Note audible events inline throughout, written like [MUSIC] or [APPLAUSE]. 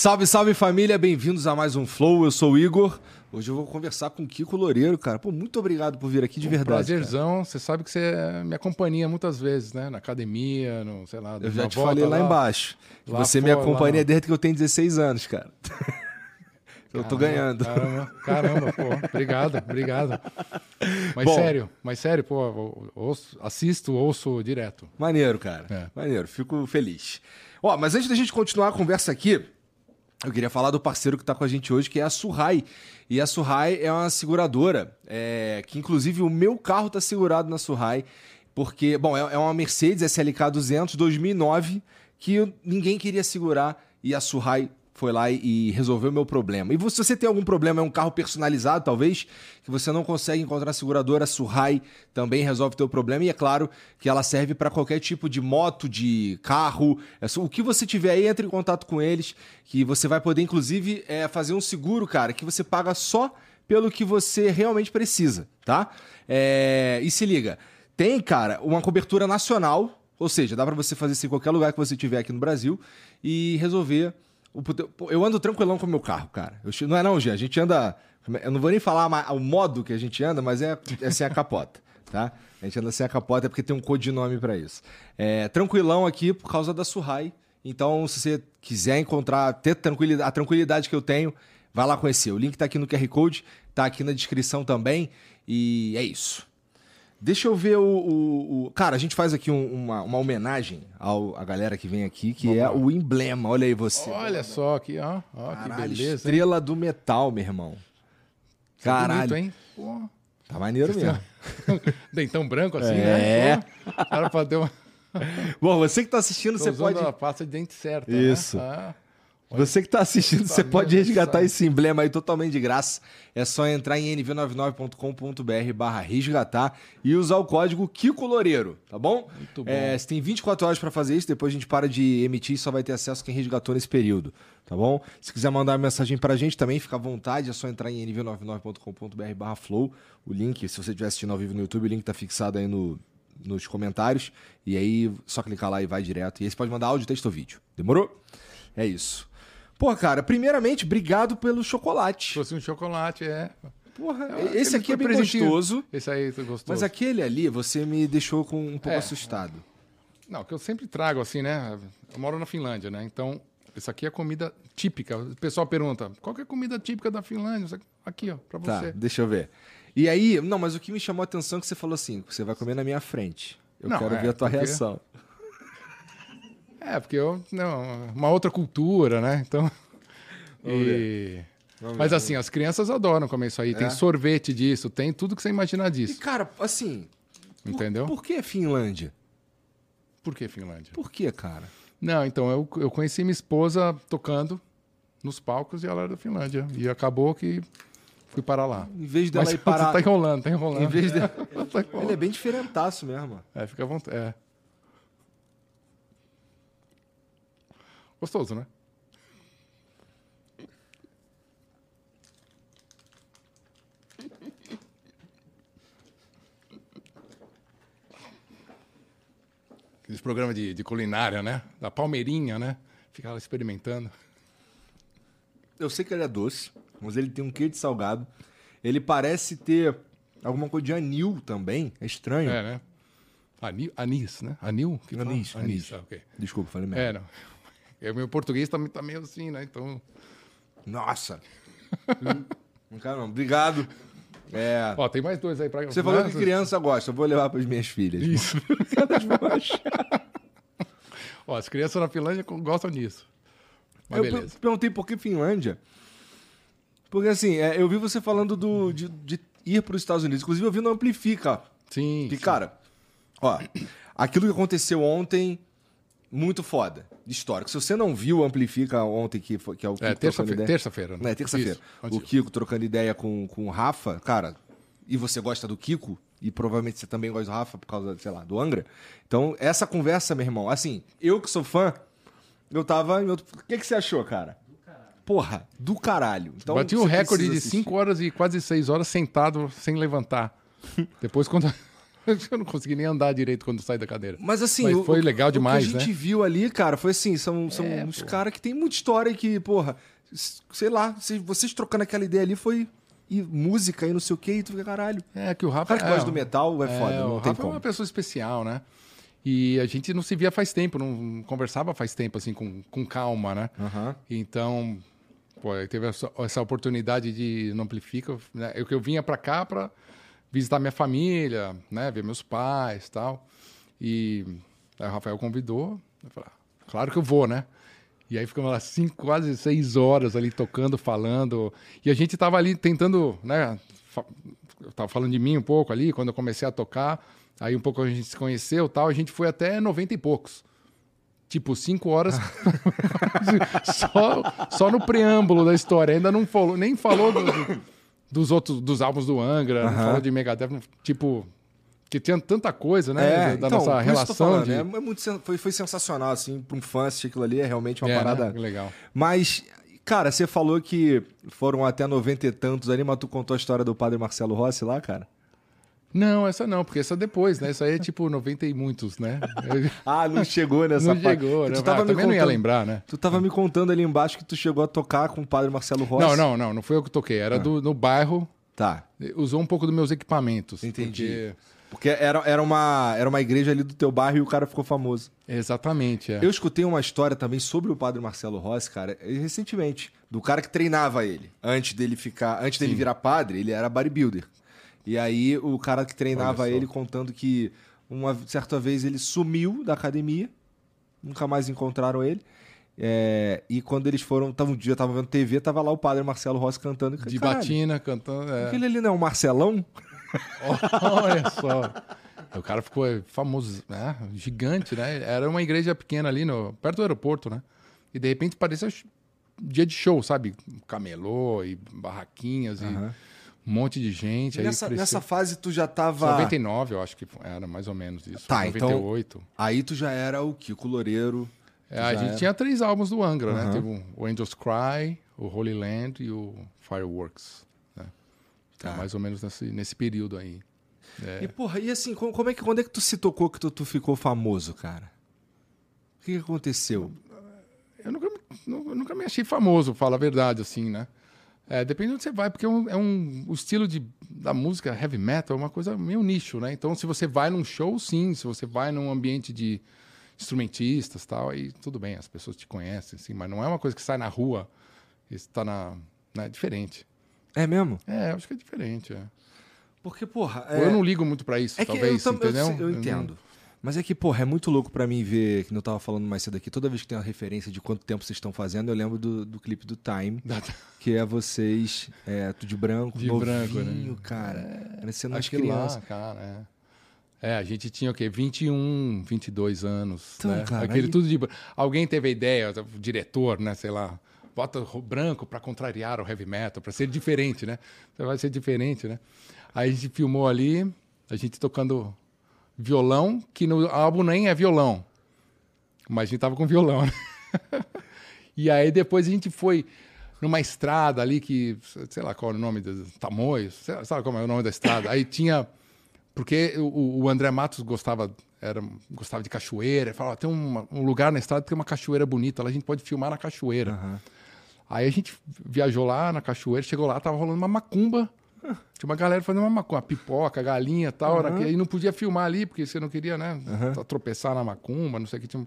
Salve, salve família, bem-vindos a mais um Flow. Eu sou o Igor. Hoje eu vou conversar com o Kiko Loureiro, cara. Pô, muito obrigado por vir aqui de Um verdade. cara. Prazerzão. Você sabe que você minha companhia muitas vezes, né? Na academia, no, sei lá. Eu já te falei lá, embaixo. que lá você fora, companhia lá. desde que eu tenho 16 anos, cara. [LAUGHS] eu tô Caramba, ganhando. Caramba, caramba, pô. Obrigado, obrigado. Mas Bom. sério, mas sério, pô, ouço- assisto, ouço direto. Maneiro, cara. É. Maneiro, fico feliz. Ó, mas antes da gente continuar a conversa aqui, eu queria falar do parceiro que tá com a gente hoje, que é a Surrai. E a Surrai é uma seguradora, é, que inclusive o meu carro tá segurado na Surrai, porque, bom, é, é uma Mercedes SLK 200 2009 que ninguém queria segurar e a Surrai foi lá e, resolveu meu problema. E se você tem algum problema, é um carro personalizado, talvez, que você não consegue encontrar na seguradora, a Surrai também resolve o teu problema. E é claro que ela serve para qualquer tipo de moto, de carro, é o que você tiver aí, entre em contato com eles, que você vai poder, inclusive, é, fazer um seguro, cara, que você paga só pelo que você realmente precisa, tá? É, e se liga, tem, cara, uma cobertura nacional, ou seja, dá pra você fazer isso em qualquer lugar que você tiver aqui no Brasil e resolver. Eu ando tranquilão com o meu carro, cara. Eu não é não, Gê, a gente anda. Eu não vou nem falar o modo que a gente anda, mas é, é sem a capota, tá? A gente anda sem a capota é porque tem um codinome pra isso. É, tranquilão aqui por causa da Surrai. Então, se você quiser encontrar, ter tranquilidade, a tranquilidade que eu tenho, vai lá conhecer. O link tá aqui no QR Code, tá aqui na descrição também. E é isso. Deixa eu ver o. o- o- Cara, a gente faz aqui um- uma, uma homenagem ao, à galera que vem aqui, que é o emblema. Olha aí você. Olha só aqui, ó. ó que Caralho, beleza. hein? estrela do metal, meu irmão. É Caralho. bonito, hein? Pô. Tá maneiro mesmo. Dentão [LAUGHS] branco assim, É. né? Pô, Era pra ter uma. Bom, você que tá assistindo, Tô você usando pode. a pasta de dente certa. Isso. Né? Ah, Você que tá assistindo, você Tá pode mesmo, resgatar esse emblema aí totalmente de graça. É só entrar em nv99.com.br barra resgatar e usar o código Kiko Loureiro, tá bom? Muito bom. É, você tem 24 horas pra fazer isso, depois a gente para de emitir e só vai ter acesso quem resgatou nesse período, tá bom? Se quiser mandar uma mensagem pra gente também, fica à vontade, é só entrar em nv99.com.br barra flow. O link, se você estiver assistindo ao vivo no YouTube, o link tá fixado aí no, nos comentários. E aí, só clicar lá e vai direto. E aí você pode mandar áudio, texto ou vídeo. Demorou? É isso. Pô, cara, primeiramente, obrigado pelo chocolate. trouxe um chocolate, é. Porra, Ah, esse aquele aqui é foi bem presentinho. gostoso. Esse aí tu gostou? Mas aquele ali, você me deixou com um pouco É. assustado. Não, que eu sempre trago assim, né? Eu moro na Finlândia, né? Então, isso aqui é comida típica. O pessoal pergunta, qual que é a comida típica da Finlândia? Aqui, ó, pra Tá, você. deixa eu ver. E aí, não, mas o que me chamou a atenção é que você falou assim: você vai comer na minha frente. Eu Não, quero é, ver a tua porque- reação. É, porque eu, não, uma outra cultura, né? Então. [LAUGHS] E- Mas assim, as crianças adoram comer isso aí. É? Tem sorvete disso, tem tudo que você imaginar E, disso. cara, assim. por- Entendeu? Por que Finlândia? Por que Finlândia? Por que, cara? Não, então, eu, eu conheci minha esposa tocando nos palcos e ela era da Finlândia. E acabou que fui para lá. Em vez dela Mas ir [LAUGHS] parar. tá enrolando, tá enrolando. Em vez de... [LAUGHS] Tá Ele enrolando. é bem diferentaço mesmo. É, fica à vontade. É. Gostoso, né? Aqueles programas de, de culinária, né? Da Palmeirinha, né? Fica lá experimentando. Eu sei que ele é doce, mas ele tem um quê de salgado. Ele parece ter alguma coisa de anil também. É estranho. É, né? Ani- Anis, né? Anil? Que? Anis, anis. ah, ok. Desculpa, falei merda. É, não. É, O meu português tá, tá meio assim, né? Então. Nossa. Hum, Caramba, obrigado. É. Ó, tem mais dois aí pra Você falou que criança gosta, eu vou levar para as minhas filhas. Isso. Elas vão achar. Ó, as crianças na Finlândia gostam disso. Mas eu beleza. perguntei por que Finlândia. Porque assim, é, eu vi você falando do, de, de ir para os Estados Unidos. Inclusive, eu vi no Amplifica. Sim. Que, sim. cara, ó, aquilo que aconteceu ontem, muito foda. Histórico. Se você não viu o Amplifica ontem, que, foi, que é o Kiko É, trocando terça-feira. ideia- Terça-feira. Não, é terça-feira. O Kiko trocando ideia com, com o Rafa, cara, e você gosta do Kiko, e provavelmente você também gosta do Rafa por causa, sei lá, do Angra. Então, essa conversa, meu irmão, assim, eu que sou fã, eu tava. O que, que você achou, cara? Porra, do caralho. Então, Bati o você recorde de assistir. 5 horas e quase 6 horas sentado sem levantar. [LAUGHS] Depois, quando. [LAUGHS] Eu não consegui nem andar direito quando saí da cadeira. Mas assim, Mas o- foi o- legal demais, O que a né? gente viu ali, cara, foi assim, são, são É, uns caras que tem muita história e que, porra, sei lá, vocês trocando aquela ideia ali foi e música e não sei o que, e tu fica, caralho. É que o O Rafa cara que é, gosta do metal é, foda, o não tem Rafa é como. uma pessoa especial, né? E a gente não se via faz tempo, não conversava faz tempo, assim, com, com calma, né? Aham. Então, pô, teve essa, essa oportunidade de no Amplifica, né? Eu, que eu vinha pra cá pra visitar minha família, né? Ver meus pais tal. E aí o Rafael convidou, eu falei, ah, claro que eu vou, né? E aí ficamos lá cinco, quase seis horas ali tocando, falando. E a gente tava ali tentando, né? Eu tava falando de mim um pouco ali, quando eu comecei a tocar. Aí um pouco a gente se conheceu tal. A gente foi até 90 e poucos. Tipo, cinco horas [LAUGHS] só, só no preâmbulo da história. Ainda não falou, nem falou do- dos outros, dos álbuns do Angra, Aham. falou de Megadeth, tipo, que tinha tanta coisa, né? da então, nossa relação. falando, de... né? É muito foi, foi sensacional, assim, pra um fã assistir aquilo ali, é realmente uma É, parada. né? Legal. Mas, cara, você falou que foram até 90 e tantos ali, mas tu contou a história do padre Marcelo Rossi lá, cara? Não, essa não, porque essa depois, né? Essa aí é tipo 90 e muitos, né? [LAUGHS] Ah, não chegou nessa não parte. chegou, né? Tu tava Ah, me também não ia contando- lembrar, né? Tu tava me contando ali embaixo que tu chegou a tocar com o padre Marcelo Rossi. Não, não, não, não foi eu que toquei, era do, no bairro, Tá, usou um pouco dos meus equipamentos. Entendi. porque- porque era, era, uma, era uma igreja ali do teu bairro e o cara ficou famoso. Exatamente, é. Eu escutei uma história também sobre o padre Marcelo Rossi, cara, recentemente, do cara que treinava ele. Antes dele ficar, antes dele virar padre, ele era bodybuilder. E aí o cara que treinava ele contando que uma certa vez ele sumiu da academia, nunca mais encontraram ele. É, e quando eles foram, tava, um dia tava vendo TV, tava lá o padre Marcelo Rossi cantando. De batina, cantando. é. Aquele ali não é o Marcelão? [LAUGHS] Olha [LAUGHS] só. O cara ficou famoso, né? gigante, né? Era uma igreja pequena ali, no, perto do aeroporto, né? E de repente parecia dia de show, sabe? Camelô e barraquinhas Aham. e um monte de gente. aí Nessa, cresceu. nessa fase tu já tava. 99, eu acho que era mais ou menos isso. Tá, então- 98. Aí tu já era o Kiko Loureiro. É, a gente era- tinha três álbuns do Angra, né? Teve um- o Angels Cry, o Holy Land e o Fireworks. Né? Tá. Mais ou menos nesse, nesse período aí. É. E, porra, e assim, como, é que, quando é que tu se tocou que tu, tu ficou famoso, cara? O que, que aconteceu? Eu nunca, nunca me achei famoso, fala a verdade, assim, né? É, depende de onde você vai, porque é um, é um- o estilo de, da música heavy metal é uma coisa meio nicho, né? Então, se você vai num show, sim. Se você vai num ambiente de instrumentistas tal, aí tudo bem, as pessoas te conhecem, assim, mas não é uma coisa que sai na rua e está na... Né? É diferente. É mesmo? É, eu acho que é diferente, é. Porque, porra. Ou eu não ligo muito pra isso, é que talvez, eu, tam- eu entendeu? sei- eu, não- entendo. Mas é que, porra, é muito louco pra mim ver, que eu tava falando mais cedo aqui, toda vez que tem uma referência de quanto tempo vocês estão fazendo, eu lembro do, do clipe do Time, que é vocês, é, tu de branco, De novinho, branco, né? cara, parecendo umas Acho que lá, crianças. cara, é. É, a gente tinha o quê? 21, 22 anos. Então, né? cara, Aquele aí- tudo de. Alguém teve a ideia, o diretor, né? Sei lá, bota branco pra contrariar o heavy metal, pra ser diferente, né? Vai ser diferente, né? Aí a gente filmou ali, a gente tocando violão, que no álbum nem é violão. Mas a gente tava com violão, né? [LAUGHS] e aí depois a gente foi numa estrada ali que, sei lá qual é o nome, Tamoios, sabe como é o nome da estrada? Aí tinha porque o, o André Matos gostava, era, gostava de cachoeira. Ele falava, tem uma- um lugar na estrada que tem uma cachoeira bonita, lá a gente pode filmar na cachoeira. Aham. Aí a gente viajou lá na cachoeira, chegou lá, tava rolando uma macumba. Tinha uma galera fazendo uma macumba, pipoca, galinha e tal. Era, que- aí não podia filmar ali, porque você não queria, né? Tropeçar na macumba, não sei o que. Tinha...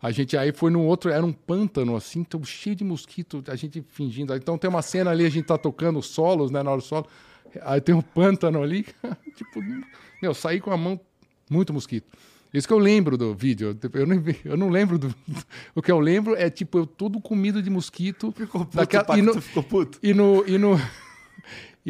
A gente aí foi num outro, era um pântano, assim, então, cheio de mosquito, a gente fingindo. Então tem uma cena ali, a gente tá tocando solos, né, na hora do solo. Aí tem um pântano ali, [LAUGHS] tipo, meu, saí com a mão, muito mosquito. Isso que eu lembro do vídeo, eu não, eu não lembro do. [LAUGHS] O que eu lembro é, tipo, eu todo comido de mosquito. Ficou puto, daquela- e, no, ficou puto? e no. E no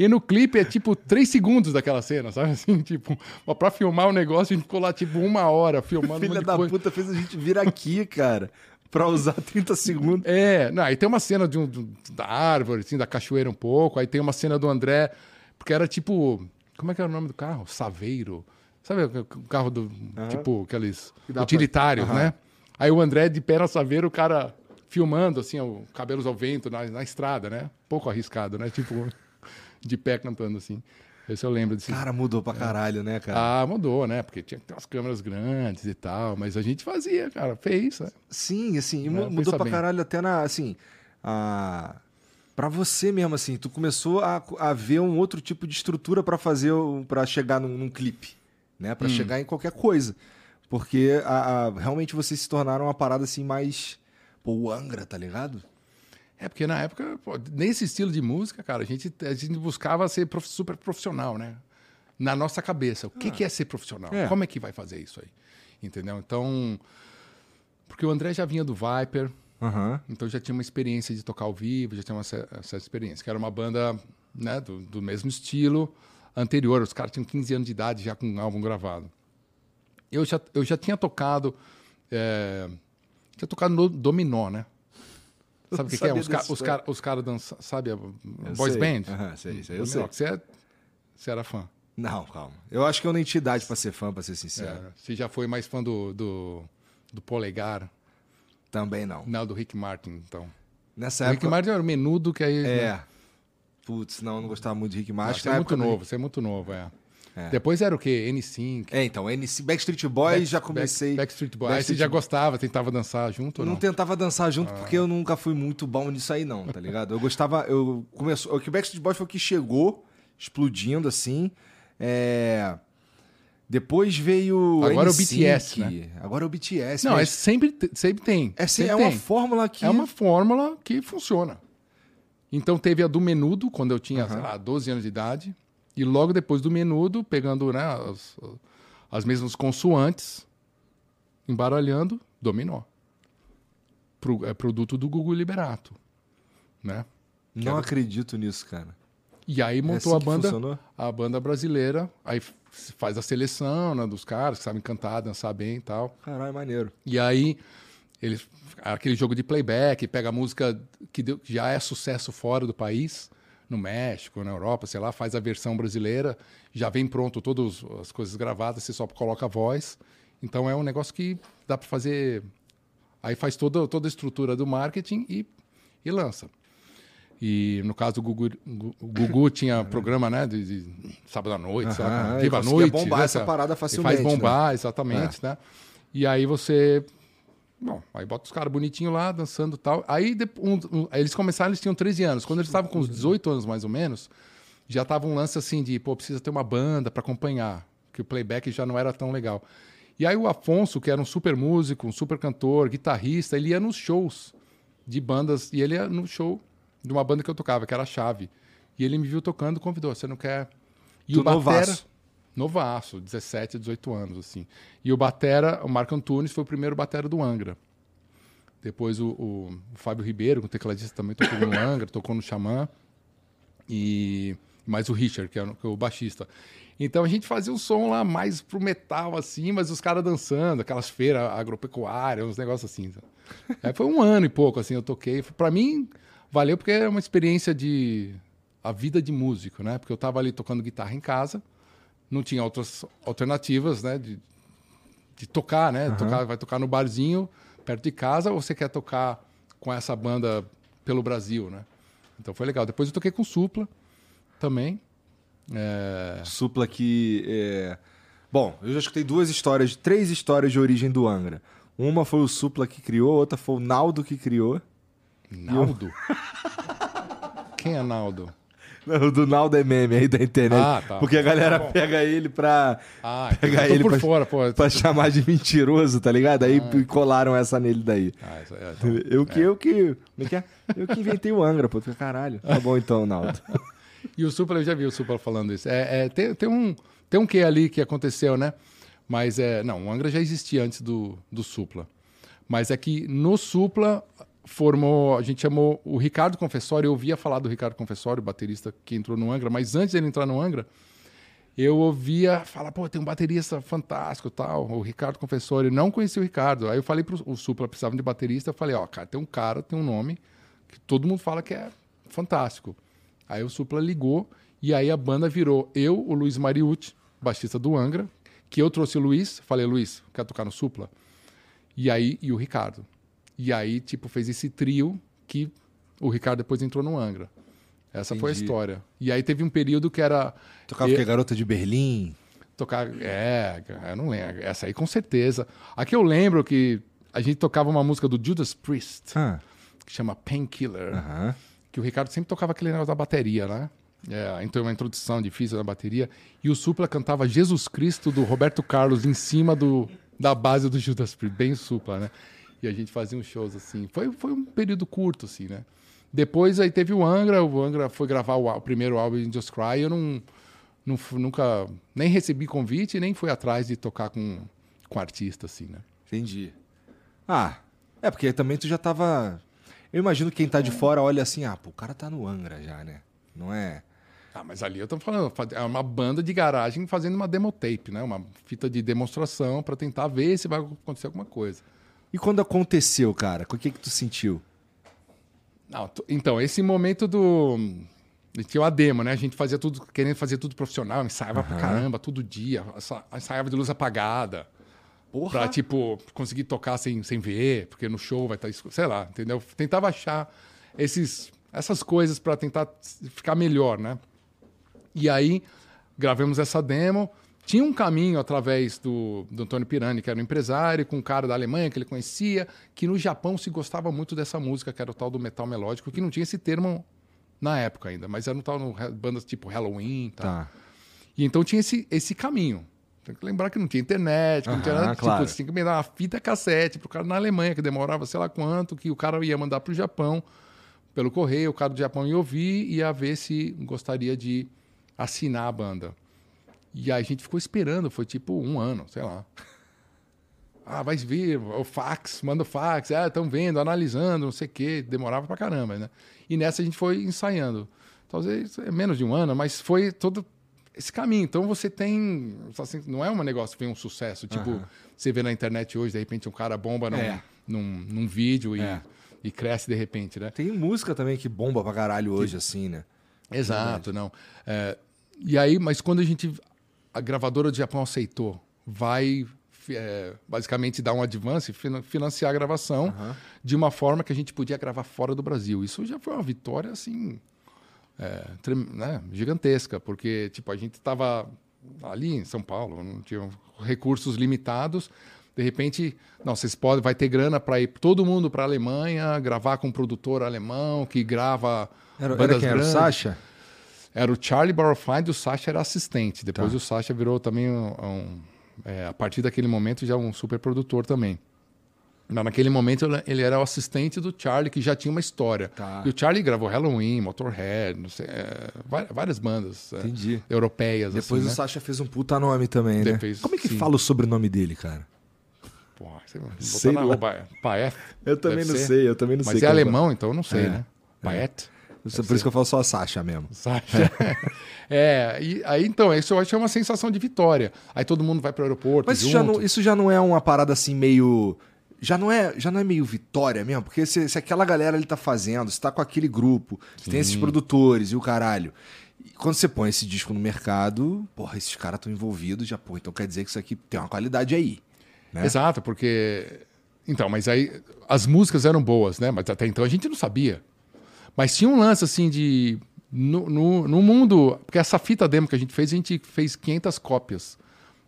E no clipe é tipo três segundos daquela cena, sabe? [LAUGHS] Assim, tipo, ó, pra filmar o negócio, a gente ficou lá tipo uma hora filmando. Filha da coisa. puta fez a gente vir aqui, cara, pra usar 30 segundos. É, não, aí tem uma cena de um, da árvore, assim, da cachoeira um pouco, aí tem uma cena do André, porque era tipo. Como é que era o nome do carro? Saveiro. Sabe o carro do. Tipo, aqueles dá pra- utilitários, Aham. né? Aí o André de pé na Saveiro, o cara filmando, assim, o cabelos ao vento na, na estrada, né? Pouco arriscado, né? Tipo, de pé cantando assim. Esse eu lembro desse. Cara, mudou pra caralho, né, cara? Ah, mudou, né? Porque tinha que ter umas câmeras grandes e tal, mas a gente fazia, cara, fez. Né? Sim, assim, e É, mudou pra bem. caralho até na, assim, a... Pra você mesmo, assim, tu começou a, a ver um outro tipo de estrutura pra fazer, pra chegar num, num clipe, né? Hum. Pra chegar em qualquer coisa. Porque a, a- realmente vocês se tornaram uma parada, assim, mais... Pô, o Angra, tá ligado? É, porque na época, pô, nesse estilo de música, cara, a gente, a gente buscava ser prof- super profissional, né? Na nossa cabeça. O que, que é ser profissional? É. Como é que vai fazer isso aí? Entendeu? Então. Porque o André já vinha do Viper, então já tinha uma experiência de tocar ao vivo, já tinha uma cer- certa experiência, que era uma banda né, do, do mesmo estilo anterior. Os caras tinham 15 anos de idade já com um álbum gravado. Eu já, eu já tinha tocado. é, tinha tocado no Dominó, né? [LAUGHS] Sabe o que, que é? Os, ca- os, cara, os caras dançam, sabe? Boys sei. band? Aham, sei, sei, eu sei. Você, é- você era fã. Não, calma. Eu acho que eu nem tinha idade pra ser fã, pra ser sincero. É, você já foi mais fã do, do, do Polegar, Também não. não, do Rick Martin, então. Nessa o Rick época... Martin era o menudo que aí. né? É. Putz, não, eu não gostava muito de Rick Ah, Martin. você Na é muito novo, você é muito novo, é. É. Depois era o quê? N5. É, então, NC Backstreet Boys já comecei. Back, Backstreet Boys. Aí você Backstreet já gostava, tentava dançar junto não não? tentava dançar Ah. junto porque eu nunca fui muito bom nisso aí, não, tá ligado? Eu gostava. Eu começou. O que Backstreet Boys foi o que chegou, explodindo assim. É. Depois veio. Agora é o. BTS, né? Agora é o BTS. Não, é mas sempre, te- sempre tem. é, sempre é uma tem. fórmula que. É uma fórmula que funciona. Então teve a do menudo, quando eu tinha, sei lá, 12 anos de idade. E logo depois do menudo, pegando né, as, as mesmas consoantes, embaralhando, dominó. Pro, é produto do Gugu Liberato. Né? Não acredito nisso, cara. E aí É montou assim a banda, funcionou? a banda brasileira, aí faz a seleção né, dos caras que sabem cantar, dançar bem e tal. Caralho, maneiro. E aí, eles, aquele jogo de playback, pega a música que, deu- que já é sucesso fora do país, no México, na Europa, sei lá, faz a versão brasileira, já vem pronto todas as coisas gravadas, você só coloca a voz. Então é um negócio que dá para fazer. Aí faz toda, toda a estrutura do marketing e, e lança. E no caso, o Gugu, o Gugu [COUGHS] tinha programa, né, de, de sábado à noite, Aham, ele Viva a Noite. bombar né, essa parada E facilmente, faz bombar, exatamente, É. né? E aí você. Bom, aí bota os caras bonitinhos lá, dançando e tal. Aí, um- um- eles começaram, eles tinham 13 anos. Quando eles estavam com uns 18 anos, mais ou menos, já tava um lance assim de, pô, precisa ter uma banda para acompanhar, que o playback já não era tão legal. E aí o Afonso, que era um super músico, um super cantor, guitarrista, ele ia nos shows de bandas, e ele ia no show de uma banda que eu tocava, que era a Chave. E ele me viu tocando, convidou, você não quer... E Tu o Batera, novaço. Novaço, 17, 18 anos, assim. E o Batera, o Marco Antunes, foi o primeiro Batera do Angra. Depois o, o- o Fábio Ribeiro, o tecladista, também tocou no [COUGHS] Angra, tocou no Xamã. E mais o Richard, que é o, que é o baixista. Então a gente fazia um som lá mais pro metal, assim, mas os caras dançando, aquelas feiras agropecuárias, uns negócios assim. [LAUGHS] Aí foi um ano e pouco, assim, eu toquei. Pra mim, valeu porque é uma experiência de. a vida de músico, né? Porque eu tava ali tocando guitarra em casa, não tinha outras alternativas, né? De, de tocar, né? Tocar, vai tocar no barzinho perto de casa ou você quer tocar com essa banda pelo Brasil, né? Então foi legal. Depois eu toquei com Supla também. É, Supla que. é, Bom, eu já escutei duas histórias, três histórias de origem do Angra. Uma foi o Supla que criou, outra foi o Naldo que criou. Naldo? [LAUGHS] Quem é Naldo? [LAUGHS] O do Naldo é meme aí da internet. Ah, tá. Porque a galera Tá pega ele pra, Ah, Pegar eu tô ele por pra- fora, pô. pra chamar de mentiroso, tá ligado? Aí colaram essa nele daí. Ah, isso aí, é, então. Eu que, eu que. Como é que é? Eu que inventei o Angra, pô. Caralho. Tá bom então, Naldo. [LAUGHS] E o Supla, eu já vi o Supla falando isso. É, é, tem, tem, um, tem um quê ali que aconteceu, né? Mas é. Não, o Angra já existia antes do, do Supla. Mas é que no Supla formou. A gente chamou o Ricardo Confessório. Eu ouvia falar do Ricardo Confessório, baterista que entrou no Angra, mas antes dele entrar no Angra, eu ouvia falar, pô, tem um baterista fantástico tal, o Ricardo Confessório. Não conhecia o Ricardo. Aí eu falei pro o Supla, precisavam de baterista. Eu falei, ó, cara, tem um cara, tem um nome que todo mundo fala que é fantástico. Aí o Supla ligou e aí a banda virou eu, o Luiz Mariucci, baixista do Angra, que eu trouxe o Luiz, falei, Luiz, quer tocar no Supla? E aí, e o Ricardo. E aí, tipo, fez esse trio que o Ricardo depois entrou no Angra. Essa foi a Entendi. história. E aí teve um período que era. Tocava eu- que Garota de Berlim. Tocar. É, eu não lembro. Essa aí com certeza. Aqui eu lembro que a gente tocava uma música do Judas Priest, Ah, que chama Painkiller. aham. Que o Ricardo sempre tocava aquele negócio da bateria, né? É, então uma introdução difícil da bateria. E o Supla cantava Jesus Cristo do Roberto Carlos em cima do, da base do Judas Priest, bem Supla, né? E a gente fazia uns shows assim. Foi, foi um período curto, assim, né? Depois aí teve o Angra, o Angra foi gravar o, o primeiro álbum em Just Cry. Eu não, não nunca nem recebi convite, nem fui atrás de tocar com, com artista, assim, né? Entendi. Ah, é porque também tu já tava. Eu imagino que quem tá de fora olha assim, ah, pô, o cara tá no Angra já, né? Não é. Ah, mas ali eu tô falando, fa- é uma banda de garagem fazendo uma demo tape, né? Uma fita de demonstração para tentar ver se vai acontecer alguma coisa. E quando aconteceu, cara, o que que tu sentiu? Não, então, esse momento do. Tinha uma demo, né? A gente fazia tudo, querendo fazer tudo profissional, ensaiava pra caramba, todo dia, ensaiava de luz apagada. Porra. Pra, tipo, conseguir tocar sem, sem ver, porque no show vai estar escuro, sei lá, entendeu? Tentava achar esses, essas coisas pra tentar ficar melhor, né? E aí, gravamos essa demo. Tinha um caminho através do, do Antônio Pirani, que era um empresário, com um cara da Alemanha que ele conhecia, que no Japão se gostava muito dessa música, que era o tal do metal melódico, que não tinha esse termo na época ainda, mas era um tal no, bandas tipo Halloween e tal. Tá. E então tinha esse, esse caminho. Tem que lembrar que não tinha internet, que não tinha nada. claro. Tipo, você tinha que mandar uma fita cassete pro cara na Alemanha, que demorava sei lá quanto, que o cara ia mandar pro Japão pelo correio, o cara do Japão ia ouvir e ia ver se gostaria de assinar a banda. E aí a gente ficou esperando, foi tipo um ano, sei lá. [LAUGHS] Ah, vai vir, o fax, manda o fax, ah, estão vendo, analisando, não sei o quê, demorava pra caramba, né? E nessa a gente foi ensaiando. Talvez é menos de um ano, mas foi todo esse caminho. Então você tem. assim, não é um negócio que vem um sucesso. Tipo, você vê na internet hoje, de repente, um cara bomba num, É. num, num vídeo e, É. e cresce de repente, né? Tem música também que bomba pra caralho hoje, assim, né? Exato, não. É, e aí, mas quando a gente. A gravadora do Japão aceitou, vai é, basicamente dar um advance, finan- financiar a gravação de uma forma que a gente podia gravar fora do Brasil. Isso já foi uma vitória, assim. é, né, gigantesca, porque tipo, a gente estava ali em São Paulo, não tinha recursos limitados. De repente, não, vocês podem, vai ter grana para ir todo mundo para a Alemanha, gravar com um produtor alemão que grava Era, era quem era o grandes. Sasha? Era o Charlie Bauerfeind e o Sasha era assistente. Depois Tá. o Sasha virou também um, um- é, a partir daquele momento já um super produtor também. Mas naquele momento ele- era o assistente do Charlie que já tinha uma história. Tá. E o Charlie gravou Halloween, Motorhead, sei, é, várias bandas é, europeias. Depois assim, o né? Sasha fez um puta nome também, né? Como é que sim. fala o sobrenome dele, cara? Porra, Sei lá. roupa, Paet? Eu também não ser. sei, eu também não Mas sei. é como alemão, então eu não sei, É. né? Paet? Por isso que eu falo só a Sasha mesmo. Sasha. [LAUGHS] é, e aí então, isso eu acho que é uma sensação de vitória. Aí todo mundo vai para o aeroporto. Mas isso já, não, isso já não é uma parada assim meio. Já não é, já não é meio vitória mesmo? Porque se, se aquela galera ali tá fazendo, se tá com aquele grupo, se tem esses produtores e o caralho. E quando você põe esse disco no mercado, porra, esses caras estão envolvidos, já, porra, então quer dizer que isso aqui tem uma qualidade aí. né? Exato, porque. Então, mas aí as músicas eram boas, né? Mas até então a gente não sabia. Mas tinha um lance assim de. No, no, no mundo. Porque essa fita demo que a gente fez, a gente fez 500 cópias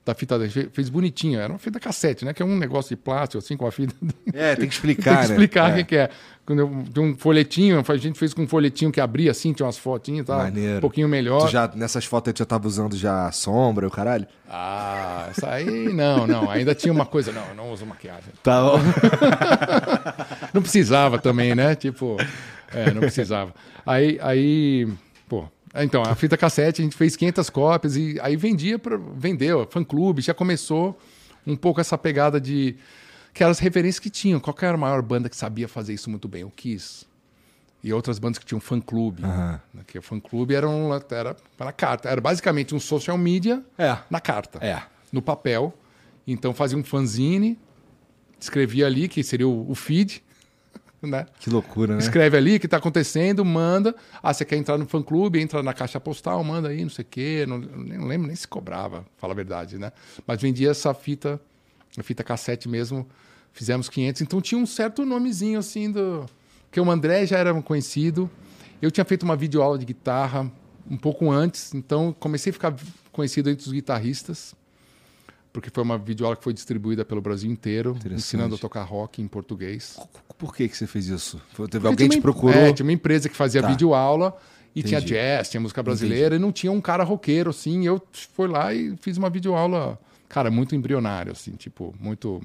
da fita. A gente fez bonitinha. Era uma fita cassete, né? Que é um negócio de plástico, assim, com a fita. [LAUGHS] É, tem que explicar, Tem que né? explicar o É. que, que é. Quando eu, de um folhetinho, a gente fez com um folhetinho que abria assim, tinha umas fotinhas e tal. Maneiro. Um pouquinho melhor. Tu já, nessas fotos tu já tava usando já sombra, o caralho? Ah, essa aí não, não. Ainda tinha uma coisa. Não, eu não uso maquiagem. Tá bom. [LAUGHS] Não precisava também, né? Tipo, é, não precisava. Aí, aí, pô. Então, a fita cassete, a gente fez 500 cópias e aí vendia, pra, vendeu, fã-clube, já começou um pouco essa pegada de aquelas referências que tinham. Qual que era a maior banda que sabia fazer isso muito bem? O Kiss. E outras bandas que tinham fã-clube. Né? Que o fã-clube era, um, era na carta. Era basicamente um social media É. na carta É. no papel. Então fazia um fanzine, escrevia ali, que seria o, o feed, né? Que loucura, né? Escreve ali o que está acontecendo, manda. Ah, você quer entrar no fã clube, entra na caixa postal, manda aí, não sei o quê. Não, nem lembro nem se cobrava, fala a verdade, né? Mas vendia essa fita, a fita cassete mesmo, fizemos 500. Então tinha um certo nomezinho assim do. Porque o André já era conhecido Eu tinha feito uma videoaula de guitarra um pouco antes, então comecei a ficar conhecido entre os guitarristas, porque foi uma videoaula que foi distribuída pelo Brasil inteiro, ensinando a tocar rock em português. Por que, que você fez isso? Teve alguém te procurou? É, tinha uma empresa que fazia tá. videoaula e Entendi. tinha jazz, tinha música brasileira, Entendi. e não tinha um cara roqueiro, assim. eu fui lá e fiz uma videoaula, cara, muito embrionário, assim, tipo, muito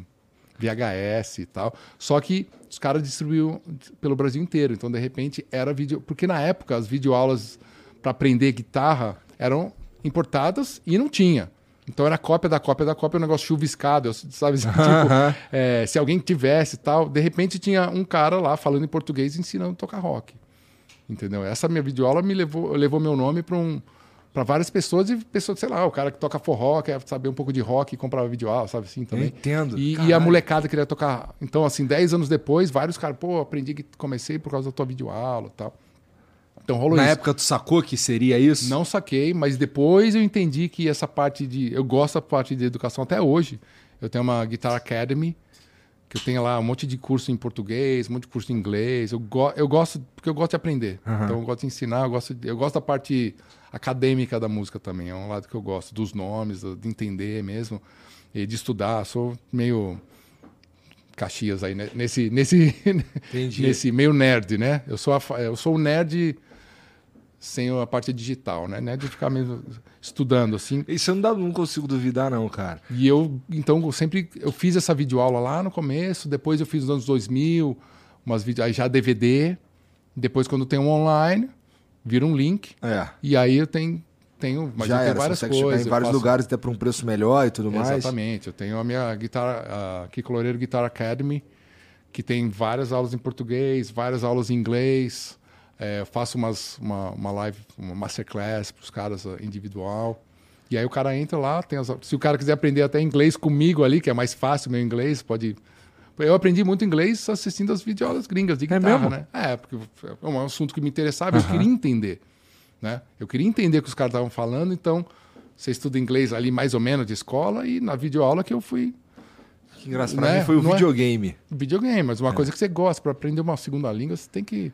VHS e tal. Só que os caras distribuíam pelo Brasil inteiro. Então, de repente, era vídeo. Porque na época, as videoaulas para aprender guitarra eram importadas e não tinha. Então era cópia da cópia da cópia, um negócio chuviscado, sabe? [LAUGHS] tipo, é, se alguém tivesse tal, de repente tinha um cara lá falando em português ensinando a tocar rock. Entendeu? Essa minha videoaula me levou, levou meu nome para um, para várias pessoas e pessoas, sei lá, o cara que toca forró, quer saber um pouco de rock e comprava videoaula, sabe assim também. Eu entendo. E, e, a molecada queria tocar. Então, assim, 10 anos depois, vários caras, pô, aprendi que comecei por causa da tua videoaula e tal. Então rolou Na isso. época tu sacou que seria isso? Não saquei, mas depois eu entendi que essa parte de. Eu gosto da parte de educação até hoje. Eu tenho uma Guitar Academy, que eu tenho lá um monte de curso em português, um monte de curso em inglês. Eu, go eu gosto, porque eu gosto de aprender. Uhum. Então eu gosto de ensinar, eu gosto, de, eu gosto da parte acadêmica da música também. É um lado que eu gosto, dos nomes, de entender mesmo, e de estudar. Sou meio. Caxias aí, né? nesse, nesse, [LAUGHS] nesse meio nerd, né? Eu sou, a, eu sou o nerd sem a parte digital, né? né? De ficar mesmo estudando assim. Isso eu não, dá, não consigo duvidar não, cara. E eu então eu sempre eu fiz essa videoaula lá no começo, depois eu fiz nos anos 2000, umas vídeos aí já DVD, depois quando tem um online, vira um link. É. E aí eu tenho tenho, mas já eu tenho era, várias coisas. Em vários faço... lugares até para um preço melhor e tudo mais. Exatamente. Eu tenho a minha guitarra, a Kiko Loureiro Guitar Academy, que tem várias aulas em português, várias aulas em inglês. É, eu faço umas, uma, uma live, uma masterclass para os caras uh, individual. E aí o cara entra lá, tem as, se o cara quiser aprender até inglês comigo ali, que é mais fácil meu inglês, pode. Eu aprendi muito inglês assistindo as videoaulas gringas de é guitarra, é mesmo? né? É, porque é um assunto que me interessava, uhum. eu queria entender. Né? Eu queria entender o que os caras estavam falando, então você estuda inglês ali mais ou menos de escola e na videoaula que eu fui. Que engraçado, né? pra mim foi o Não é videogame. É... Videogame, mas uma é. coisa que você gosta, para aprender uma segunda língua, você tem que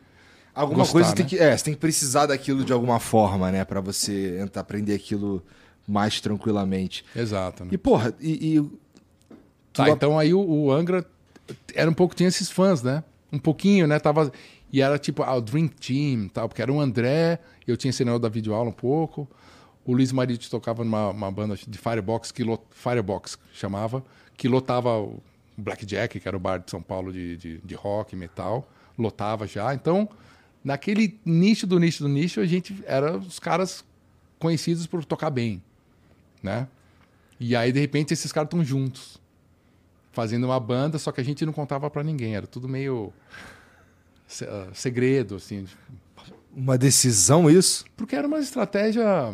Alguma gostar, coisa né? tem que. É, você tem que precisar daquilo de alguma forma, né? para você entrar, aprender aquilo mais tranquilamente. Exato. Né? E, porra, e. e... Tá, então aí o, o, Angra era um pouco, tinha esses fãs, né? Um pouquinho, né? Tava. E era tipo ah, o Dream Team, tal, porque era o André, eu tinha ensinado da videoaula um pouco. O Luiz Marito tocava numa banda de Firebox, que lot, Firebox chamava, que lotava o Blackjack, que era o bar de São Paulo de, de, de rock, metal, lotava já. Então, naquele nicho do nicho do nicho, a gente era os caras conhecidos por tocar bem, né? E aí, de repente, esses caras estão juntos, fazendo uma banda, só que a gente não contava para ninguém, era tudo meio ah, segredo, assim. Uma decisão isso? Porque era uma estratégia,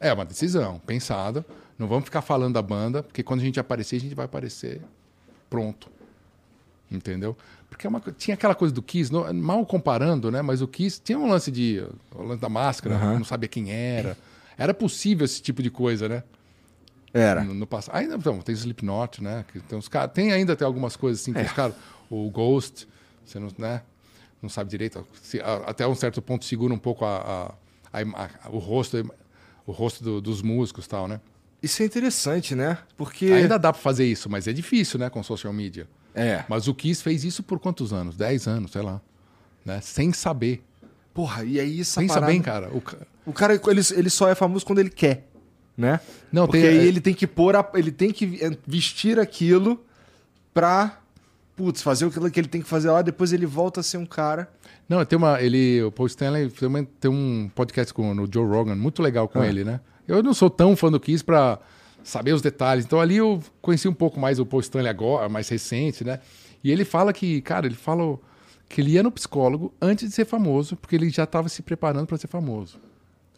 é uma decisão pensada. Não vamos ficar falando da banda, porque quando a gente aparecer, a gente vai aparecer pronto. Entendeu? Porque é uma, tinha aquela coisa do Kiss, mal comparando, né? Mas o Kiss tinha um lance de. O lance da máscara, uhum. não sabia quem era. Era possível esse tipo de coisa, né? Era. No, no passado. Ainda então, tem Slipknot, né? Tem, cara, tem ainda tem algumas coisas assim, que é. os caras. O Ghost, você não, né? não sabe direito. Se, até um certo ponto segura um pouco a, a, a o rosto, o rosto do, dos músicos tal, né? Isso é interessante, né? Porque. Ainda dá para fazer isso, mas é difícil, né? Com social media. É. Mas o Kiss fez isso por quantos anos? Dez anos, sei lá. Né? Sem saber. Porra, e aí essa Pensa parada... bem, cara. O, o cara, ele, ele só é famoso quando ele quer, né? Não, Porque tem, aí é... ele tem que pôr, a, ele tem que vestir aquilo pra, putz, fazer aquilo que ele tem que fazer lá, depois ele volta a ser um cara... Não, tem uma, ele, o Paul Stanley tem, tem um podcast com no Joe Rogan, muito legal com ah. ele, né? Eu não sou tão fã do Kiss pra saber os detalhes. Então ali eu conheci um pouco mais o Paul Stanley agora, mais recente, né? E ele fala que, cara, ele fala que ele ia no psicólogo antes de ser famoso, porque ele já estava se preparando para ser famoso.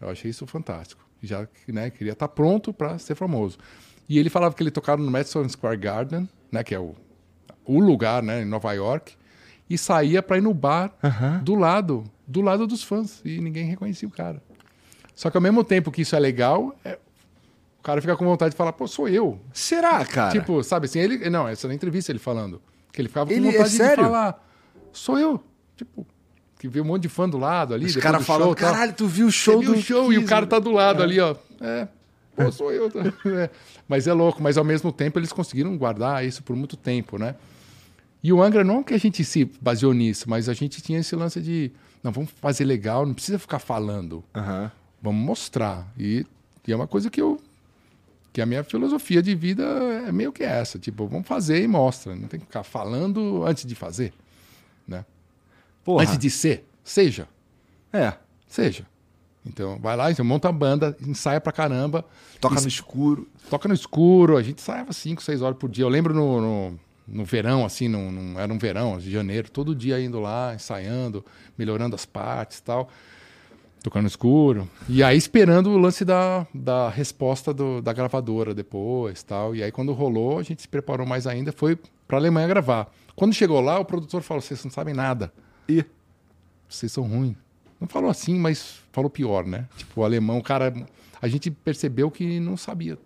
Eu achei isso fantástico. Já né, queria estar tá pronto para ser famoso. E ele falava que ele tocava no Madison Square Garden, né, que é o, o lugar, né, em Nova York, e saía para ir no bar uhum. do lado, do lado dos fãs, e ninguém reconhecia o cara. Só que ao mesmo tempo que isso é legal, é, cara fica com vontade de falar, pô, sou eu. Será, cara? Tipo, sabe assim, ele. Não, essa é na entrevista ele falando. Que ele ficava com ele, é vontade é de falar, sou eu. Tipo, que vê um monte de fã do lado ali. Os caras do tal. caralho, tu viu o show Você viu do o show e o Kiss, cara né?" tá do lado ali, ó. É, pô, sou eu. [LAUGHS] É. Mas é louco, mas ao mesmo tempo eles conseguiram guardar isso por muito tempo, né? E o Angra não que a gente se baseou nisso, mas a gente tinha esse lance de, não, vamos fazer legal, não precisa ficar falando, Aham. vamos mostrar. E, e é uma coisa que eu que a minha filosofia de vida é meio que essa, tipo, vamos fazer e mostra, não tem que ficar falando antes de fazer, né? Porra. Antes de ser, seja. É. Seja. Então, vai lá, então, monta a banda, ensaia pra caramba. Toca no escuro. Toca no escuro, a gente ensaiava 5, 6 horas por dia. Eu lembro no, no, no verão, assim, no- era um verão, de janeiro, todo dia indo lá, ensaiando, melhorando as partes e tal. Tocando escuro. E aí esperando o lance da, da resposta do- da gravadora depois tal. E aí quando rolou, a gente se preparou mais ainda, foi pra Alemanha gravar. Quando chegou lá, o produtor falou, vocês não sabem nada E vocês são ruins. Não falou assim, mas falou pior, né? Tipo, o alemão, o cara. A gente percebeu que não sabia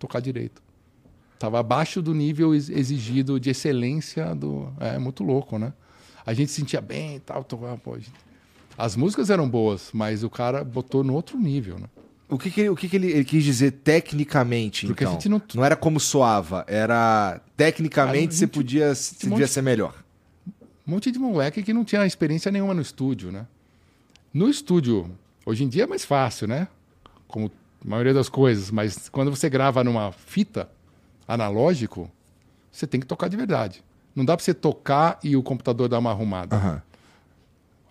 tocar direito. Tava abaixo do nível ex- exigido de excelência do. É muito louco, né? A gente se sentia bem e tal. Tocava, pô, gente- As músicas eram boas, mas o cara botou no outro nível, né? o que, que, ele- o que, que ele, ele quis dizer tecnicamente, Porque a então? gente não- Não era como soava, era tecnicamente a você gente- podia, você um monte- ser melhor. Um monte de moleque que não tinha experiência nenhuma no estúdio, né? No estúdio, hoje em dia é mais fácil, né? Como a maioria das coisas, mas quando você grava numa fita analógico, você tem que tocar de verdade. Não dá pra você tocar e o computador dar uma arrumada, Aham.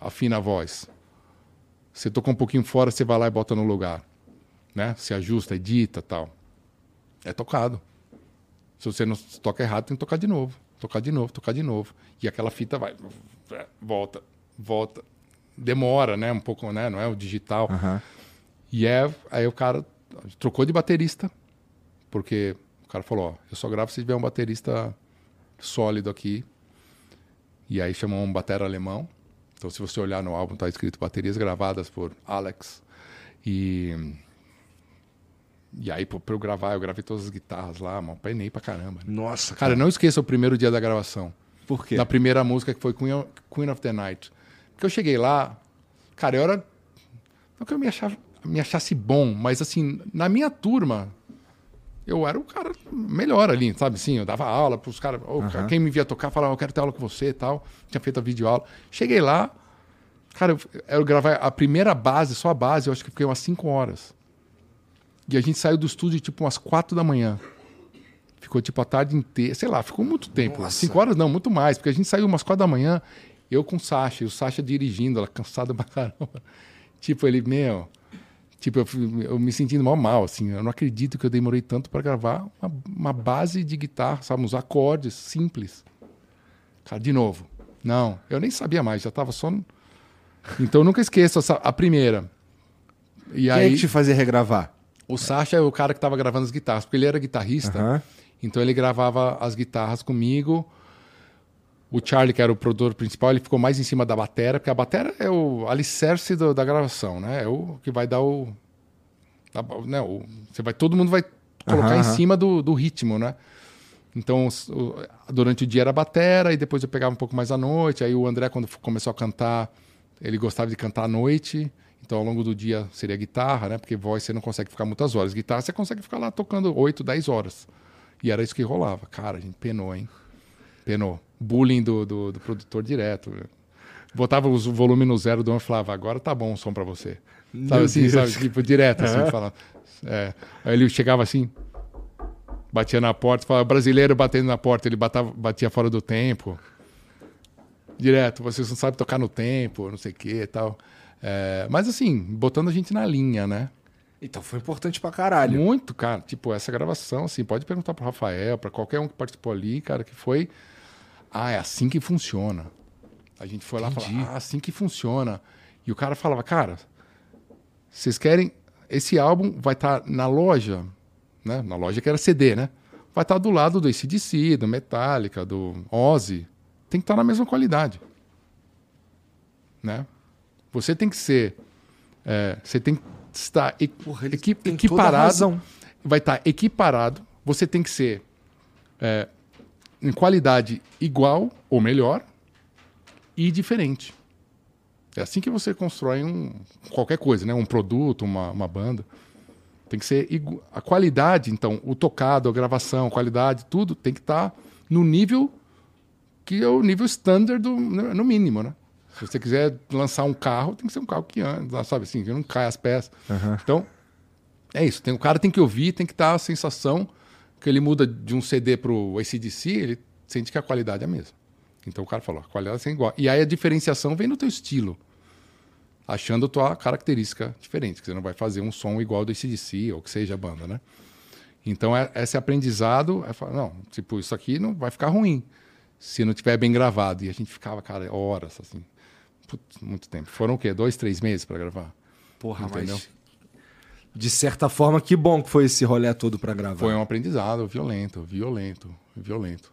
Afina a voz. Você tocou um pouquinho fora, você vai lá e bota no lugar, né? Se ajusta, edita, tal. É tocado. Se você não toca errado, tem que tocar de novo. Tocar de novo, tocar de novo. E aquela fita vai. Volta, volta. Demora, né? Um pouco, né? Não é o digital. Aham. E é. Aí o cara trocou de baterista. Porque o cara falou: Ó, eu só gravo se tiver um baterista sólido aqui. E aí chamou um batera alemão. Então, se você olhar no álbum, tá escrito baterias gravadas por Alex. E. E aí, pra eu gravar, eu gravei todas as guitarras lá, mano. Penei pra caramba. né? Nossa, Cara, não esqueça o primeiro dia da gravação. Por quê? Na primeira música, que foi Queen, Queen of the Night. Porque eu cheguei lá, cara, eu era. Não que eu me, achava, me achasse bom, mas assim, na minha turma, eu era o cara melhor ali, sabe? Sim, eu dava aula pros caras. ô, Aham. Quem me via tocar falava, eu quero ter aula com você e tal. Tinha feito a videoaula. Cheguei lá, cara, eu, eu gravei a primeira base, só a base, eu acho que fiquei umas 5 horas. E a gente saiu do estúdio tipo umas 4 da manhã. Ficou tipo a tarde inteira, sei lá, ficou muito tempo. Nossa. Cinco horas não, muito mais, porque a gente saiu umas quatro da manhã, eu com o Sasha, e o Sasha dirigindo, ela cansada pra caramba. [LAUGHS] Tipo, ele, meu. Tipo, eu, eu me sentindo mal mal, assim. Eu não acredito que eu demorei tanto pra gravar uma, uma base de guitarra, sabe? Uns acordes simples. Cara, de novo. Não, eu nem sabia mais, já tava só. no- Então eu nunca esqueço essa, a primeira. E Quem é aí, que te fazia regravar? o Sasha é o cara que tava gravando as guitarras, porque ele era guitarrista. Aham. Então ele gravava as guitarras comigo. O Charlie, que era o produtor principal, ele ficou mais em cima da batera, porque a batera é o alicerce do- da gravação, né? É o que vai dar o. a- né, o- você vai, todo mundo vai colocar em cima do, do ritmo, né? Então, o- durante o dia era batera, e depois eu pegava um pouco mais à noite. Aí o André, quando começou a cantar, ele gostava de cantar à noite. Então, ao longo do dia seria guitarra, né? Porque voz você não consegue ficar muitas horas. Guitarra você consegue ficar lá tocando 8, 10 horas. E era isso que rolava. Cara, a gente penou, hein? Penou. Bullying do, do, do produtor direto. Botava os- o volume no zero do homem e falava, agora tá bom o som pra você. Sabe Meu assim, Deus. sabe? Tipo, direto, assim, falando. É. Aí ele chegava assim, batia na porta, falava, brasileiro batendo na porta, ele batava, batia fora do tempo. Direto, vocês não sabem tocar no tempo, não sei o que e tal. É, mas assim, botando a gente na linha, né? Então foi importante pra caralho. Muito, cara. Tipo, essa gravação, assim, pode perguntar pro Rafael, pra qualquer um que participou ali, cara, que foi. Ah, é assim que funciona. A gente foi lá e falou, ah, assim que funciona. E o cara falava, cara, vocês querem. Esse álbum vai estar na loja, né? Na loja que era CD, né? Vai estar do lado do ACDC, do Metallica, do Ozzy. Tem que estar na mesma qualidade. Né? Você tem que ser. é, você tem que estar equi- Porra, equi- equiparado. Vai estar equiparado. Você tem que ser é, em qualidade igual ou melhor e diferente. É assim que você constrói um, qualquer coisa, né? Um produto, uma, uma banda. Tem que ser igu- a qualidade, então, o tocado, a gravação, a qualidade, tudo tem que estar no nível que é o nível standard do, no no mínimo, né? Se você quiser lançar um carro, tem que ser um carro que anda, sabe assim, que não cai as peças. Então, é isso. Tem, o cara tem que ouvir, tem que estar a sensação que ele muda de um CD pro ACDC, ele sente que a qualidade é a mesma. Então o cara falou, a qualidade é igual. E aí a diferenciação vem no teu estilo. Achando a tua característica diferente, que você não vai fazer um som igual do ACDC, ou que seja a banda, né? Então é, esse aprendizado, é não, tipo, isso aqui não vai ficar ruim se não tiver bem gravado. E a gente ficava, cara, horas, assim, putz, muito tempo. Foram o quê? Dois, três meses para gravar? Porra, Entendeu? mas. De certa forma, que bom que foi esse rolê todo pra gravar. Foi um aprendizado violento, violento, violento.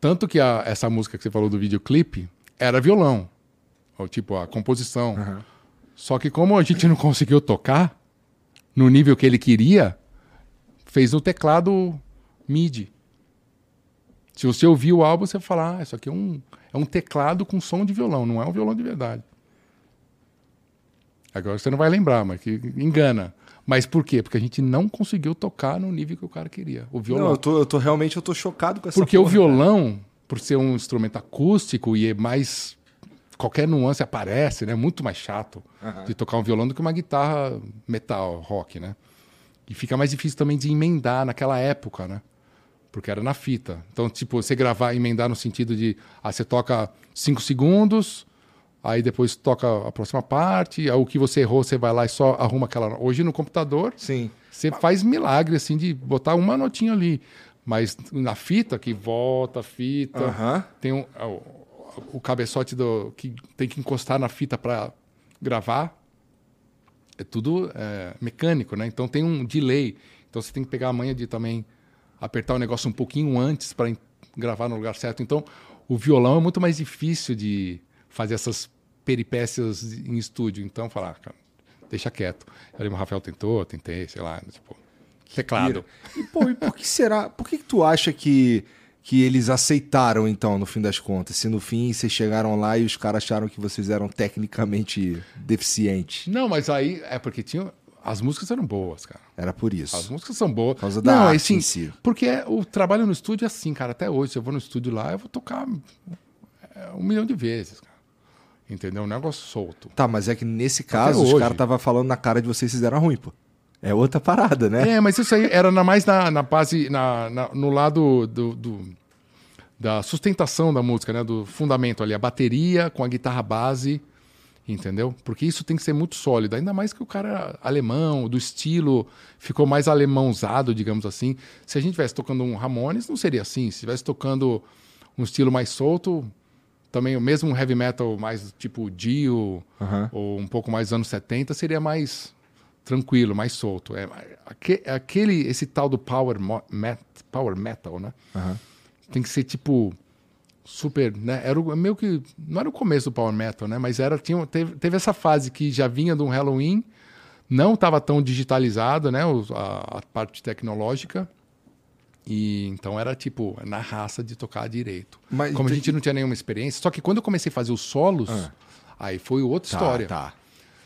Tanto que a- essa música que você falou do videoclipe era violão. Ou, tipo, a composição. Só que como a gente não conseguiu tocar no nível que ele queria, fez no teclado MIDI. Se você ouvir o álbum, você vai falar, ah, isso aqui é um, é um teclado com som de violão, não é um violão de verdade. Agora você não vai lembrar, mas que engana. Mas por quê? Porque a gente não conseguiu tocar no nível que o cara queria. O violão. Não, eu tô, eu tô realmente eu tô chocado com essa Porque o porra, violão, por ser um instrumento acústico e é mais. Qualquer nuance aparece, né? É muito mais chato de tocar um violão do que uma guitarra metal, rock, né? E fica mais difícil também de emendar naquela época, né? Porque era na fita. Então, tipo, você gravar, emendar no sentido de. Ah, você toca cinco segundos, aí depois toca a próxima parte, o que você errou, você vai lá e só arruma aquela. Hoje no computador, Sim. você faz milagre, assim, de botar uma notinha ali. Mas na fita, que volta a fita, Aham. tem um, o, o cabeçote do, que tem que encostar na fita para gravar. É tudo é, mecânico, né? Então tem um delay. Então você tem que pegar a manha de também apertar o negócio um pouquinho antes para gravar no lugar certo. Então o violão é muito mais difícil de fazer essas peripécias em estúdio. Então falar, ah, cara, deixa quieto. Eu lembro, o Rafael tentou, tentei, sei lá, tipo, teclado. E, pô, e por que será? Por que, que tu acha que, que eles aceitaram, então, no fim das contas? Se no fim vocês chegaram lá e os caras acharam que vocês eram tecnicamente deficientes. Não, mas aí é porque tinha. As músicas eram boas, cara. Era por isso. As músicas são boas. Por causa da não, arte assim, em si. Porque é- o trabalho no estúdio é assim, cara. Até hoje, se eu vou no estúdio lá, eu vou tocar é, um milhão de vezes, cara. Entendeu? Um negócio solto. Tá, mas é que nesse caso os hoje. caras estavam falando na cara de vocês que fizeram ruim, pô. É outra parada, né? É, mas isso aí era na- mais na, na base, na, na- no lado do, do- da sustentação da música, né? Do fundamento ali, a bateria com a guitarra base, entendeu? Porque isso tem que ser muito sólido, ainda mais que o cara alemão, do estilo, ficou mais alemãozado, digamos assim. Se a gente estivesse tocando um Ramones, não seria assim. Se estivesse tocando um estilo mais solto, também o mesmo um heavy metal mais tipo Dio, Aham. ou um pouco mais anos 70, seria mais tranquilo, mais solto. É, aque- aquele, esse tal do power, met, power metal, né? Aham. Tem que ser tipo super, né? Era o, meio que não era o começo do power metal, né? Mas era tinha teve, teve essa fase que já vinha de um Halloween, não estava tão digitalizado, né? os- a, a parte tecnológica. E então era tipo na raça de tocar direito. Mas Como a gente não tinha nenhuma experiência, só que quando eu comecei a fazer os solos, Ah. aí foi outra Tá, história. Tá.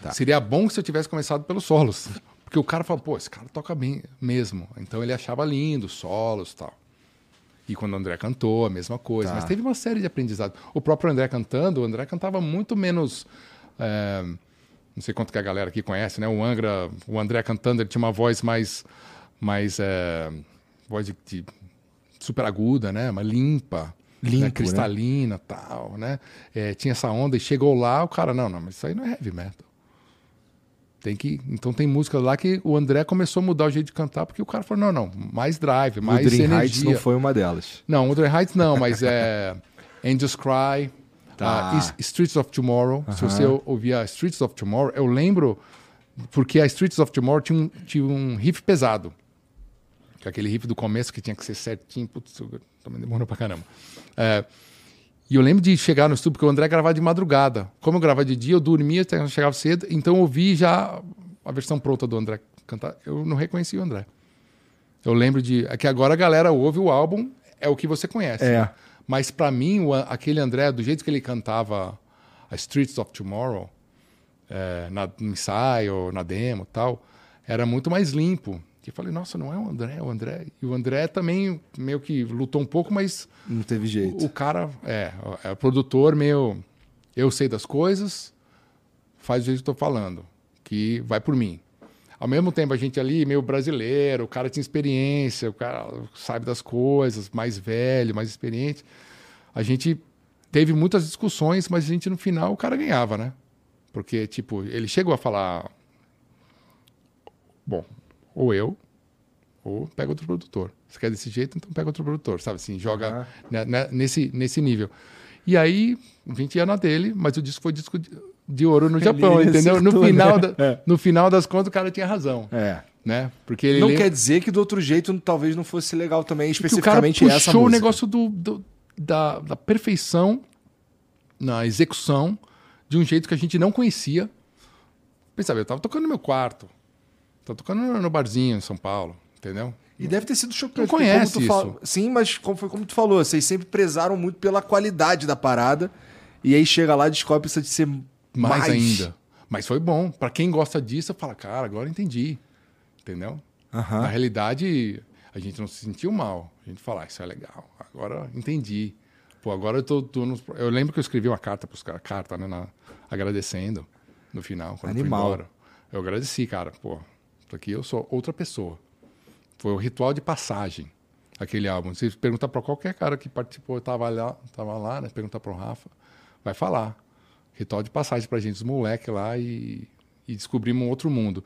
Tá. Seria bom se eu tivesse começado pelos solos. [LAUGHS] Porque o cara fala, pô, esse cara toca bem mesmo. Então ele achava lindo os solos e tal. E quando o André cantou, a mesma coisa. Tá. Mas teve uma série de aprendizado. O próprio André cantando, o André cantava muito menos. é, não sei quanto que a galera aqui conhece, né? O Angra, o André cantando, ele tinha uma voz mais. mais é, voz de, de super aguda, né? Mas limpa. Limpo, né? né? Cristalina tal, né? É, tinha essa onda e chegou lá, o cara, não, não, mas isso aí não é heavy metal. Tem que, então tem música lá que o André começou a mudar o jeito de cantar, porque o cara falou, não, não, mais drive, mais Wuthering Heights energia. não foi uma delas. Não, Wuthering Heights não, mas é Angels Cry, Tá. Is- Streets of Tomorrow. Se Aham. você ou- ouvir a Streets of Tomorrow, eu lembro porque a Streets of Tomorrow tinha um, tinha um riff pesado. Que aquele riff do começo que tinha que ser certinho. Putz, também demorou pra caramba. É, e eu lembro de chegar no estúdio, porque o André gravava de madrugada. Como eu gravava de dia, eu dormia, até eu chegava cedo, então eu ouvi já a versão pronta do André cantar. Eu não reconheci o André. Eu lembro de. É que agora a galera ouve o álbum, é o que você conhece. É. né? Mas pra mim, o, aquele André, do jeito que ele cantava a Streets of Tomorrow, é, na, no ensaio, na demo tal, era muito mais limpo. E eu falei, nossa, não é o André, é o André. E o André também meio que lutou um pouco, mas. Não teve jeito. O, o cara é, é o produtor meio. Eu sei das coisas, faz o jeito que eu tô falando, que vai por mim. Ao mesmo tempo, a gente ali, meio brasileiro, o cara tinha experiência, o cara sabe das coisas, mais velho, mais experiente. A gente teve muitas discussões, mas a gente, no final, o cara ganhava, né? Porque, tipo, ele chegou a falar. Bom, ou eu, ou pega outro produtor. Você quer desse jeito, então pega outro produtor, sabe? Assim, joga né, né, nesse, nesse nível. E aí, a gente ia na dele, mas o disco foi disco de, ouro no Japão, Ele entendeu? No final, né? da- É. no final das contas, o cara tinha razão, É. né? Porque ele Não lembra- quer dizer que do outro jeito talvez não fosse legal também, que o cara especificamente puxou essa o música. negócio do, do- da, da perfeição na execução de um jeito que a gente não conhecia. Pensava, eu tava tocando no meu quarto, tava tocando no- barzinho em São Paulo, entendeu? E deve ter sido chocante. Não conhece como isso. Sim, mas como foi como tu falou, vocês sempre prezaram muito pela qualidade da parada. E aí chega lá e descobre precisa de ser mais, mais, ainda. Mas foi bom. Pra quem gosta disso, fala, cara, agora entendi. Entendeu? Aham. Na realidade, a gente não se sentiu mal. A gente fala, ah, isso é legal. Agora entendi. Pô, agora eu tô, tô nos- Eu lembro que eu escrevi uma carta pros caras, carta, né? na- agradecendo no final, quando eu Animal. fui embora. Eu agradeci, cara. Pô, aqui eu sou outra pessoa. Foi o ritual de passagem, aquele álbum. Se perguntar pra qualquer cara que participou, tava lá, tava lá, né? Perguntar pro Rafa, vai falar. Ritual de passagem pra gente, os moleques lá e, e descobrimos um outro mundo.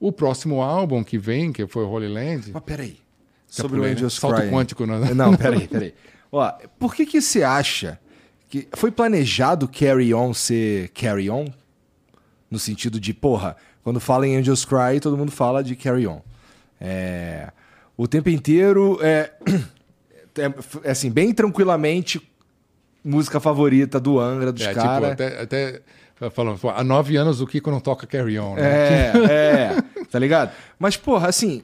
O próximo álbum que vem, que foi o Holy Land, Mas peraí. Sobre o né? Angels Salto Crying. quântico, né? Não, [LAUGHS] peraí, peraí. Ó, por que que você acha que foi planejado Carry On ser Carry On? No sentido de, porra, quando fala em Angels Cry, todo mundo fala de Carry On. É, o tempo inteiro é, [CLEARS THROAT] é, é assim, bem tranquilamente, música favorita do Angra, dos É, tipo, caras. até, até falando, pô, há nove anos o Kiko não toca Carry On, né? É, [LAUGHS] é, tá ligado? Mas, porra, assim,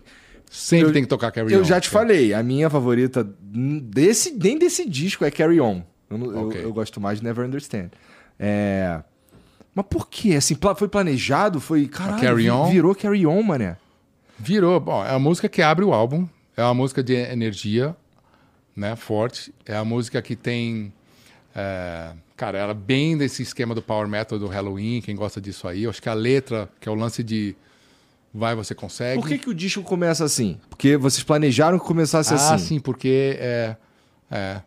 Sempre eu- tem que tocar Carry On. Eu já te cara. falei, a minha favorita desse, nem desse disco é Carry On. Eu, não- eu- eu gosto mais de Never Understand. É... Mas por quê? Assim, foi planejado? Foi. Caralho, Carry On? virou Carry On, mané. Virou. Bom, é a música que abre o álbum. É uma música de energia, né? Forte. É a música que tem. é, cara, ela bem desse esquema do power metal do Halloween, quem gosta disso aí. Eu acho que a letra, que é o lance de vai, você consegue. Por que, que o disco começa assim? Porque vocês planejaram que começasse ah, assim. sim, porque é. é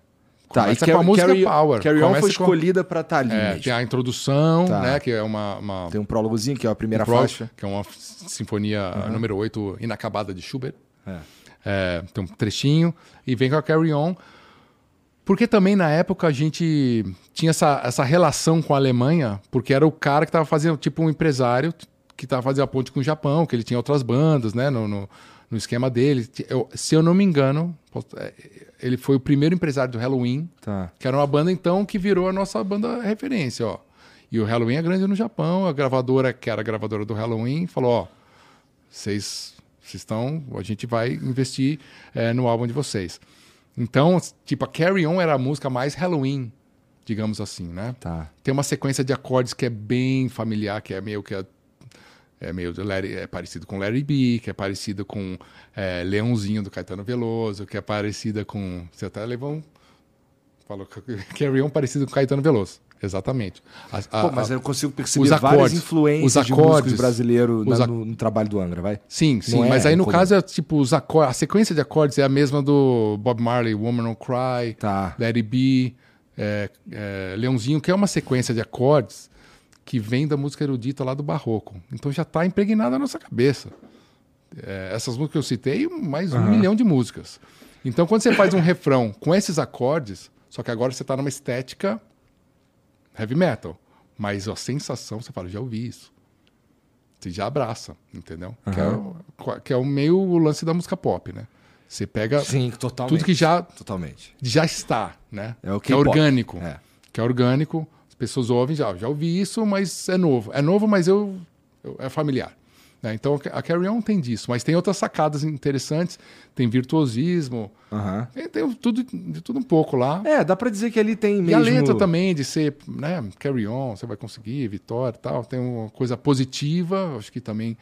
Tá, começa e com a música Carry, Power. Carry On foi com- escolhida pra estar ali É, mesmo. tem a introdução, Tá. né? Que é uma, uma Tem um prólogozinho, que é a primeira Pro- faixa. que é uma sinfonia número 8 inacabada de Schubert. É. É, tem um trechinho e vem com a Carry On. Porque também na época a gente tinha essa, essa relação com a Alemanha, porque era o cara que estava fazendo, tipo um empresário que estava fazendo a ponte com o Japão, que ele tinha outras bandas, né, no, no, no esquema dele. Eu- se eu não me engano, é, ele foi o primeiro empresário do Halloween, Tá. que era uma banda então que virou a nossa banda referência, ó. E o Halloween é grande no Japão, a gravadora que era a gravadora do Halloween falou, ó, vocês estão, a gente vai investir eh, no álbum de vocês. Então, tipo, a Carry On era a música mais Halloween, digamos assim, né? Tá. Tem uma sequência de acordes que é bem familiar, que é meio que é, é meio de Larry- é parecido com Larry B, que é parecido com é, Leãozinho do Caetano Veloso, que é parecida com você até levou um falou que [LAUGHS] Carry On parecido com Caetano Veloso, exatamente. A- a- Pô, mas eu consigo perceber os várias acordes, influências os de músicos acordes, brasileiros os na- no, no trabalho do Angra, vai? Sim, sim, Não é mas aí no comum. caso é tipo os acordes, a sequência de acordes é a mesma do Bob Marley, Woman Don't Cry, Tá. Let It Be, é, é, Leãozinho, que é uma sequência de acordes que vem da música erudita lá do Barroco. Então já está impregnada na nossa cabeça. É, essas músicas que eu citei, mais um milhão de músicas. Então quando você faz um [LAUGHS] refrão com esses acordes, só que agora você está numa estética heavy metal, mas a sensação, você fala, já ouvi isso. Você já abraça, entendeu? Que, é o, que é o meio lance da música pop, né? Você pega Sim, tudo que já Totalmente. já está, né? É o que é orgânico. É. Que é orgânico. As pessoas ouvem já, já ouvi isso, mas é novo. É novo, mas eu, eu- é familiar. Né? Então a Carry On tem disso, mas tem outras sacadas interessantes, tem virtuosismo, Aham. tem, tem tudo, de tudo um pouco lá. É, dá pra dizer que ali tem E mesmo... a letra também, de ser, né, carry on, você vai conseguir, vitória e tal. Tem uma coisa positiva, acho que também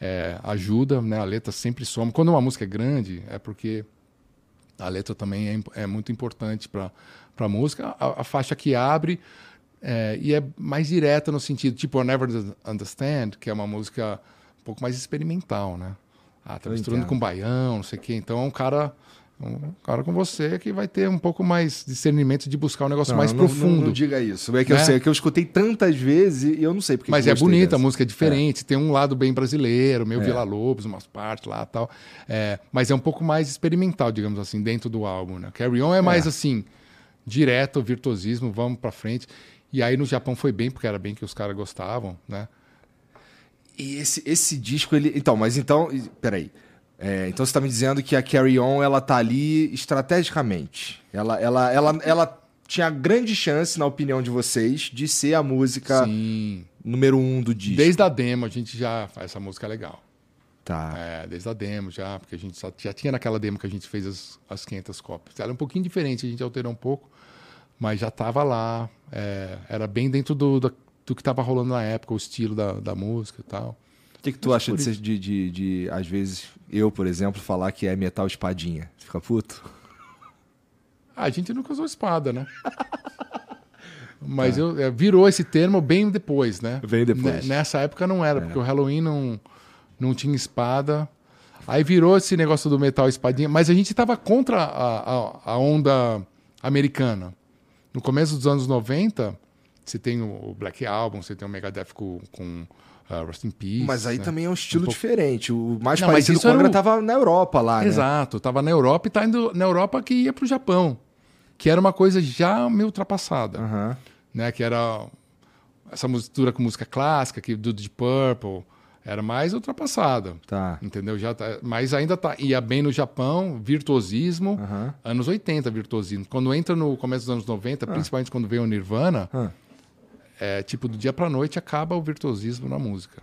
é, ajuda, né? A letra sempre soma. Quando uma música é grande, é porque a letra também é, é muito importante para a música. A, a faixa que abre é, e é mais direta no sentido, tipo, I Never Understand, que é uma música um pouco mais experimental, né? Ah, tá Eu misturando com baião, não sei o quê. Então é um cara... Um cara com você que vai ter um pouco mais discernimento de buscar um negócio Não, mais não- não- profundo. Não, diga isso. É que eu Né? sei, é que eu escutei tantas vezes e eu não sei porque Mas eu é bonita, a dessa. música é diferente, tem um lado bem brasileiro, meio É. Vila Lobos, umas partes lá e tal. É, mas é um pouco mais experimental, digamos assim, dentro do álbum. Né? Carry On é mais assim, direto, virtuosismo, vamos pra frente. E aí no Japão foi bem, porque era bem que os caras gostavam, né? E esse, esse disco, ele. Então, mas então. Peraí. É, então você tá me dizendo que a Carry On, ela tá ali estrategicamente. Ela, ela, ela, ela tinha grande chance, na opinião de vocês, de ser a música Sim. número um do disco. Desde a demo a gente já faz essa música legal. Tá. É, desde a demo já, porque a gente só- já tinha naquela demo que a gente fez as, as 500 cópias. Era um pouquinho diferente, a gente alterou um pouco, mas já tava lá. é, era bem dentro do, do, do que tava rolando na época, o estilo da, da música e tal. O que, que tu acha de, de, de, de, às vezes, eu, por exemplo, falar que é metal espadinha? Você fica puto? Ah, a gente nunca usou espada, né? [LAUGHS] Mas eu, é, virou esse termo bem depois, né? Bem depois. Ne- Nessa época não era, porque o Halloween não, não tinha espada. Aí virou esse negócio do metal espadinha, mas a gente tava contra a, a, a onda americana. No começo dos anos 90, você tem o o Black Album, você tem o Megadeth com, com uh, Rust in Peace. Mas aí né? também é um estilo Um pouco- diferente. O mais Não, parecido com o Angra o- tava na Europa lá, né? Exato, tava na Europa e tá indo na Europa que ia pro Japão, que era uma coisa já meio ultrapassada, né? Que era essa mistura com música clássica, que do Deep Purple, era mais ultrapassada. Tá. Entendeu? Já tá, mas ainda tá ia bem no Japão, virtuosismo, Aham. anos 80 virtuosismo. Quando entra no começo dos anos 90, principalmente quando veio o Nirvana, Ah. é tipo do dia pra noite acaba o virtuosismo na música.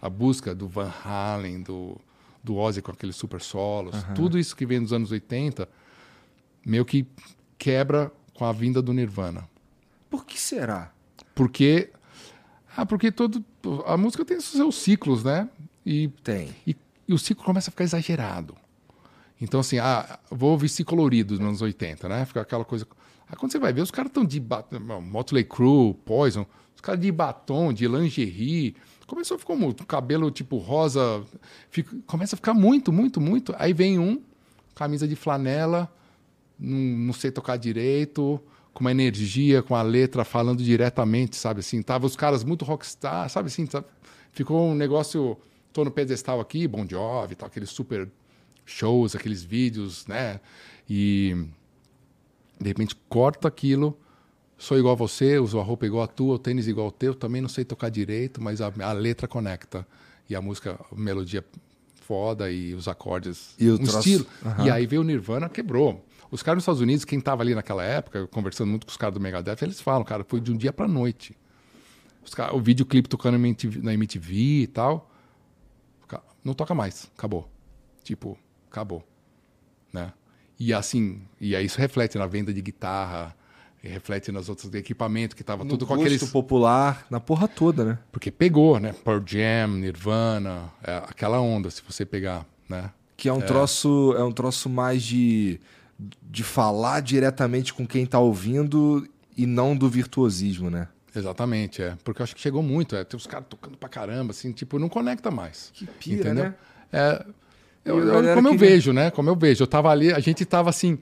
A busca do Van Halen, do do Ozzy com aqueles super solos, tudo isso que vem dos anos 80 meio que quebra com a vinda do Nirvana. Por que será? Porque ah, porque todo a música tem seus ciclos, né? E Tem. e, e o ciclo começa a ficar exagerado. Então, assim, ah, vou ciclo colorido nos anos 80, né? Fica aquela coisa. Aí quando você vai ver, os caras estão de batom. Motley Crue, Poison, os caras de batom, de lingerie. Começou a ficar muito. Cabelo tipo rosa. Fica, começa a ficar muito, muito, muito. Aí vem um, camisa de flanela, não, não sei tocar direito, com uma energia, com a letra falando diretamente, sabe assim? Tava os caras muito rockstar, sabe assim? sabe? Ficou um negócio. Tô no pedestal aqui, Bon Jovi, tal, aqueles super shows, aqueles vídeos, né? E de repente corta aquilo. Sou igual a você, uso a roupa igual a tua, o tênis igual ao teu, também não sei tocar direito, mas a, a letra conecta. E a música, a melodia foda e os acordes. E um troço- estilo. Aham. E aí veio o Nirvana, quebrou. Os caras nos Estados Unidos, quem tava ali naquela época, conversando muito com os caras do Megadeth, eles falam, cara, foi de um dia pra noite. Caras- o videoclipe tocando na MTV, e tal. Não toca mais, acabou. Tipo, acabou. Né? E assim, e aí isso reflete na venda de guitarra, reflete nas outras equipamentos que tava No tudo com aqueles popular, na porra toda, né? porque pegou, né? Pearl Jam, Nirvana, é aquela onda, se você pegar, né? Que é um troço, é um troço mais de de falar diretamente com quem tá ouvindo e não do virtuosismo, né? Exatamente, é. Porque eu acho que chegou muito, é. Tem os caras tocando pra caramba, assim, tipo, não conecta mais. Que pira, entendeu? né? É, eu- a eu- como eu vejo, né? Como eu vejo. Eu tava ali, a gente tava assim,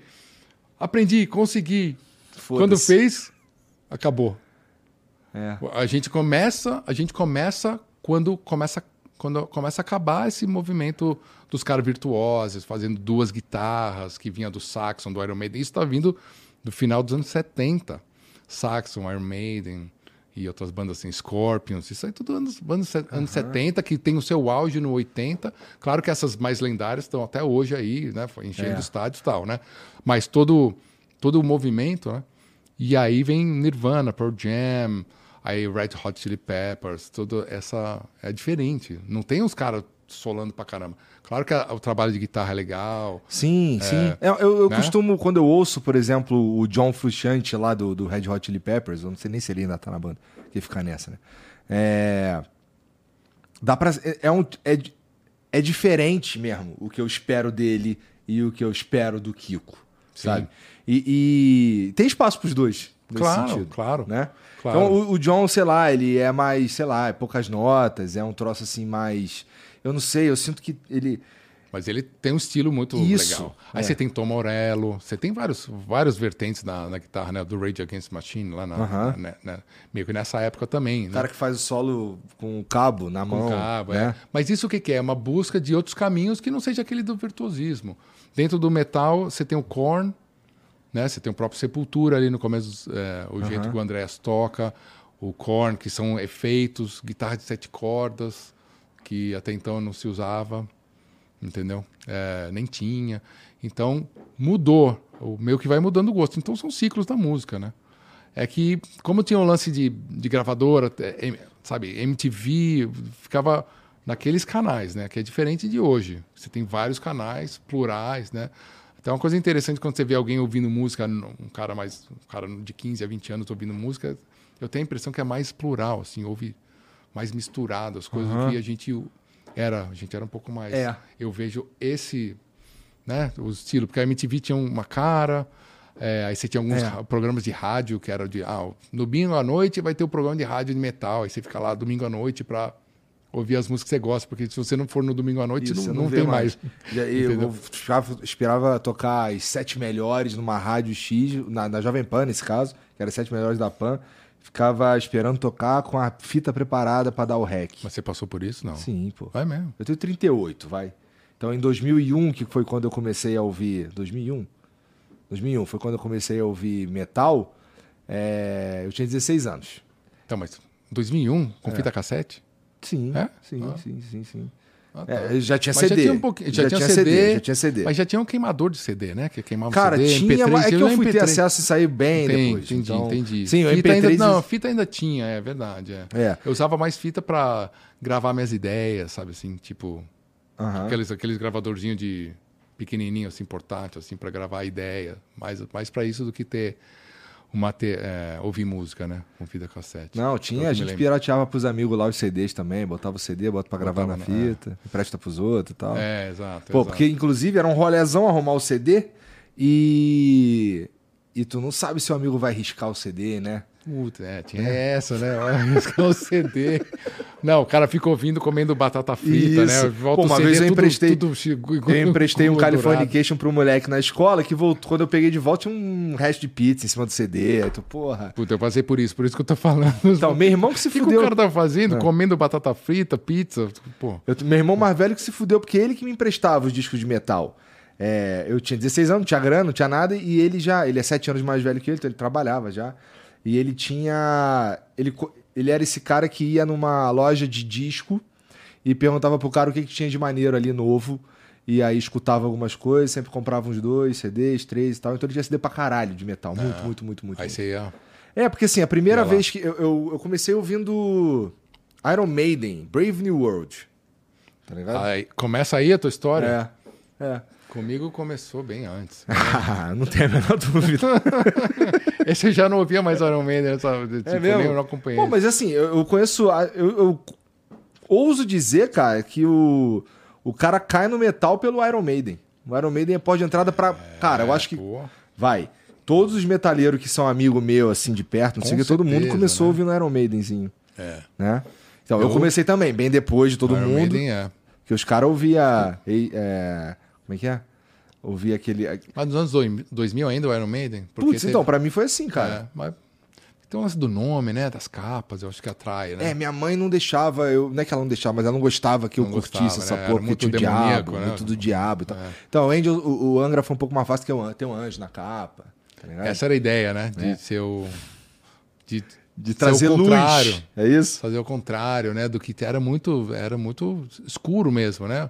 aprendi, consegui. Quando fez, acabou. É. A gente começa, a gente começa quando começa quando começa a acabar esse movimento dos caras virtuosos, fazendo duas guitarras, que vinha do Saxon, do Iron Maiden. Isso está vindo do final dos anos 70. Saxon, Iron Maiden e outras bandas assim, Scorpions. Isso aí tudo anos, anos, anos 70, que tem o seu auge no 80. Claro que essas mais lendárias estão até hoje aí, né? Enchendo É. estádios e tal, né? Mas todo, todo o movimento, né? E aí vem Nirvana, Pearl Jam, Aí Red Hot Chili Peppers, tudo essa é diferente. Não tem uns caras solando pra caramba. Claro que a, o trabalho de guitarra é legal. Sim, sim. É, eu eu né? costumo, quando eu ouço, por exemplo, o John Frusciante lá do, do Red Hot Chili Peppers, eu não sei nem se ele ainda tá na banda, que ficar nessa, né? É. Dá pra. É, é um, é, é diferente mesmo o que eu espero dele e o que eu espero do Kiko, Sim. sabe? E, e tem espaço pros dois, nesse Claro, sentido. claro. Né? Claro. Então o, o John, sei lá, ele é mais, sei lá, é poucas notas, é um troço assim mais. Eu não sei, eu sinto que ele. Mas ele tem um estilo muito Isso, legal. Aí é. você tem Tom Morello, você tem vários, vários vertentes na, na guitarra, né? Do Rage Against the Machine, lá na, Aham. na- na- meio que nessa época também, O né? cara que faz o solo com o cabo na Com mão. cabo, né? é. Mas isso o que, que é? É uma busca de outros caminhos que não seja aquele do virtuosismo. Dentro do metal, você tem o Korn, né? Você tem o próprio Sepultura ali no começo, é, o jeito que o Andreas toca, o Korn, que são efeitos, guitarra de sete cordas, que até então não se usava, entendeu? É, nem tinha. Então, mudou. O meio que vai mudando o gosto. Então, são ciclos da música, né? É que, como tinha um lance de, de gravadora, sabe, MTV, ficava naqueles canais, né? Que é diferente de hoje. Você tem vários canais plurais, né? Então, é uma coisa interessante quando você vê alguém ouvindo música, um cara mais, um cara de 15 a 20 anos ouvindo música, eu tenho a impressão que é mais plural, assim, ouve mais misturado as coisas do que a gente era, a gente era um pouco mais. É. Eu vejo esse, né, o estilo, porque a MTV tinha uma cara, é, aí você tinha alguns É. ra- programas de rádio que era de, ah, domingo à noite vai ter o programa de rádio de metal, aí você fica lá domingo à noite para ouvir as músicas que você gosta, porque se você não for no domingo à noite, não, não vê tem mais. Aí eu ficava- esperava tocar as sete melhores numa rádio X, na, na Jovem Pan, nesse caso, que era as sete melhores da Pan. Ficava esperando tocar com a fita preparada pra dar o rec. Mas você passou por isso? Não. Sim, pô. Vai mesmo. Eu tenho 38, vai. Então em 2001, que foi quando eu comecei a ouvir. 2001? 2001 foi quando eu comecei a ouvir metal. é, eu tinha 16 anos. Então, mas 2001, com É. fita cassete? Sim, É? sim, Ah. sim, sim, sim. Ah, tá. É, já tinha Mas CD. já tinha um pouquinho, já, tinha, CD, já tinha CD. Mas já tinha um queimador de CD, né? Que queimava Cara, CD, tinha, MP3, mas é que eu fui ter MP3. acesso e sair bem Entendi, depois. entendi, então- entendi. Sim, fita MP3... ainda, não, fita ainda tinha, é verdade. É. É. Eu usava mais fita pra gravar minhas ideias, sabe assim, tipo Aham. aqueles aqueles gravadorzinhos de pequenininho assim, portátil assim para gravar a ideia, mais mais para isso do que ter uma te- é, ouvir música, né, com fita cassete. Não, tinha, a gente lembro. pirateava pros amigos lá os CDs também, botava o CD, bota pra gravar na Botava na- fita, empresta pros outros e tal. É, exato. Pô, exato. porque inclusive era um rolezão arrumar o CD e. E tu não sabe se o amigo vai riscar o CD, né? Puta, é, tinha essa, né? [LAUGHS] O CD. Não, o cara fica ouvindo comendo batata frita, Isso. né? Volta Pô, uma CD, vez eu tudo- emprestei- tudo chi- [LAUGHS] Eu emprestei um. Californication pro moleque na escola que voltou. Quando eu peguei de volta, tinha um resto de pizza em cima do CD. Aí tu, porra. Puta, eu passei por isso, por isso que eu tô falando. Então, meu irmão que se [LAUGHS] o que, fudeu. o cara tá fazendo? É. Comendo batata frita, pizza? Pô, Eu- meu irmão mais velho que se fudeu, porque ele que me emprestava os discos de metal. É, eu tinha 16 anos, não tinha grana, não tinha nada, e ele já. Ele é 7 anos mais velho que eu, então ele trabalhava já. E ele tinha. Ele, ele era esse cara que ia numa loja de disco e perguntava pro cara o que, que tinha de maneiro ali novo. E aí escutava algumas coisas, sempre comprava uns dois, CDs, três e tal. Então ele tinha CD pra caralho de metal. Muito, muito, muito, muito. aí muito. você ia. É, porque assim, a primeira Ia vez que eu, eu, eu comecei ouvindo Iron Maiden, Brave New World. Tá ligado? Aí, começa aí a tua história? É. É. Comigo começou bem antes. [LAUGHS] não tem a menor dúvida. [LAUGHS] Esse eu já não ouvia mais Iron Maiden, sabe? Tipo, é mesmo? eu não acompanhei. Pô, mas assim, eu, conheço. Eu, eu ouso dizer, cara, que o, o cara cai no metal pelo Iron Maiden. O Iron Maiden é pós de entrada pra. cara, eu acho que. Pô, Vai. Todos os metaleiros que são amigo meu, assim, de perto, não Com sei que, todo mundo começou né? ouvindo Iron Maidenzinho, é. né? Então, eu, Eu- comecei também, bem depois de todo Iron mundo. Maiden é. Que os caras ouviam. É, como é que é? Ouvia aquele. Mas nos anos dois- 2000 ainda o Iron Maiden? Porque Putz, teve- então, pra mim foi assim, cara. É, mas tem um lance do nome, né? Das capas, eu acho que atrai, né? É, minha mãe não deixava, eu, não é que ela não deixava, mas ela não gostava que eu Não curtisse gostava, essa né? porra, muito tinha o diabo, né? muito do diabo e tal. É. Então, o, Angel, o, o Angra foi um pouco mais fácil que ter um anjo na capa, tá? Essa era a ideia, né? De É. ser o. De, De trazer o luz, contrário. é isso? Fazer o contrário, né? Do que era muito, era muito escuro mesmo, né?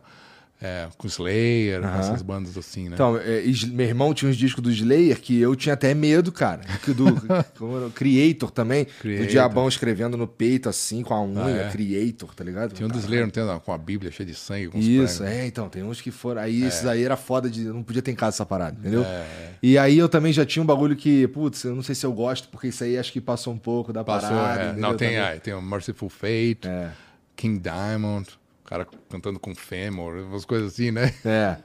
É, com Slayer, Aham. essas bandas assim, né? Então, é, meu irmão tinha uns discos do Slayer que eu tinha até medo, cara. [LAUGHS] Do Creator também. Creator. Do diabão escrevendo no peito, assim, com a unha. Ah, é? Creator, tá ligado? Tinha um do. Slayer, não tem, não, com a Bíblia cheia de sangue. Isso, pregos. é, então, tem uns que foram. Aí esses aí era foda de. Eu não podia ter em casa essa parada, entendeu? É. E aí eu também já tinha um bagulho que, putz, eu não sei se eu gosto, porque isso aí acho que passou um pouco da Passou, parada. é. Não, tem, ah, tem o Merciful Fate, É. King Diamond, cara cantando com Femor, umas coisas assim, né? É,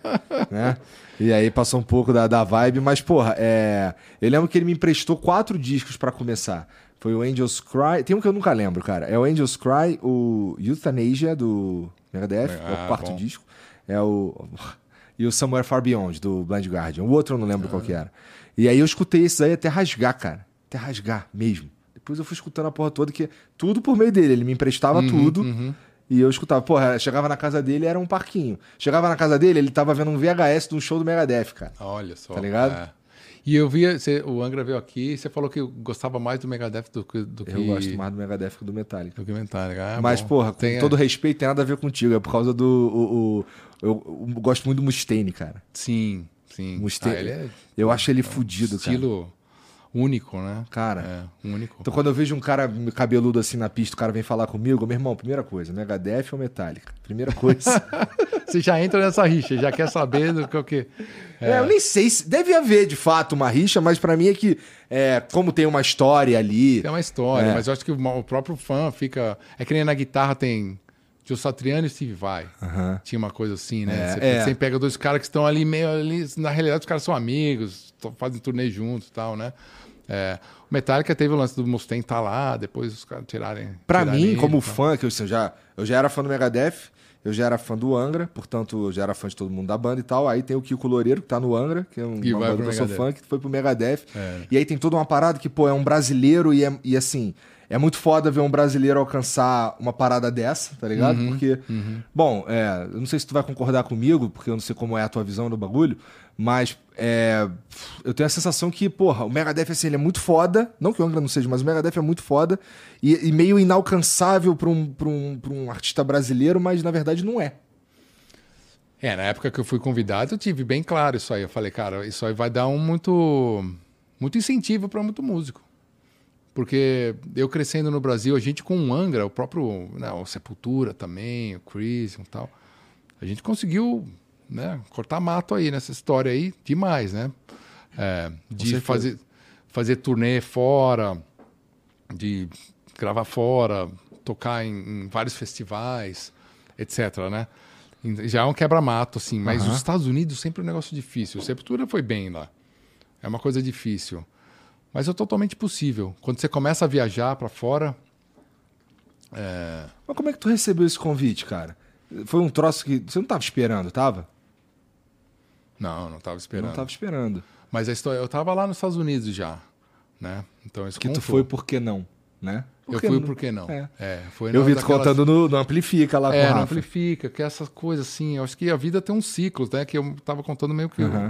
né? E aí passou um pouco da, da vibe, mas, porra, é... eu lembro que ele me emprestou quatro discos pra começar. Foi o Angels Cry, tem um que eu nunca lembro, cara. É o Angels Cry, o Euthanasia do Megadeth, é Ah, o quarto bom. disco. É o... E o Somewhere Far Beyond, do Blind Guardian. O outro eu não lembro qual que era. E aí eu escutei esses aí até rasgar, cara. Até rasgar mesmo. Depois eu fui escutando a porra toda, que tudo por meio dele. Ele me emprestava tudo. E eu escutava, porra, chegava na casa dele, era um parquinho. Chegava na casa dele, ele tava vendo um VHS de um show do Megadeth, cara. Olha só. Tá ligado? é. E eu vi, você- o Angra veio aqui e você falou que gostava mais do Megadeth do que do que, Eu gosto mais do Megadeth que do Metallica. do que Metallica. Ah, Mas, bom. porra, com Tem, é. todo respeito, tem nada a ver contigo. É por causa do. o- o- eu, eu gosto muito do Mustaine, cara. Sim, sim. Mustaine. Ah, é Eu acho ele fudido, cara. estilo único, né? Cara. É, único. Então, quando eu vejo um cara cabeludo assim na pista, o cara vem falar comigo, meu irmão, primeira coisa, Megadeth ou Metallica? Primeira coisa. [LAUGHS] Você já entra nessa rixa, já quer saber do que o que. É, eu nem sei se. Deve haver, de fato, uma rixa, mas pra mim é que, é, como tem uma história ali. Tem uma história, É. mas eu acho que o próprio fã fica. É que nem na guitarra tem Joe Satriani e Steve Vai. Aham. Tinha uma coisa assim, né? É, você, é. pega dois caras que estão ali meio ali. Na realidade, os caras são amigos, fazem turnê juntos e tal, né? É, o Metallica teve o lance do Mustaine tá lá, depois os caras tirarem. Pra tirarem mim, ele, como tá. fã, que eu, eu já, eu já era fã do Megadeth, eu já era fã do Angra, portanto, eu já era fã de todo mundo da banda e tal. Aí tem o Kiko Loureiro, que tá no Angra, que é um, E vai banda que eu sou fã, que foi pro Megadeth. É. E aí tem toda uma parada que, pô, é um brasileiro e, é, e assim, é muito foda ver um brasileiro alcançar uma parada dessa, tá ligado? Uhum, Porque, bom, é, eu não sei se tu vai concordar comigo, porque eu não sei como é a tua visão do bagulho, mas é, eu tenho a sensação que, porra, o Megadeth, assim, ele é muito foda, não que o Angra não seja, mas o Megadeth é muito foda e, e meio inalcançável pra um, um, um artista brasileiro, mas na verdade não é. É, na época que eu fui convidado, eu tive bem claro isso aí. Eu falei, cara, isso aí vai dar um muito, muito incentivo para muito músico. Porque eu crescendo no Brasil, a gente com o Angra, o próprio né, o Sepultura também, o Chris e tal, a gente conseguiu né, cortar mato aí nessa história aí demais, né? É, de fazer, fazer turnê fora, de gravar fora, tocar em, em vários festivais, etc, né? Já é um quebra-mato, assim, mas Aham. os Estados Unidos sempre é um negócio difícil. Sepultura foi bem lá. É uma coisa difícil. Mas é totalmente possível. Quando você começa a viajar para fora, é, Mas como é que tu recebeu esse convite, cara? Foi um troço que você não tava esperando, tava? Não, não estava esperando. Não tava esperando. Mas a história, eu estava lá nos Estados Unidos já, né? Então isso Que tu contou. foi por que não, né? Por Eu fui não? por que não? É. foi Eu vi tu daquelas- contando no, no Amplifica lá É, o não Rafa. amplifica, que é essas coisas assim. Eu acho que a vida tem uns ciclos, né? Que eu tava contando meio que Aham.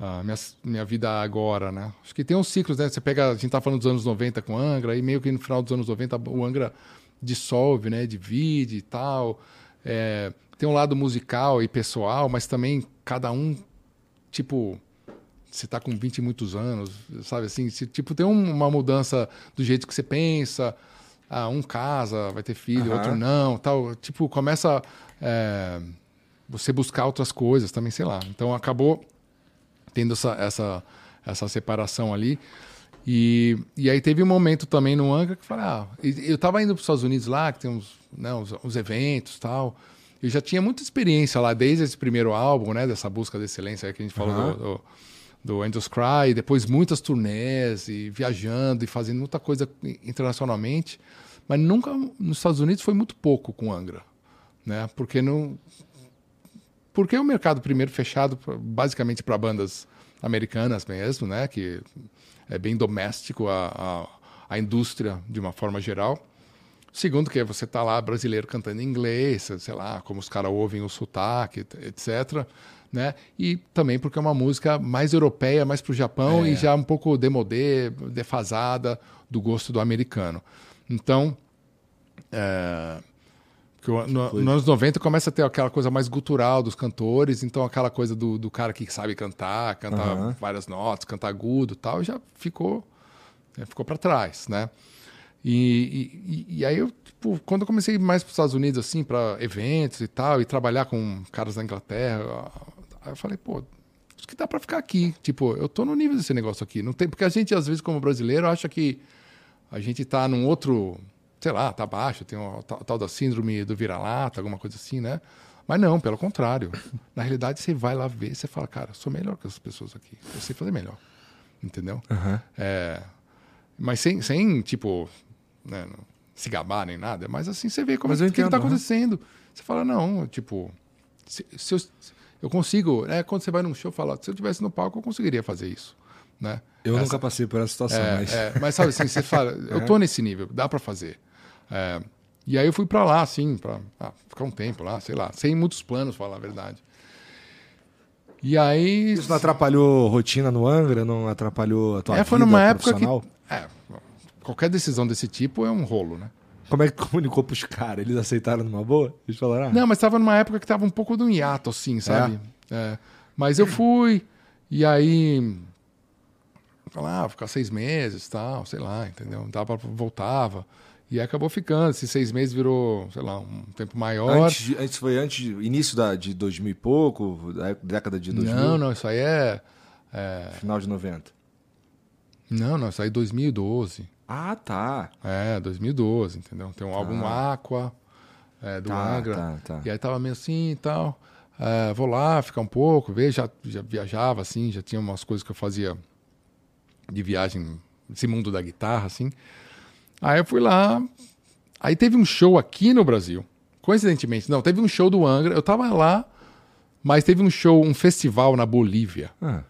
a, a minha, minha vida agora, né? Acho que tem uns ciclos, né? Você pega, a gente tá falando dos anos 90 com Angra, e meio que no final dos anos 90 o Angra dissolve, né? Divide e tal. É, tem um lado musical e pessoal, mas também cada um, tipo, você tá com 20 e muitos anos, sabe assim? Se, tipo, tem um- uma mudança do jeito que você pensa. Ah, um casa, vai ter filho, Aham. outro não, tal. Tipo, começa é, você buscar outras coisas também, sei lá. Então acabou tendo essa, essa, essa separação ali. E, e aí teve um momento também no Angra que eu falei, ah, eu tava indo para os Estados Unidos lá, que tem uns, né, uns, uns eventos tal. Eu já tinha muita experiência lá, desde esse primeiro álbum, né, dessa busca da excelência que a gente falou Aham. do, do, do Angels Cry, depois muitas turnês, e viajando, e fazendo muita coisa internacionalmente. Mas nunca, nos Estados Unidos foi muito pouco com Angra, né, porque não... Porque o mercado primeiro fechado basicamente para bandas americanas mesmo, né? Que é bem doméstico a, a, a indústria de uma forma geral. Segundo, que você tá lá brasileiro cantando em inglês, sei lá, como os caras ouvem o sotaque, etc. Né? E também porque é uma música mais europeia, mais para o Japão É. e já um pouco demodê, defasada do gosto do americano. Então, é, no, nos anos 90 começa a ter aquela coisa mais gutural dos cantores, então aquela coisa do, do cara que sabe cantar, cantar Aham. várias notas, cantar agudo tal, já ficou, né, ficou para trás, né? E, e- e aí eu, tipo, quando eu comecei mais para os Estados Unidos, assim, para eventos e tal, e trabalhar com caras da Inglaterra, aí eu falei, pô, acho que dá para ficar aqui. Tipo, eu tô no nível desse negócio aqui. Não tem, porque a gente, às vezes, como brasileiro, acha que a gente tá num outro, sei lá, tá baixo, tem o tal, tal da síndrome do vira-lata, alguma coisa assim, né? Mas não, pelo contrário. Na realidade, você vai lá ver, você fala, cara, sou melhor que essas pessoas aqui. Eu sei fazer melhor. Entendeu? É, mas sem, sem tipo, né, não se gabar nem nada, mas assim você vê como Mas é eu que, que tá entendo, aham. acontecendo. Você fala, não, tipo, se, se eu, eu consigo, é quando você vai num show, fala, se eu tivesse no palco, eu conseguiria fazer isso, né? Eu Essa- nunca passei por essa situação, é, mas. é, mas sabe assim, você [LAUGHS] fala, eu tô nesse nível, dá pra fazer. É, e aí eu fui pra lá, assim, pra ah, ficar um tempo lá, sei lá, sem muitos planos, falar a verdade. E aí. Isso não atrapalhou rotina no Angra? Não atrapalhou a tua é, foi numa época que. É, qualquer decisão desse tipo é um rolo, né? Como é que comunicou pros caras? Eles aceitaram numa boa? Eles falaram, ah, Não, mas tava numa época que tava um pouco de um hiato, assim, sabe? É. Mas eu fui, e aí. Falar, ah, ficar seis meses tal, sei lá, entendeu? Dava, voltava. E aí acabou ficando. Esses seis meses virou, sei lá, um tempo maior. antes, antes foi antes, início da, de 2000 e pouco, da década de 2000, Não, não, isso aí é. é, final de 90. Não, não, isso aí é 2012. Ah, tá. É, 2012, entendeu? Tem um álbum Aqua, é, do Tá, Angra. tá, tá. E aí tava meio assim e tal. É, vou lá ficar um pouco, ver, já, já viajava assim, já tinha umas coisas que eu fazia de viagem, esse mundo da guitarra, assim. Aí eu fui lá. Aí teve um show aqui no Brasil. Coincidentemente, não, teve um show do Angra. Eu tava lá, mas teve um show, um festival na Bolívia Ah,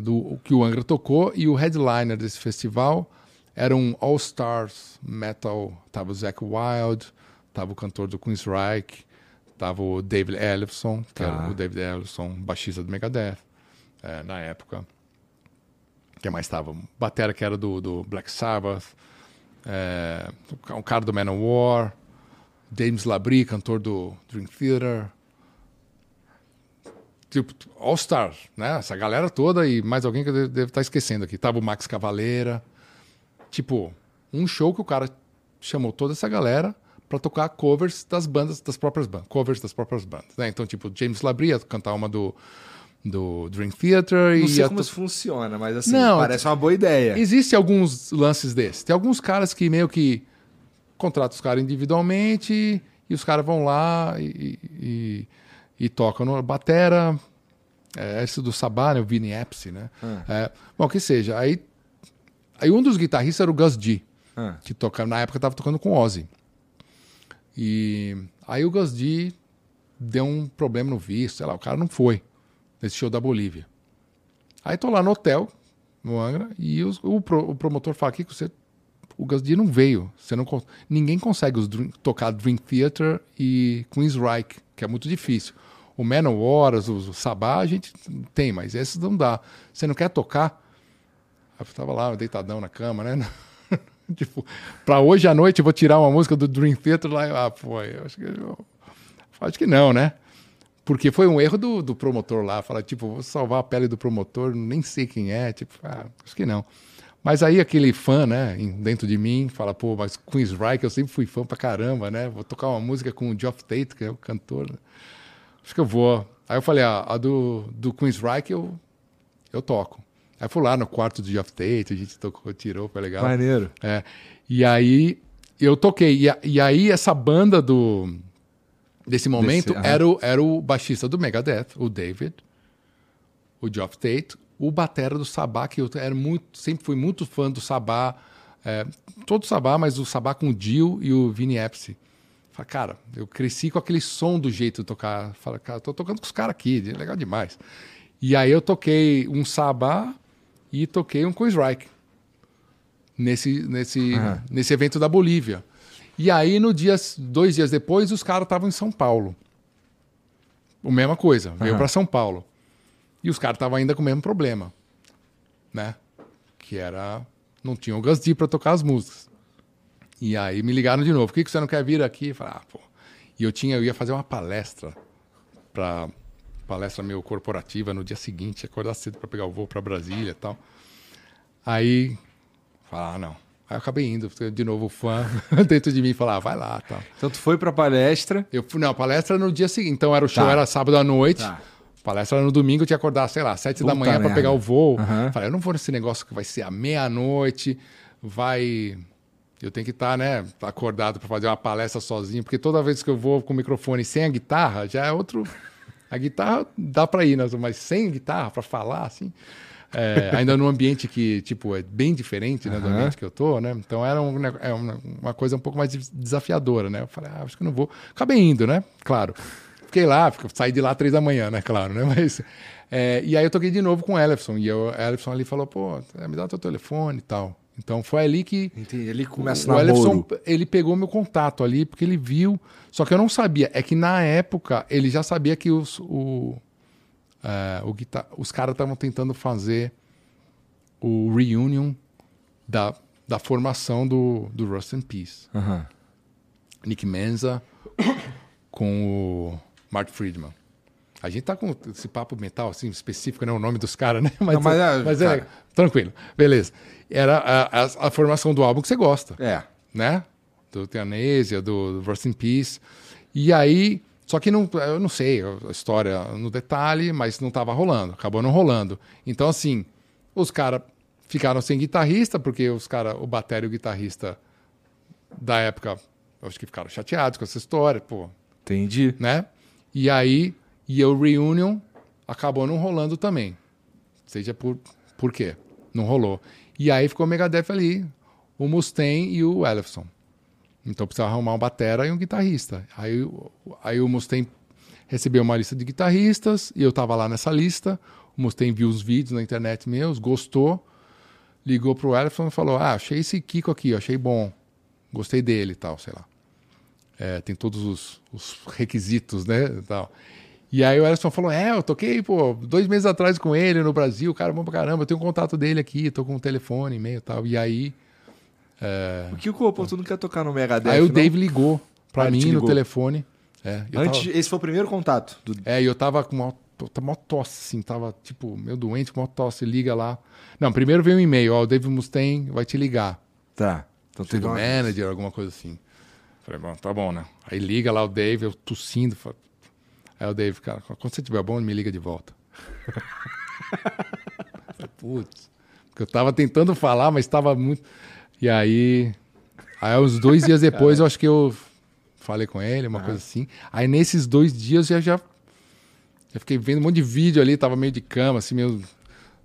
do que o Angra tocou e o headliner desse festival era um All Stars Metal. Tava o Zac Wild, tava o cantor do Queensryche, tava o David Ellefson, que Tá. era o David Ellefson, baixista do Megadeth, é, na época. Quem mais tava? Batera que era do, do Black Sabbath, é, um cara do Manowar, James Labrie, cantor do Dream Theater, tipo, All Stars, né? Essa galera toda e mais alguém que eu devo estar esquecendo aqui. Tava o Max Cavaleira. Tipo, um show que o cara chamou toda essa galera pra tocar covers das bandas, das próprias bandas. Covers das próprias bandas, né? Então, tipo, James Labrie ia cantar uma do, do Dream Theater não e sei como isso funciona, mas assim, Não, parece uma boa ideia. Existem alguns lances desses. Tem alguns caras que meio que contratam os caras individualmente e os caras vão lá e, e, e tocam no batera. É, esse do Sabá, né? O Vini Apse, né? É, bom, que seja. Aí, aí um dos guitarristas era o Gus G, Ah, que toca, na época estava tocando com Ozzy. E aí o Gus G deu um problema no visto, sei lá, o cara não foi nesse show da Bolívia. Aí tô lá no hotel, no Angra, e os- o, pro- o promotor fala aqui que você. O Gus D não veio. Você não, ninguém consegue os tocar Dream Theater e Queensryche, que é muito difícil. O Manowar, o Sabá, a gente tem, mas esses não dá. Você não quer tocar? Eu tava lá, deitadão na cama, né? [LAUGHS] tipo, pra hoje à noite eu vou tirar uma música do Dream Theater lá. Ah, pô, acho que. Eu, acho que não, né? Porque foi um erro do, do promotor lá. Falar, tipo, vou salvar a pele do promotor, nem sei quem é. Tipo, ah, acho que não. Mas aí aquele fã, né, dentro de mim, fala, pô, mas Queensryche eu sempre fui fã pra caramba, né? Vou tocar uma música com o Geoff Tate, que é o cantor. né? Acho que eu vou. Aí eu falei, ah, a do, do Queensryche eu, eu toco. Aí fui lá no quarto do Geoff Tate, a gente tocou, tirou, foi legal. maneiro. É. E aí eu toquei. E, a- e aí essa banda do desse momento Desse- era, o, era o baixista do Megadeth, o David, o Geoff Tate, o batera do Sabá, que eu era muito, sempre fui muito fã do Sabá, é, todo Sabá, mas o Sabá com o Dio e o Vini Apse. Falei, cara, eu cresci com aquele som do jeito de tocar. Falei, cara, tô tocando com os caras aqui, legal demais. E aí eu toquei um Sabá e toquei um Queensryche nesse, nesse, Aham. nesse evento da Bolívia. E aí, no dia, dois dias depois, os caras estavam em São Paulo. A mesma coisa, veio Aham. para São Paulo. E os caras estavam ainda com o mesmo problema, né? Que era, não tinha o Gus D para tocar as músicas. E aí me ligaram de novo, por que, que você não quer vir aqui? Eu falei, ah, pô. E eu tinha, eu ia fazer uma palestra para palestra meio corporativa no dia seguinte, acordar cedo para pegar o voo para Brasília e tal. Aí, falar, ah, não. Aí eu acabei indo, de novo fã [LAUGHS] dentro de mim falar, ah, vai lá, tal. Então tu foi para palestra? Eu fui, não, a palestra no dia seguinte. Então era o show tá. era sábado à noite. Tá. Palestra no domingo, eu tinha que acordar, sei lá, sete Puta da manhã para pegar o voo. Uhum. Falei, eu não vou nesse negócio que vai ser à meia-noite, vai eu tenho que estar, tá, né, acordado para fazer uma palestra sozinho, porque toda vez que eu vou com o microfone sem a guitarra, já é outro. A guitarra dá para ir, né, mas sem guitarra para falar, assim, é, [LAUGHS] ainda num ambiente que tipo é bem diferente, né, do ambiente que eu tô, né? Então era um, é uma, uma coisa um pouco mais desafiadora, né? Eu falei, ah, acho que não vou. Acabei indo, né? Claro. Fiquei lá, saí de lá três da manhã, né? Claro, né? [LAUGHS] Mas é, e aí eu toquei de novo com o Ellison e o Ellison ali falou, pô, me dá o teu telefone e tal. Então foi ali que. Entendi. Ele começa o Ellison, ele pegou meu contato ali, porque ele viu. Só que eu não sabia. É que na época ele já sabia que os, o, uh, o guitar... os caras estavam tentando fazer o reunion da, da formação do, do Rust in Peace. Uhum. Nick Menza [COUGHS] com o Mark Friedman. A gente tá com esse papo mental assim específico, não né? o nome dos caras, né? [LAUGHS] Mas, não, mas, é, mas é, tranquilo, beleza era a, a, a, formação do álbum que você gosta. É. Né? Do Theanesia, do, do Rust in Peace. E aí, só que não, eu não sei a história no detalhe, mas não estava rolando, acabou não rolando. Então, assim, os caras ficaram sem guitarrista, porque os caras, o batério e o guitarrista da época, acho que ficaram chateados com essa história, pô. Entendi. Né? E aí, e o Reunion acabou não rolando também. Seja por, por quê? Não rolou. E aí ficou o Megadeth ali, o Mustaine e o Ellefson. Então precisava arrumar um batera e um guitarrista. Aí, aí o Mustaine recebeu uma lista de guitarristas e eu estava lá nessa lista. O Mustaine viu os vídeos na internet meus, gostou, ligou pro Ellefson e falou: Ah, achei esse Kiko aqui, achei bom, gostei dele e tal, sei lá. É, tem todos os, os requisitos, né? Tal. E aí o Ellison falou: É, eu toquei, pô, dois meses atrás com ele no Brasil, cara, bom pra caramba, eu tenho um contato dele aqui, tô com um telefone, e-mail e tal. E aí. É... O que o pô, tu não quer tocar no Megadeth? Aí o Dave ligou pra ah, mim no telefone. É, Antes, tava... esse foi o primeiro contato? Do... É, e eu tava com uma, uma tosse, assim, tava tipo, meio doente, com uma tosse, liga lá. Não, primeiro veio um e-mail, ó, o Dave Mustaine vai te ligar. Tá. Então teve um manager, alguma coisa assim. Falei, bom, tá bom, né? Aí liga lá o Dave, eu tossindo, falei, Aí o Dave, cara, quando você tiver bom, me liga de volta. [LAUGHS] Putz. Porque eu tava tentando falar, mas estava muito. E aí. Aí, uns dois dias depois, eu acho que eu falei com ele, uma ah. coisa assim. Aí, nesses dois dias, eu já, já fiquei vendo um monte de vídeo ali, tava meio de cama, assim, meio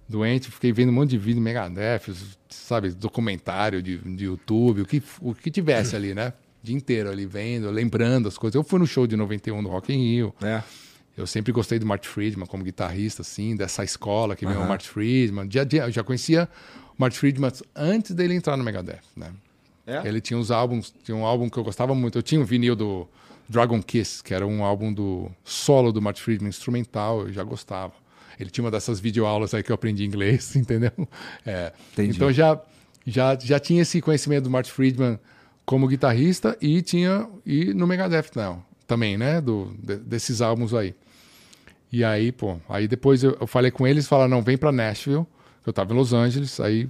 doente. Fiquei vendo um monte de vídeo Megadeth, sabe, documentário de, de YouTube, o que, o que tivesse ali, né? Dia inteiro ali vendo, lembrando as coisas. Eu fui no show de 91 do Rock in Rio. É. Eu sempre gostei do Mark Friedman como guitarrista, assim, dessa escola que veio o Mark Friedman. Dia, dia, eu já conhecia o Mark Friedman antes dele entrar no Megadeth, né? É? Ele tinha uns álbuns, tinha um álbum que eu gostava muito. Eu tinha um vinil do Dragon Kiss, que era um álbum do solo do Mark Friedman, instrumental, eu já gostava. Ele tinha uma dessas videoaulas aí que eu aprendi inglês, [LAUGHS] entendeu? É, então já, já, já tinha esse conhecimento do Mark Friedman como guitarrista e tinha e no Megadeth não, também, né, do de, desses álbuns aí. E aí, pô, aí depois eu, eu falei com eles, falaram, não, vem para Nashville, eu tava em Los Angeles, aí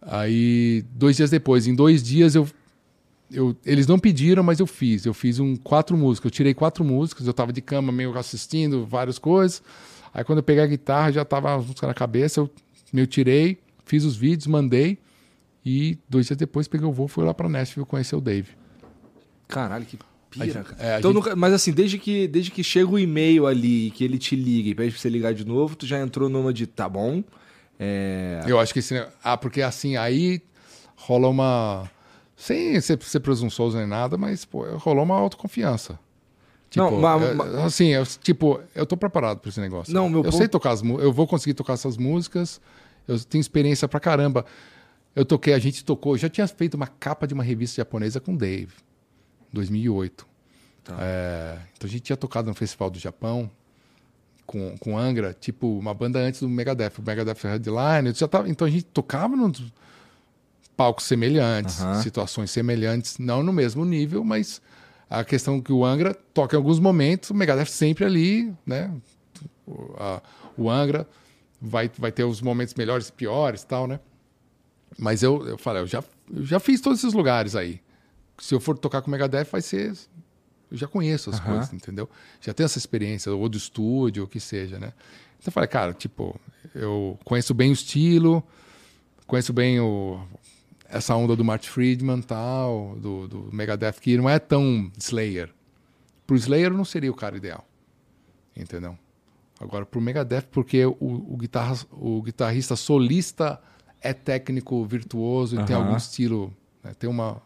aí dois dias depois, em dois dias eu eu, eles não pediram, mas eu fiz. Eu fiz um quatro músicas. Eu tirei quatro músicas. Eu tava de cama meio assistindo várias coisas. Aí quando eu peguei a guitarra, já tava as músicas na cabeça. Eu, eu tirei, fiz os vídeos, mandei. E dois dias depois peguei o voo fui lá pra Nashville conhecer o Dave. Caralho, que pira, cara. É, então, gente... nunca, mas assim, desde que, desde que chega o e-mail ali, que ele te liga e pede pra você ligar de novo, tu já entrou numa de tá bom. É... Eu acho que esse. Ah, porque assim, aí rola uma. Sem ser, ser presunçoso nem nada, mas pô, rolou uma autoconfiança. Tipo, não, mas, é, assim, eu, tipo, eu tô preparado para esse negócio. Não, meu eu ponto... sei tocar as eu vou conseguir tocar essas músicas. Eu tenho experiência pra caramba. Eu toquei, a gente tocou, já tinha feito uma capa de uma revista japonesa com Dave, 2008. Tá. É, então a gente tinha tocado no Festival do Japão com, com Angra, tipo uma banda antes do Megadeth, o Megadeth Headline. Já tava, então a gente tocava nos palcos semelhantes, situações semelhantes, não no mesmo nível, mas A questão que o Angra toca em alguns momentos, o Megadeth sempre ali, né? O, a- o Angra vai, vai ter os momentos melhores e piores tal, né? Mas eu, eu falei, eu já, eu já fiz todos esses lugares aí. Se eu for tocar com o Megadeth, vai ser. Eu já conheço as coisas, entendeu? Já tenho essa experiência, ou do estúdio, ou o que seja, né? Então eu falei, cara, tipo, eu conheço bem o estilo, conheço bem o, essa onda do Marty Friedman tal, do, do Megadeth, que não é tão Slayer. Pro Slayer não seria o cara ideal. Entendeu? Agora, pro Megadeth, porque o, o, guitarra, o guitarrista solista é técnico, virtuoso e tem algum estilo. né, Tem uma.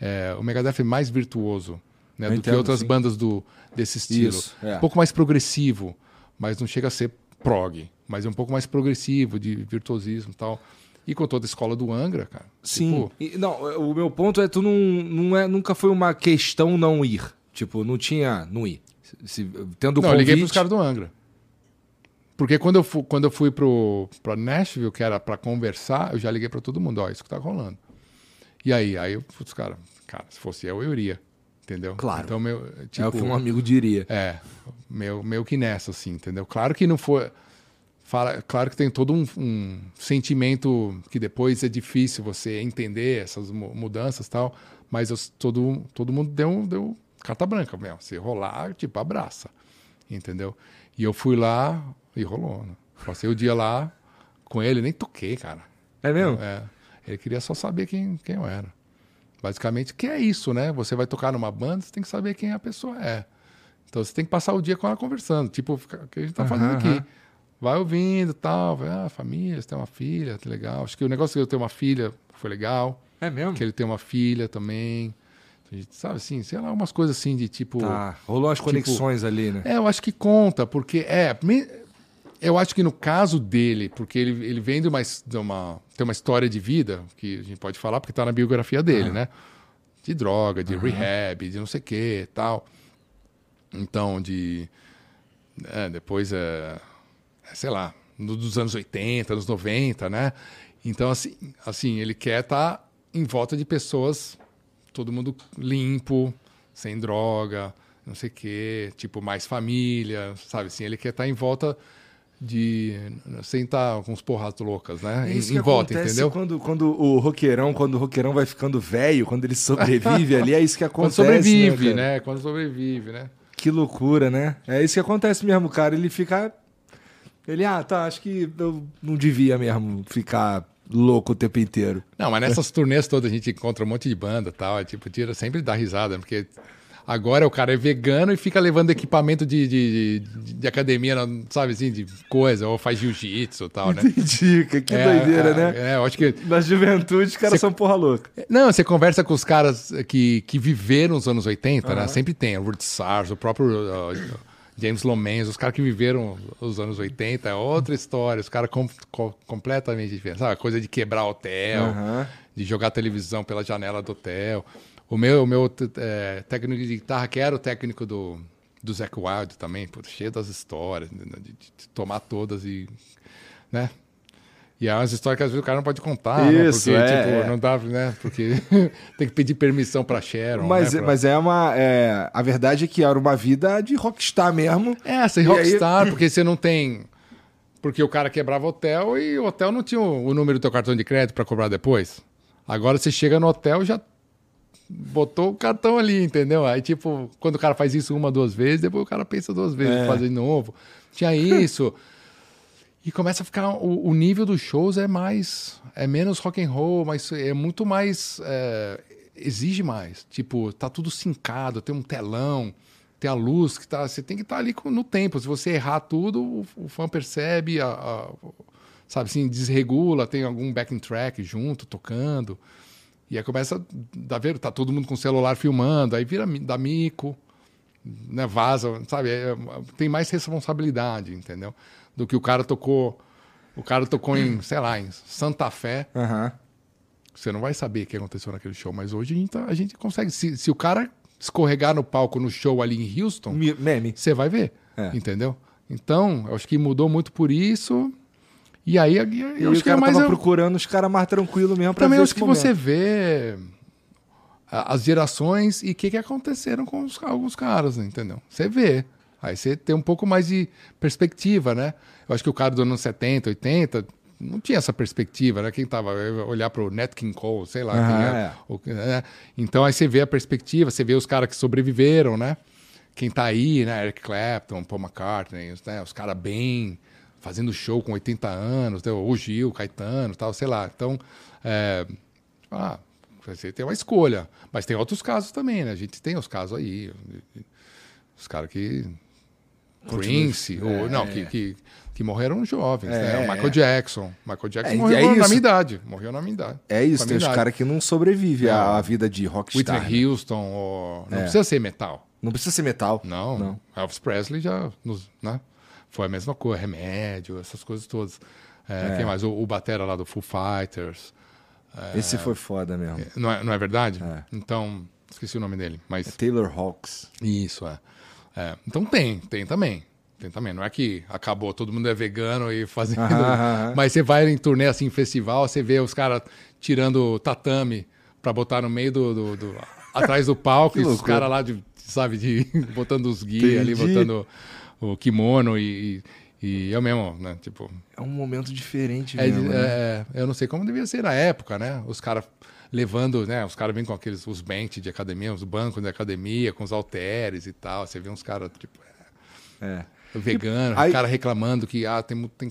é, o Megadeth é mais virtuoso né, Eu do que entendo, outras sim. bandas do, desse estilo. Isso, é. Um pouco mais progressivo, mas não chega a ser prog. Mas é um pouco mais progressivo, de virtuosismo e tal. E com toda a escola do Angra, cara. Sim. tipo, E, não, o meu ponto é tu não, não é, nunca foi uma questão não ir. Tipo, não tinha não ir. Se, tendo Não, eu convite... liguei pros caras do Angra. Porque quando eu fui, quando eu fui pro, pra Nashville, que era pra conversar, eu já liguei pra todo mundo, ó, isso que tá rolando. E aí, aí eu, putz, cara, cara, se fosse eu, eu iria. Entendeu? Claro. Então, meu, tipo, É o que um amigo diria. É, meio, meio que nessa, assim, entendeu? Claro que não foi. Fala, claro que tem todo um, um sentimento que depois é difícil você entender essas mu- mudanças e tal, mas eu- todo, todo mundo deu, deu carta branca, meu. Se rolar, tipo, abraça, entendeu? E eu fui lá e rolou, né? Passei o dia lá com ele, nem toquei, cara. É mesmo? É, ele queria só saber quem, quem eu era. Basicamente, que é isso, né? Você vai tocar numa banda, você tem que saber quem a pessoa é. Então você tem que passar o dia com ela conversando, tipo o que a gente tá fazendo Aham, aqui. aham. Vai ouvindo tal, vai, ah, família, você tem uma filha, que legal. Acho que o negócio de eu ter uma filha foi legal, É mesmo? que ele tem uma filha também. A gente sabe assim, sei lá, umas coisas assim de tipo. Tá, rolou umas conexões ali, né? É, eu acho que conta, porque é. me- Eu acho que no caso dele, porque ele, ele vem de uma, de uma. tem uma história de vida, que a gente pode falar, porque tá na biografia dele, né? De droga, de rehab, de não sei o que tal. Então, de. é, depois, é, é, sei lá, dos anos 80, anos 90, né? Então, assim, assim ele quer estar em volta de pessoas, todo mundo limpo, sem droga, não sei o quê, tipo, mais família, sabe? Assim, ele quer estar em volta de. sem estar com os porradas loucas, né? É em isso em que volta, acontece entendeu? Quando, quando o roqueirão, quando o roqueirão vai ficando velho, quando ele sobrevive [LAUGHS] ali, é isso que Quando acontece. sobrevive, cara? né? Quando sobrevive, né? Que loucura, né? É isso que acontece mesmo, cara. Ele fica. Ele, ah, tá, acho que eu não devia mesmo ficar louco o tempo inteiro. Não, mas nessas turnês todas a gente encontra um monte de banda e tal. é tipo, tira sempre dá risada, porque agora o cara é vegano e fica levando equipamento de, de, de, de academia, sabe assim, de coisa, ou faz jiu-jitsu e tal, né? Entendi, que que É, doideira, é, né? É, eu acho que. Na juventude, os caras são porra louca. Não, você conversa com os caras que, que viveram os anos 80, né? Sempre tem. O Ruth Sars, o próprio uh, James Lomenz, os caras que viveram os anos 80, é outra história. Os caras com, com- completamente diferentes. Sabe? Coisa de quebrar hotel, Aham. de jogar televisão pela janela do hotel. O meu, o meu é, técnico de guitarra, que era o técnico do, do Zac Wild também, pô, cheio das histórias, de, de- de tomar todas e. né? E é umas histórias que às vezes o cara não pode contar, Isso, né? Porque, é, tipo, é. não dá, né? Porque [LAUGHS] tem que pedir permissão pra Sharon. Mas, né? Pra- mas é uma. é, a verdade é que era uma vida de rockstar mesmo. É, ser E rockstar, [LAUGHS] porque você não tem. Porque o cara quebrava hotel e o hotel não tinha o, número do teu cartão de crédito pra cobrar depois. Agora você chega no hotel e já botou o cartão ali, entendeu? Aí, tipo, quando o cara faz isso uma, duas vezes, depois o cara pensa duas vezes É. em fazer de novo. Tinha isso. e começa a ficar. O, o nível dos shows é mais. É menos rock and roll, mas é muito mais. é, exige mais. Tipo, tá tudo sincado, tem um telão, tem a luz que tá. Você tem que estar ali com- no tempo. Se você errar tudo, o, o fã percebe, a, a- sabe assim, desregula, tem algum backing track junto, tocando. E aí começa a dar ver, tá todo mundo com o celular filmando, aí vira dá mico, né, vaza, sabe? É, tem mais responsabilidade, entendeu? Do que o cara tocou. O cara tocou em, sei lá, em Santa Fé. Aham. Você não vai saber o que aconteceu naquele show, mas hoje a gente, tá- a gente consegue. Se, se o cara escorregar no palco no show ali em Houston, Meme. você vai ver, É. entendeu? Então, eu acho que mudou muito por isso. E aí, eu E acho o que é mais tava eu- procurando os caras mais tranquilos mesmo pra também ver acho que momento. você vê as gerações e o que, que aconteceram com os- alguns caras, entendeu? Você vê. Aí você tem um pouco mais de perspectiva, né? Eu acho que o cara do ano 70, 80 não tinha essa perspectiva, né? Quem tava olhar para o Nat King Cole, sei lá, quem Aham, é, é. né? Então aí você vê a perspectiva, você vê os caras que sobreviveram, né? Quem tá aí, né? Eric Clapton, Paul McCartney, né? os caras bem fazendo show com 80 anos, né? o Gil, Caetano, tal, sei lá. Então, é, ah, você tem uma escolha, mas tem outros casos também, né? A gente tem os casos aí, os caras que Prince, ou, não, que, que, que morreram jovens, né? É, Michael é. Jackson, Michael Jackson É, morreu é na minha idade, morreu na minha idade. É isso, tem os caras que não sobrevivem à, vida de rockstar. Whitney né? Houston, ou... não É. precisa ser metal. Não precisa ser metal. Não, Não. Elvis Presley já nos, né? Foi a mesma coisa, remédio, essas coisas todas. É, É. Quem mais? O, o batera lá do Foo Fighters. Esse foi foda mesmo. Não é, não é verdade? É. Então, esqueci o nome dele, mas Taylor Hawks. isso é. É, Então tem, tem também. Tem também. Não é que acabou, todo mundo é vegano e fazendo. [LAUGHS] Aham. Mas você vai em turnê assim, em festival, você vê os caras tirando tatame pra botar no meio do. do- do- atrás do palco, [LAUGHS] e os caras lá, de, sabe, de, [LAUGHS] botando os guias ali, botando o kimono e, e, eu mesmo, né? Tipo, É um momento diferente é, mesmo. né? é, eu não sei como devia ser na época, né? Os caras levando, né? Os caras vêm com aqueles, os bench de academia, os bancos de academia, com os halteres e tal. Você vê uns caras, tipo, É. vegano, aí- cara reclamando que, ah, tem, tem,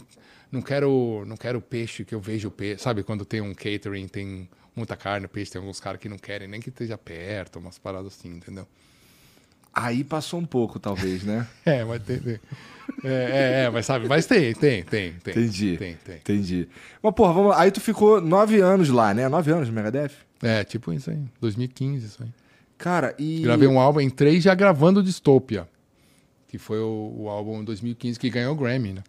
não quero, não quero peixe que eu vejo peixe. Sabe, quando tem um catering, tem muita carne, peixe, tem alguns caras que não querem nem que esteja perto, umas paradas assim, entendeu? Aí passou um pouco, talvez, né? [LAUGHS] É, mas tem, tem. É, é, é, mas sabe, mas tem, tem, tem, tem. Entendi. Tem, tem. Entendi. Mas, porra, vamos lá. Aí tu ficou nove anos lá, né? Nove anos no Megadeth? É, tipo isso aí, 2015, isso aí. Cara, e. Gravei um álbum, entrei já gravando Dystopia, que foi o, o álbum em 2015 que ganhou o Grammy, né?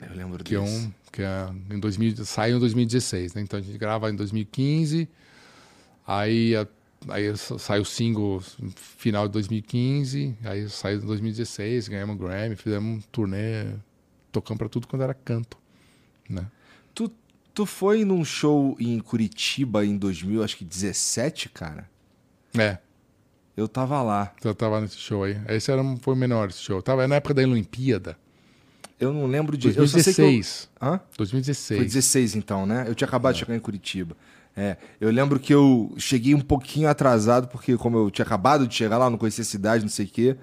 Eu lembro Que é desse. um que é em 2000, saiu em 2016, né? Então a gente grava em 2015, aí aí sa- saiu o single final de 2015, aí saiu em 2016, ganhamos o Grammy, fizemos um turnê, tocamos pra tudo quando era canto, né? Tu, tu foi num show em Curitiba em 2000, acho que 17, cara? É, Eu tava lá. eu tava nesse show aí. Esse era, um- foi o menor esse show. Tava na época da Olimpíada, Eu não lembro de. Eu só sei que eu- 2016. Hã? 2016. Foi 16 então, né? Eu tinha acabado de chegar em Curitiba. É, eu lembro que eu cheguei um pouquinho atrasado, porque como eu tinha acabado de chegar lá, não conhecia a cidade, não sei o quê.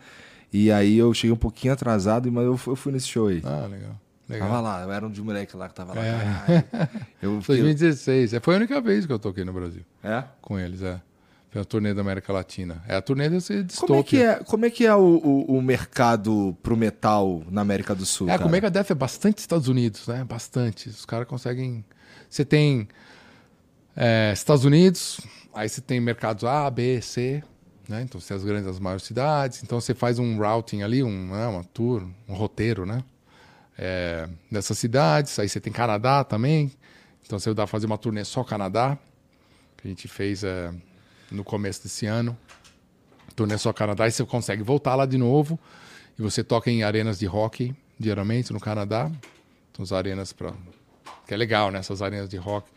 E aí eu cheguei um pouquinho atrasado, mas eu fui, eu fui nesse show aí. Ah, legal. legal. Tava lá, eu era um de moleque lá que tava lá. É. [LAUGHS] Eu fiquei... 2016. É, Foi a única vez que eu toquei no Brasil É? com eles, é. Foi a turnê da América Latina. É a turnê desse distopia. Como é que é, como é, que é o, o, o mercado pro metal na América do Sul? É, cara? com o Megadeth é bastante Estados Unidos, né? Bastante. Os caras conseguem. Você tem é, Estados Unidos, aí você tem mercados A, B, C, né? Então você tem as grandes, as maiores cidades. Então você faz um routing ali, um, né? uma tour, um roteiro, né? É, dessas cidades. Aí você tem Canadá também. Então você dá pra fazer uma turnê só Canadá, que a gente fez é, no começo desse ano. Turnê só Canadá, e você consegue voltar lá de novo. E você toca em arenas de hockey, geralmente, no Canadá. São as arenas para. Que é legal, né? Essas arenas de rock,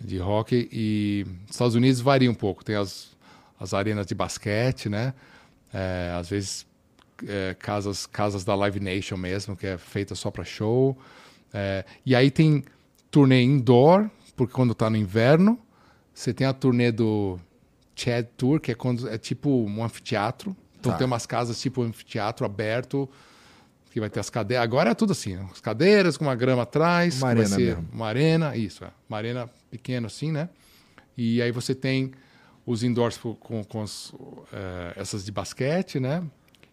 de hockey. E Estados Unidos varia um pouco. Tem as, as arenas de basquete, né? É, às vezes é, casas, casas da Live Nation mesmo, que é feita só para show. É, e aí tem turnê indoor, porque quando tá no inverno, você tem a turnê do Chad Tour, que é quando é tipo um anfiteatro. Então Tá. tem umas casas tipo um anfiteatro aberto, que vai ter as cadeiras. Agora é tudo assim, né? as cadeiras com uma grama atrás. Uma arena mesmo. Uma arena, isso, é. Uma arena pequena assim, né? E aí você tem os indoors com, com, eh, essas de basquete, né?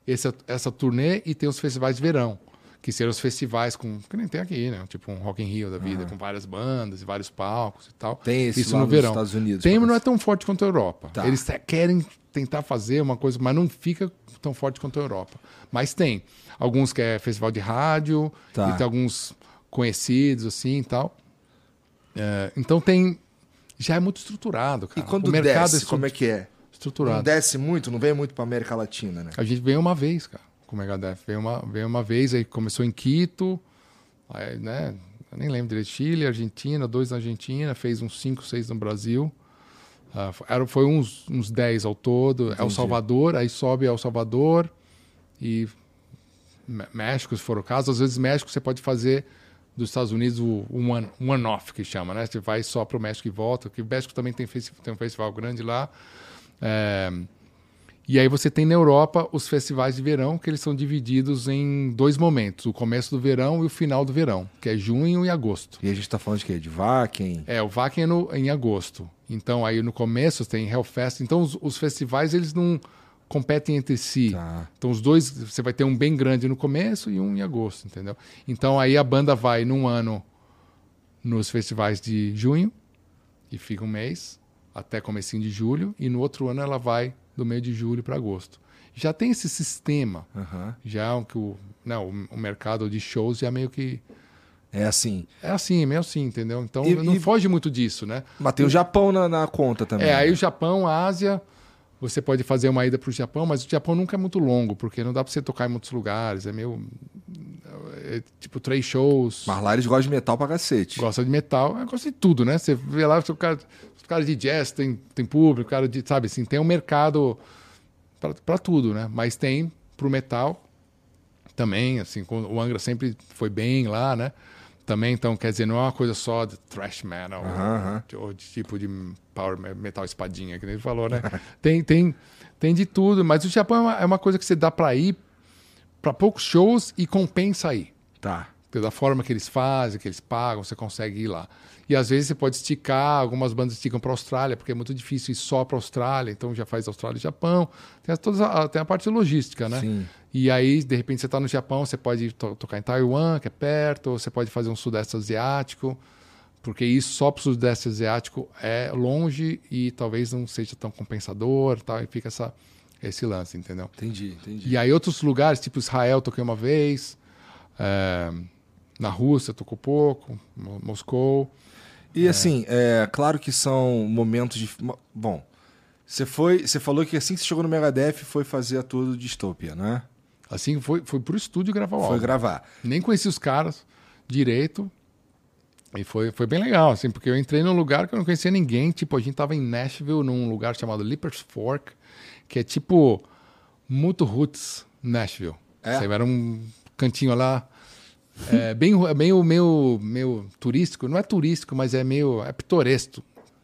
Essa, essa turnê e tem os festivais de verão, que seriam os festivais com que nem tem aqui, né? Tipo um Rock in Rio da vida, com várias bandas e vários palcos e tal. Tem Isso no nos verão. Estados Unidos. Tem, mas não é tão forte quanto a Europa. Tá. Eles querem tentar fazer uma coisa, mas não fica tão forte quanto a Europa. Mas tem. Alguns que é festival de rádio, Tá. e tem alguns conhecidos, assim e tal. É, então tem. Já é muito estruturado, E cara. quando o mercado desce, é como é que é? Não estruturado. desce muito, não vem muito pra América Latina, né? A gente veio uma vez, cara, com o Megadeth. Veio uma, veio uma vez, aí começou em Quito, aí, né? Eu nem lembro direito. Chile, Argentina, dois na Argentina, fez uns cinco, seis no Brasil. Uh, era, foi uns, uns 10 ao todo. Entendi. El Salvador, aí sobe El Salvador e México, se for o caso. Às vezes, México você pode fazer dos Estados Unidos o one, one-off, que chama, né? Você vai só para o México e volta, porque o México também tem, tem um festival grande lá. É, e aí você tem na Europa os festivais de verão, que eles são divididos em dois momentos, o começo do verão e o final do verão, que é junho e agosto. E a gente está falando de quê? De Wacken? É, o Wacken é no, em agosto. Então aí no começo tem Hellfest. Então os, os festivais eles não competem entre si. Tá. Então os dois, você vai ter um bem grande no começo e um em agosto, entendeu? Então aí a banda vai num ano nos festivais de junho e fica um mês até comecinho de julho e no outro ano ela vai do meio de julho para agosto. Já tem esse sistema, uhum. já que o, não, né, o mercado de shows já meio que é assim. É assim, meio assim, entendeu? Então e, não e... foge muito disso, né? Mas tem o Japão na, na conta também. É, aí né? o Japão, a Ásia, você pode fazer uma ida para o Japão, mas o Japão nunca é muito longo, porque não dá para você tocar em muitos lugares. É meio. É, tipo, três shows. Mas lá eles gostam de metal pra cacete. Gosta de metal, gosta de tudo, né? Você vê lá, o cara, os caras de jazz tem, tem público, cara de. Sabe assim, tem um mercado para tudo, né? Mas tem pro metal também, assim, o Angra sempre foi bem lá, né? Também, então, quer dizer, não é uma coisa só de thrash metal, ou, de tipo de power metal espadinha, que ele falou, né? [LAUGHS] tem, tem, tem de tudo, mas o Japão é uma, é uma coisa que você dá para ir para poucos shows e compensa aí. Tá. Da forma que eles fazem, que eles pagam, você consegue ir lá. E às vezes você pode esticar, algumas bandas esticam para a Austrália, porque é muito difícil ir só para a Austrália, então já faz Austrália e Japão. Tem, toda a, tem a parte logística, né? Sim. E aí, de repente, você está no Japão, você pode to tocar em Taiwan, que é perto, ou você pode fazer um Sudeste Asiático, porque isso só para o Sudeste Asiático é longe e talvez não seja tão compensador, tal, e fica essa, esse lance, entendeu? Entendi, entendi. E aí, outros lugares, tipo Israel, toquei uma vez, é, na Rússia, tocou pouco, Moscou. E é. assim, é claro que são momentos de. Bom, você foi. Você falou que assim que você chegou no Megadeth foi fazer a tour do Dystopia, né? Assim, foi, foi pro estúdio gravar o álbum. Foi gravar. Nem conheci os caras direito. E foi, foi bem legal, assim, porque eu entrei num lugar que eu não conhecia ninguém. Tipo, a gente tava em Nashville, num lugar chamado Lippers Fork, que é tipo muito roots Nashville. É? Era um cantinho lá, é, bem, meio, meio, meio turístico. Não é turístico, mas é meio é pitoresco.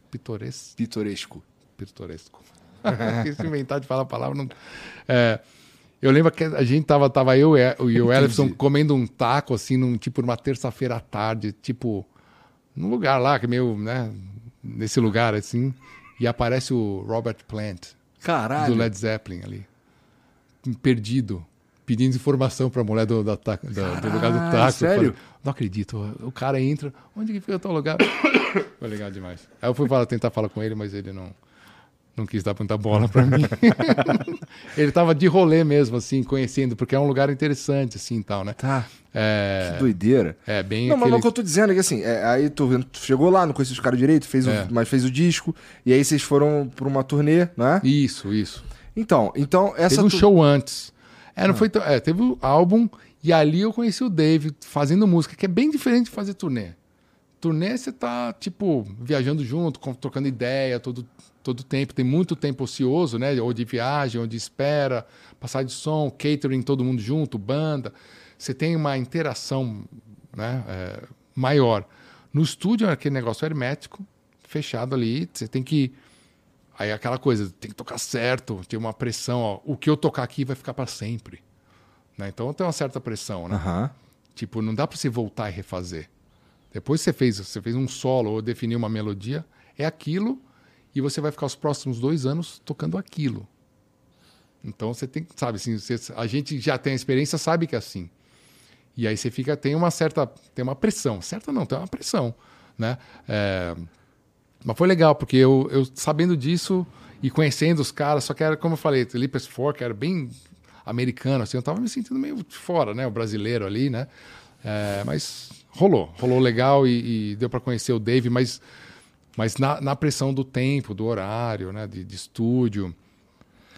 Pitoresco? Pitoresco. Pitoresco. [LAUGHS] Se inventar de falar a palavra, não... É, eu lembro que a gente tava, tava eu e o Ellison comendo um taco, assim, num, tipo, numa terça-feira à tarde, tipo, num lugar lá, que é meio, né, nesse lugar, assim, e aparece o Robert Plant. Caralho. Do Led Zeppelin ali. Perdido. Pedindo informação pra mulher do, da, da, Caralho, do lugar do taco. Sério? Falei, não acredito. O cara entra. Onde que fica o teu lugar? [COUGHS] Foi legal demais. Aí eu fui falar, tentar falar com ele, mas ele não não quis dar muita bola para mim. [LAUGHS] ele tava de rolê mesmo, assim, conhecendo, porque é um lugar interessante, assim, tal, né? Tá. É... Que doideira. É, bem Não, aquele... mas o que eu tô dizendo é que, assim, é, aí tu, tu, chegou lá, não conhecia os caras direito, fez é. o, mas fez o disco, e aí vocês foram pra uma turnê, né? Isso, isso. Então, então essa... Teve um tu... show antes. É, não ah. foi tão... É, teve o álbum, e ali eu conheci o Dave fazendo música, que é bem diferente de fazer turnê. Turnê você tá, tipo, viajando junto, trocando ideia, todo todo tempo, tem muito tempo ocioso, né? Ou de viagem, ou de espera, passar de som, catering, todo mundo junto, banda. Você tem uma interação né, é, maior. No estúdio é aquele negócio hermético, fechado ali, você tem que. Aí é aquela coisa, tem que tocar certo, tem uma pressão, ó, o que eu tocar aqui vai ficar para sempre. Né? Então tem uma certa pressão, né? Uhum. Tipo, não dá para você voltar e refazer. Depois você fez, você fez um solo ou definiu uma melodia, é aquilo e você vai ficar os próximos dois anos tocando aquilo. Então você tem, sabe, assim, você, a gente já tem a experiência, sabe que é assim. E aí você fica, tem uma certa, tem uma pressão, certa não, tem uma pressão, né? É, mas foi legal porque eu, eu sabendo disso e conhecendo os caras, só que era como eu falei, Lippers Fork era bem americano, assim, eu tava me sentindo meio fora, né, o brasileiro ali, né? É, mas rolou, rolou legal e, e deu para conhecer o Dave, mas mas na, na pressão do tempo, do horário, né, de, de estúdio.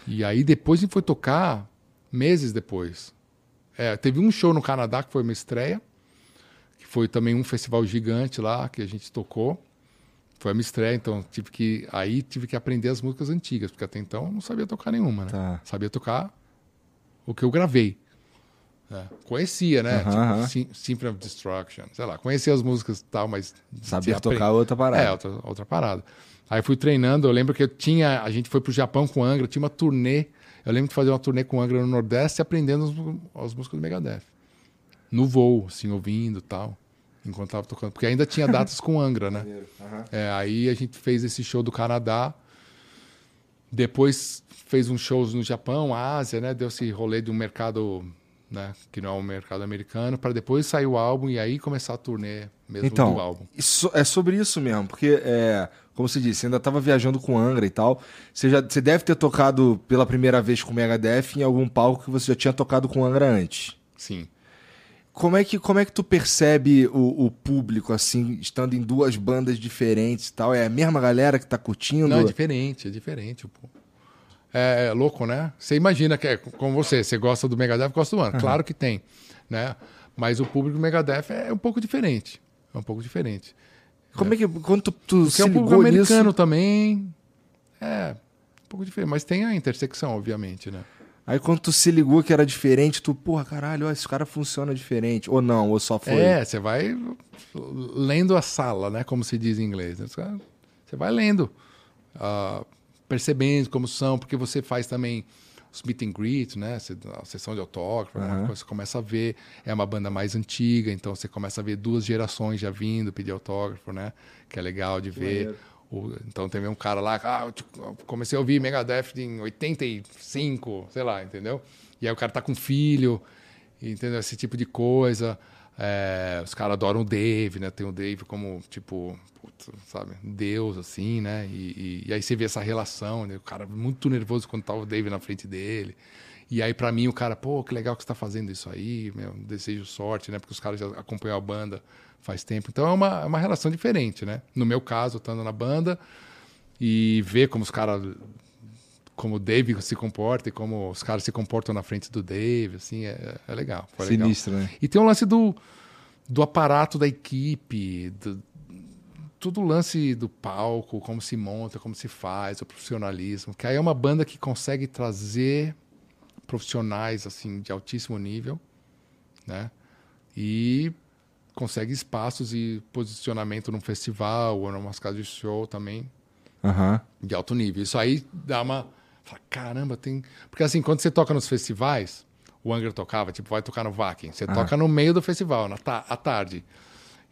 E aí depois a gente foi tocar meses depois. É, teve um show no Canadá que foi uma estreia, que foi também um festival gigante lá que a gente tocou, Foi a minha estreia, então tive que aí tive que aprender as músicas antigas, porque até então eu não sabia tocar nenhuma, né? Tá. Sabia tocar o que eu gravei. É, Conhecia, né? Aham, tipo, aham. Sym- Symphony of Destruction, sei lá, conhecia as músicas e tal, mas Sabia tocar outra parada. é, outra, outra parada. Aí fui treinando, eu lembro que eu tinha, a gente foi pro Japão com Angra, tinha uma turnê, eu lembro de fazer uma turnê com Angra no Nordeste aprendendo as, as músicas do Megadeth. No voo, assim, ouvindo e tal, enquanto tava tocando. Porque ainda tinha datas com Angra, né? Aham. É, aí a gente fez esse show do Canadá, depois fez uns shows no Japão, Ásia, né? Deu esse rolê de um mercado, né? Que não é um mercado americano, para depois sair o álbum e aí começar a turnê mesmo do Então, álbum. isso, é sobre isso mesmo, porque, é, como você disse, você ainda estava viajando com Angra e tal. Você, já, você deve ter tocado pela primeira vez com o Megadeth em algum palco que você já tinha tocado com Angra antes. Sim. Como é que, como é que tu percebe o, o público, assim, estando em duas bandas diferentes e tal? É a mesma galera que tá curtindo? Não, é diferente, é diferente. Pô. É, é louco, né? Você imagina que é como você, você gosta do Megadeth, gosta do Angra. Claro que tem, né? Mas o público do Megadeth é um pouco diferente. É um pouco diferente. Como é que, quando tu, tu Porque se é um público americano nisso, também. É, um pouco diferente. Mas tem a intersecção, obviamente, né? Aí quando tu se ligou que era diferente, tu, porra, caralho, ó, esse cara funciona diferente. Ou não, ou só foi... É, você vai lendo a sala, né? Como se diz em inglês. Você vai lendo, ah, percebendo como são, porque você faz também os meet and greet, né? A sessão de autógrafo? Aham. você começa a ver, é uma banda mais antiga, então você começa a ver duas gerações já vindo pedir autógrafo, né? Que é legal de ver. maneiro. Então teve um cara lá, ah, comecei a ouvir Megadeth em 85, sei lá, entendeu? E aí o cara tá com filho, entendeu? Esse tipo de coisa. É, os caras adoram o Dave, né? Tem o Dave como, tipo, putz, sabe, Deus, assim, né? E, e- e aí você vê essa relação, né? O cara muito nervoso quando tá o Dave na frente dele. E aí, pra mim, o cara, pô, que legal que você tá fazendo isso aí, meu, desejo sorte, né? Porque os caras já acompanham a banda faz tempo. Então é uma, é uma relação diferente, né? No meu caso, estando na banda e ver como os caras como o Dave se comporta e como os caras se comportam na frente do Dave, assim, é, é legal. Legal. Sinistro, né? E tem o lance do, do aparato da equipe, do, tudo o lance do palco, como se monta, como se faz, o profissionalismo. Que aí é uma banda que consegue trazer profissionais assim de altíssimo nível, né? E consegue espaços e posicionamento num festival ou numa casa de show também Aham. de alto nível. Isso aí dá uma. Fala, caramba, tem. Porque assim, quando você toca nos festivais, o Angra tocava, tipo, vai tocar no Vakin. Você toca no meio do festival, na ta à tarde.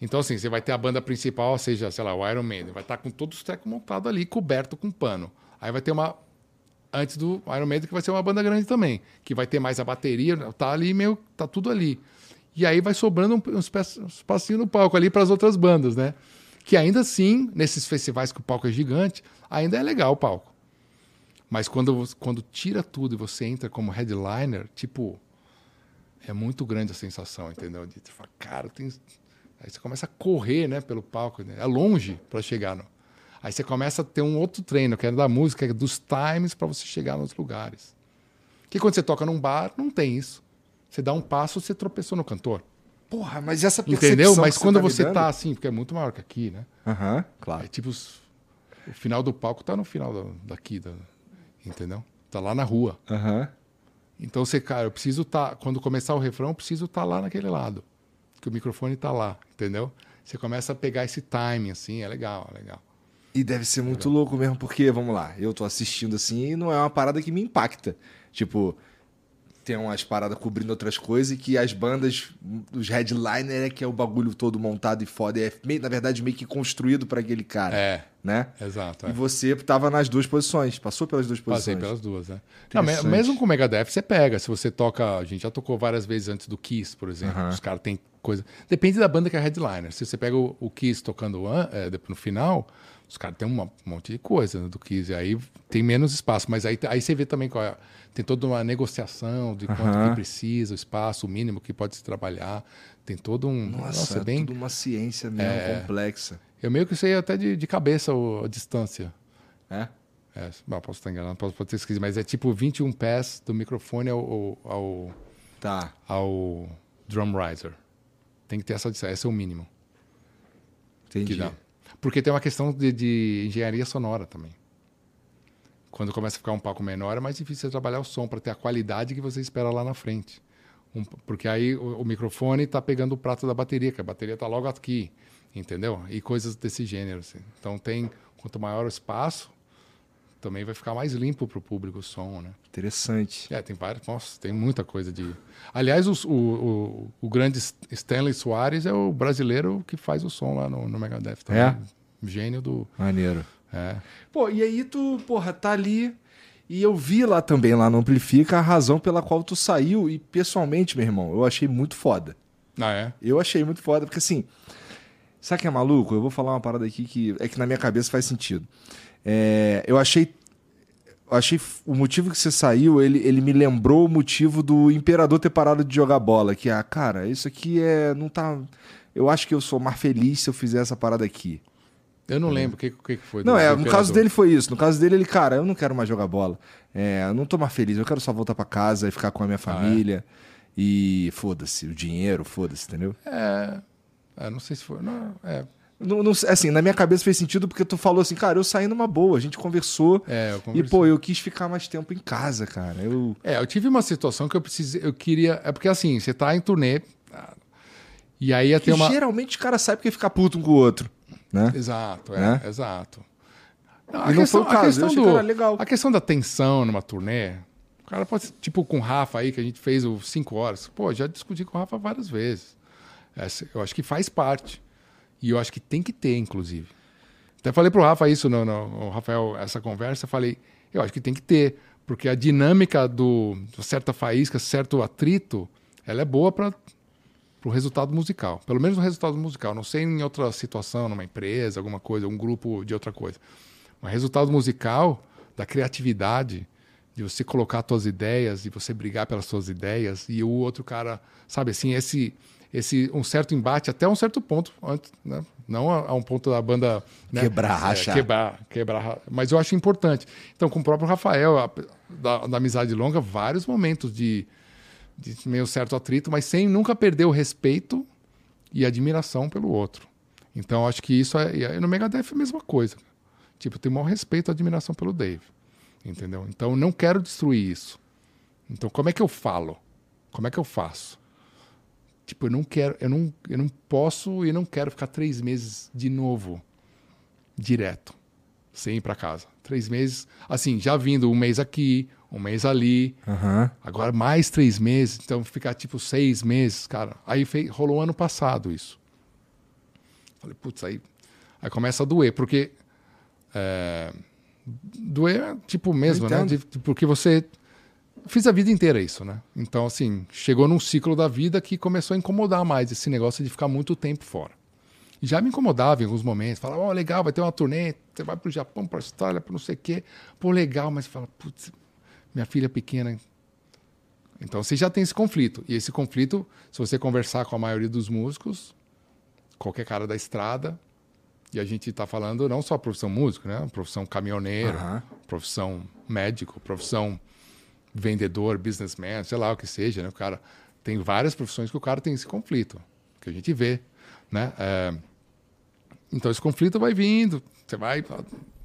Então, assim, você vai ter a banda principal, seja, sei lá, o Iron Maiden, vai estar com todos os trecos montados ali, coberto com pano. Aí vai ter uma. Antes do Iron Maiden, que vai ser uma banda grande também, que vai ter mais a bateria, tá ali meio. tá tudo ali. E aí vai sobrando um, um espa- espacinho no palco ali para as outras bandas, né? Que ainda assim, nesses festivais que o palco é gigante, ainda é legal o palco. Mas quando, quando tira tudo e você entra como headliner, tipo, é muito grande a sensação, entendeu? De falar, cara, tem. Aí você começa a correr, né, pelo palco, né? é longe para chegar no. Aí você começa a ter um outro treino, que é da música, é dos times para você chegar nos lugares. Que quando você toca num bar, não tem isso. Você dá um passo, você tropeçou no cantor. Porra, mas essa percepção Entendeu? Mas quando tá me você tá assim, porque é muito maior que aqui, né? Aham, É claro. tipo, os- o final do palco tá no final da- daqui, da- entendeu? Tá lá na rua. Aham. Então você, cara, eu preciso estar, quando começar o refrão, eu preciso estar lá naquele lado, que o microfone tá lá, entendeu? Você começa a pegar esse timing, assim, é legal, é legal. E deve ser muito louco mesmo, porque, vamos lá, eu tô assistindo assim e não é uma parada que me impacta. Tipo, tem umas paradas cobrindo outras coisas e que as bandas, os headliner é que é o bagulho todo montado e foda. É, meio, na verdade, meio que construído pra aquele cara, É, né? exato. E É. você tava nas duas posições, passou pelas duas posições. Passei pelas duas, né? Não, mesmo com o Megadeth, você pega. Se você toca. A gente já tocou várias vezes antes do Kiss, por exemplo. Os caras têm coisa. Depende da banda que é headliner. Se você pega o, o Kiss tocando an- é, no final, os caras têm um monte de coisa né, do Kiss. E aí tem menos espaço. Mas aí, aí você vê também qual é. Tem toda uma negociação de quanto Aham. que precisa, o espaço, o mínimo que pode se trabalhar. Tem todo um. Nossa, é bem. tudo uma ciência mesmo, É. complexa. Eu meio que sei até de, de cabeça a distância. É? É, bom, posso estar enganado, posso, posso ter esquecido, mas é tipo 21 pés do microfone ao, ao, Tá. ao drum riser. Tem que ter essa distância, esse é o mínimo que Entendi. dá. Porque tem uma questão de, de engenharia sonora também. Quando começa a ficar um palco menor, é mais difícil trabalhar o som para ter a qualidade que você espera lá na frente. Um, porque aí o, o microfone está pegando o prato da bateria, que a bateria está logo aqui, entendeu? E coisas desse gênero. Assim. Então tem, quanto maior o espaço, também vai ficar mais limpo para o público o som, né? Interessante. É, tem vários. Nossa, tem muita coisa de. Aliás, o, o, o, grande Stanley Soares é o brasileiro que faz o som lá no, no Megadeth. Também. É? Gênio do. Maneiro. É. Pô, e aí tu, porra, tá ali. E eu vi lá também, lá no Amplifica, a razão pela qual tu saiu. E pessoalmente, meu irmão, eu achei muito foda. Ah, é? Eu achei muito foda, porque assim. Sabe que é maluco? Eu vou falar uma parada aqui que é que na minha cabeça faz sentido. É, eu achei. Eu achei o motivo que você saiu, ele, ele me lembrou o motivo do imperador ter parado de jogar bola. Que, ah, cara, isso aqui é. não tá. Eu acho que eu sou mais feliz se eu fizer essa parada aqui. Eu não lembro o que, que foi. Não, é, no caso dele foi isso. No caso dele, ele, cara, eu não quero mais jogar bola. É, eu não tô mais feliz, eu quero só voltar para casa e ficar com a minha família. Ah, é? E foda-se, o dinheiro, foda-se, entendeu? É, é. Não sei se foi. Não, é. Não, não, assim, na minha cabeça fez sentido porque tu falou assim, cara, eu saí numa boa, a gente conversou. É, e, pô, eu quis ficar mais tempo em casa, cara. Eu... É, eu tive uma situação que eu precisei, eu queria. É porque assim, você tá em turnê. E aí ia ter uma. Geralmente os caras sabem porque ficar puto um com o outro né? Exato, é, né? exato. Não, a, questão, a, questão do, legal. a questão da tensão numa turnê, o cara pode, tipo com o Rafa aí, que a gente fez o 5 horas. Pô, já discuti com o Rafa várias vezes. eu acho que faz parte. E eu acho que tem que ter, inclusive. Até falei pro Rafa isso, no, no, Rafael, essa conversa, falei, eu acho que tem que ter, porque a dinâmica do, certa faísca, certo atrito, ela é boa para para o resultado musical. Pelo menos no resultado musical. Não sei em outra situação, numa empresa, alguma coisa, um grupo de outra coisa. Mas resultado musical da criatividade, de você colocar as suas ideias, de você brigar pelas suas ideias e o outro cara, sabe assim, esse esse um certo embate até um certo ponto, antes, né? não a, a, um ponto da banda né? quebrar, é, rachar. quebrar, quebrar, mas eu acho importante. Então, com o próprio Rafael, a, da, da amizade longa, vários momentos de de meio certo atrito, mas sem nunca perder o respeito e admiração pelo outro. Então acho que isso é. No Megadeth é a mesma coisa. Tipo, tenho maior respeito e admiração pelo Dave. Entendeu? Então não quero destruir isso. Então como é que eu falo? Como é que eu faço? Tipo, eu não quero, eu não, eu não posso e não quero ficar três meses de novo, direto, sem ir para casa. Três meses, assim, já vindo um mês aqui, um mês ali. Uhum. Agora mais três meses, então ficar tipo seis meses, cara. Aí fez, rolou ano passado isso. Falei, putz, aí, aí começa a doer, porque. É, doer tipo mesmo, né? De, porque você. Fiz a vida inteira isso, né? Então, assim, chegou num ciclo da vida que começou a incomodar mais esse negócio de ficar muito tempo fora. Já me incomodava em alguns momentos. Falava, ó, oh, legal, vai ter uma turnê, você vai pro Japão, pra Austrália, para não sei o quê. Pô, legal, mas fala, putz, minha filha pequena. Então você já tem esse conflito. E esse conflito, se você conversar com a maioria dos músicos, qualquer cara da estrada, e a gente está falando não só profissão músico, né? Profissão caminhoneiro, uhum. profissão médico, profissão vendedor, businessman, sei lá o que seja, né? O cara tem várias profissões que o cara tem esse conflito, que a gente vê, né? É... Então esse conflito vai vindo, você vai,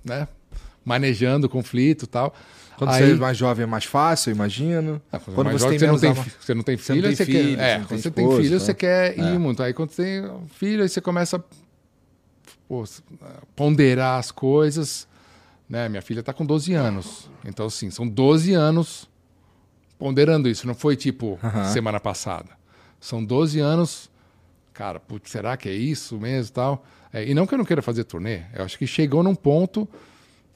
né? Manejando o conflito, tal. Quando aí, você é mais jovem é mais fácil, eu imagino. Ah, quando, quando você, tem você, não tem, você não tem filho, você, tem filho, quer, é, quando você tem filho, né? você quer ir é. muito. Aí quando você tem filho, aí você começa a pô, ponderar as coisas. Né? Minha filha está com 12 anos. Então, assim, são 12 anos ponderando isso. Não foi tipo semana passada. São 12 anos. Cara, putz, será que é isso mesmo tal? É, e não que eu não queira fazer turnê. Eu acho que chegou num ponto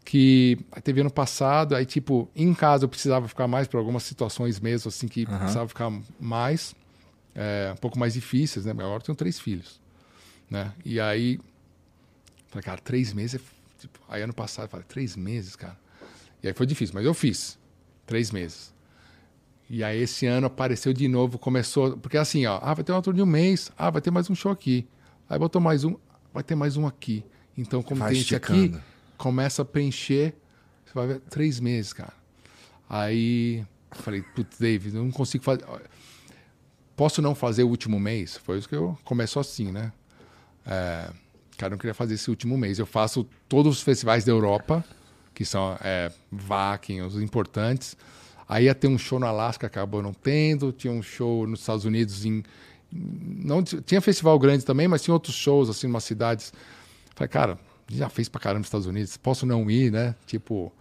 que teve ano passado, aí tipo, em casa eu precisava ficar mais por algumas situações mesmo, assim, que uhum. precisava ficar mais, é, um pouco mais difíceis, né? Agora eu tenho três filhos, né? E aí, falei, cara, três meses, é, tipo, aí ano passado eu falei, três meses, cara. E aí foi difícil, mas eu fiz, três meses. E aí esse ano apareceu de novo, começou, porque assim, ó, ah, vai ter uma tour de um mês, ah, vai ter mais um show aqui, aí botou mais um, vai ter mais um aqui. Então, como vai tem esse aqui começa a preencher, você vai ver, três meses, cara. Aí falei, putz, David, eu não consigo fazer. Posso não fazer o último mês? Foi isso que eu começou assim, né? É, Cara, eu não queria fazer esse último mês. Eu faço todos os festivais da Europa, que são é, Vakin, os importantes. Aí ia ter um show no Alasca, acabou não tendo. Tinha um show nos Estados Unidos em. Não, tinha festival grande também, mas tinha outros shows, assim, em umas cidades. Falei, cara, já fez pra caramba nos Estados Unidos, posso não ir, né? Tipo.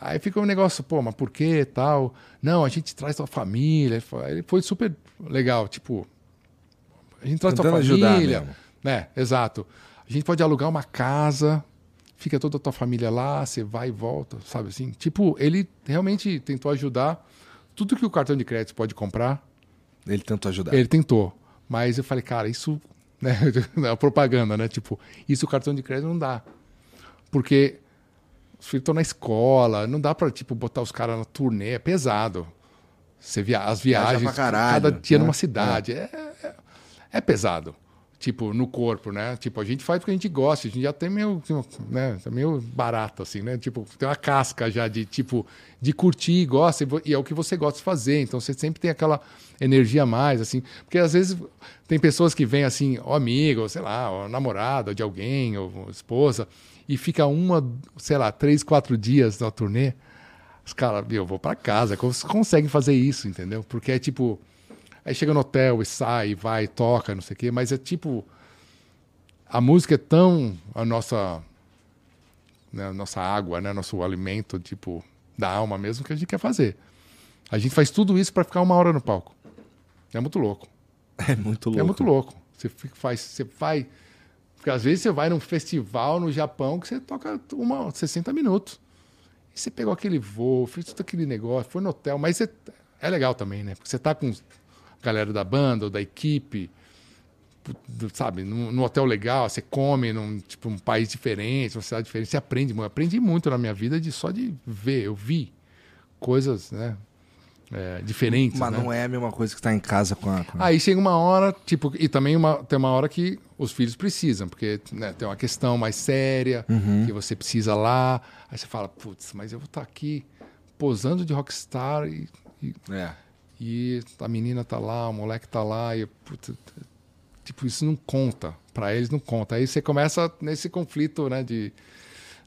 Aí fica um negócio, pô, mas por que tal? Não, a gente traz tua família. Ele foi super legal, tipo. A gente traz tua ajudar família. mesmo. né? Exato. A gente pode alugar uma casa, fica toda a tua família lá, você vai e volta, sabe assim? Tipo, ele realmente tentou ajudar. Tudo que o cartão de crédito pode comprar, Ele tentou ajudar. ele tentou. Mas eu falei, cara, isso. [LAUGHS] Né? a [LAUGHS] propaganda, né? Tipo, isso o cartão de crédito não dá. Porque os filhos estão na escola, não dá pra, tipo, botar os caras na turnê, é pesado. Você via... As viagens, caralho, cada dia né? numa cidade. É. É, é pesado. Tipo, no corpo, né? Tipo, a gente faz porque a gente gosta, a gente já tem meio, né? Tá meio barato, assim, né? Tipo, tem uma casca já de, tipo, de curtir, gosta, e é o que você gosta de fazer. Então, você sempre tem aquela energia a mais, assim. Porque, às vezes, tem pessoas que vêm, assim, ó amigo, ou sei lá, ou namorada de alguém, ou esposa, e fica uma, sei lá, três, quatro dias na turnê. Os caras, eu vou pra casa. Como vocês conseguem fazer isso, entendeu? Porque é tipo... Aí chega no hotel e sai, vai, toca, não sei o quê. Mas é tipo... A música é tão a nossa... Né, a nossa água, né? Nosso alimento, tipo, da alma mesmo, que a gente quer fazer. A gente faz tudo isso pra ficar uma hora no palco. É muito louco. [LAUGHS] É muito louco. É muito louco. Você faz, você vai. Porque às vezes você vai num festival no Japão que você toca uma 60 minutos. E você pegou aquele voo, fez todo aquele negócio, foi no hotel, mas você- é legal também, né? Porque você tá com galera da banda ou da equipe, sabe, num, num hotel legal, você come num tipo um país diferente, uma cidade diferente, você aprende muito. Eu aprendi muito na minha vida de só de ver, eu vi coisas, né? é, diferentes. Mas né? não é a mesma coisa que tá em casa com a. com Aí chega uma hora, tipo, e também uma, tem uma hora que os filhos precisam, porque né, tem uma questão mais séria, que você precisa lá. Aí você fala, putz, mas eu vou estar aqui posando de rockstar e, e, É. e a menina tá lá, o moleque tá lá, e putz, tipo, isso não conta. Pra eles não conta. Aí você começa nesse conflito, né, de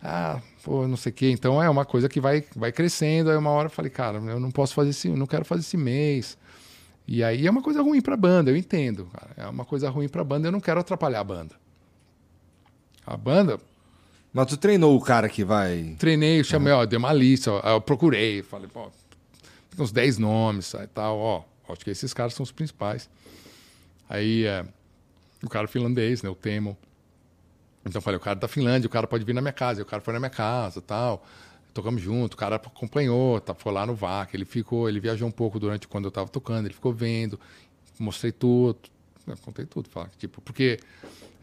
ah, pô, não sei o quê. Então é uma coisa que vai, vai crescendo. Aí uma hora eu falei, cara, eu não posso fazer esse, eu não quero fazer esse mês. E aí é uma coisa ruim pra banda, eu entendo. Cara. É uma coisa ruim pra banda, eu não quero atrapalhar a banda. A banda, Mas tu treinou o cara que vai. treinei, chamei, ó, dei uma lista, ó, eu procurei, falei, pô, tem uns 10 nomes e tal, ó, acho que esses caras são os principais. Aí é, o cara finlandês, né, o Temo. Então eu falei, o cara da Finlândia, o cara pode vir na minha casa, e o cara foi na minha casa tal. Tocamos junto, o cara acompanhou, tá, foi lá no VAC, ele ficou, ele viajou um pouco durante quando eu tava tocando, ele ficou vendo, mostrei tudo, eu contei tudo, fala, tipo, porque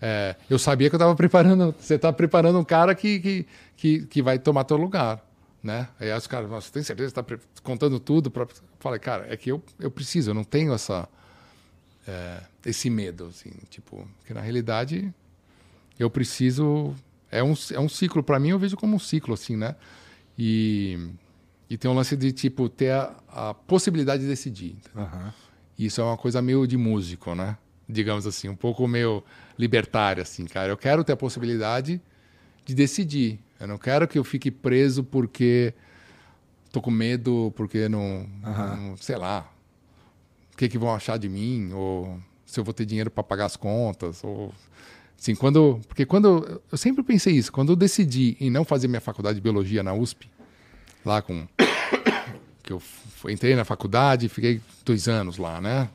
é, eu sabia que eu estava preparando, você está preparando um cara que, que, que, que vai tomar teu lugar, né? Aí os caras, você tem certeza que está contando tudo? Pra... Falei, cara, é que eu, eu preciso, eu não tenho essa, é, esse medo, assim, tipo, que na realidade eu preciso, é um, é um ciclo, para mim eu vejo como um ciclo, assim, né? E, e tem um lance de, tipo, ter a, a possibilidade de decidir? Aham. Isso é uma coisa meio de músico, né? Digamos assim, um pouco meio libertário, assim, cara. Eu quero ter a possibilidade de decidir. Eu não quero que eu fique preso porque tô com medo, porque não, não sei lá, o que que vão achar de mim ou se eu vou ter dinheiro para pagar as contas ou assim, quando, porque quando eu sempre pensei isso, quando eu decidi em não fazer minha faculdade de biologia na USP, lá com [COUGHS] que eu entrei na faculdade, fiquei dois anos lá, né?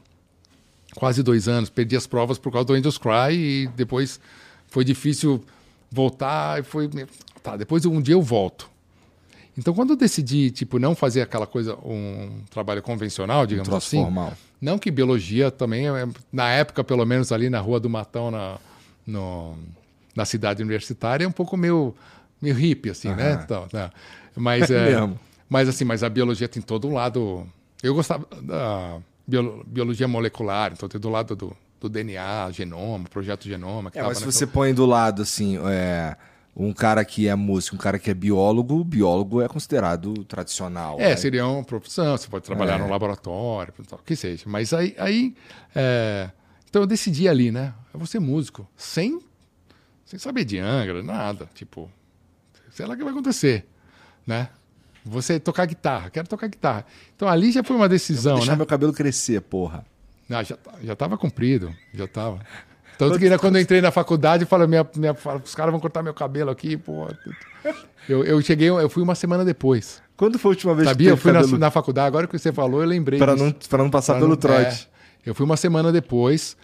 Quase dois anos. Perdi as provas por causa do Angels Cry e depois foi difícil voltar. E foi, tá, depois um dia eu volto. Então, quando eu decidi, tipo, não fazer aquela coisa, um trabalho convencional, digamos Troço assim, formal. não que biologia também, é- na época, pelo menos ali na Rua do Matão, na, no- na cidade universitária, é um pouco meio, meio hippie, assim, né? Então, né? Mas, [LAUGHS] É é, mas, assim, mas a biologia tem todo um lado... Eu gostava da biolo- biologia molecular, então tem do lado do, do DNA, genoma, projeto genoma. É, mas se você põe do lado, assim, é, um cara que é músico, um cara que é biólogo, biólogo é considerado tradicional. É, né? seria uma profissão, você pode trabalhar É. no laboratório, o que seja. Mas aí. aí é, Então eu decidi ali, né? Eu vou ser músico. Sem sem saber de Angra, nada. Tipo, sei lá o que vai acontecer, né? Você tocar guitarra, quero tocar guitarra. Então ali já foi uma decisão, Deixar né? meu cabelo crescer, porra. Não, já, já tava comprido, já tava. Tanto que [LAUGHS] quando eu entrei na faculdade, eu falei, minha, minha, os caras vão cortar meu cabelo aqui, pô. Eu, eu cheguei, eu fui uma semana depois. Quando foi a última vez Sabia? Eu que fui teve na, cabelo... na faculdade, agora que você falou, eu lembrei. Pra disso. não, pra não passar Pra pelo não- trote. é. eu fui uma semana depois.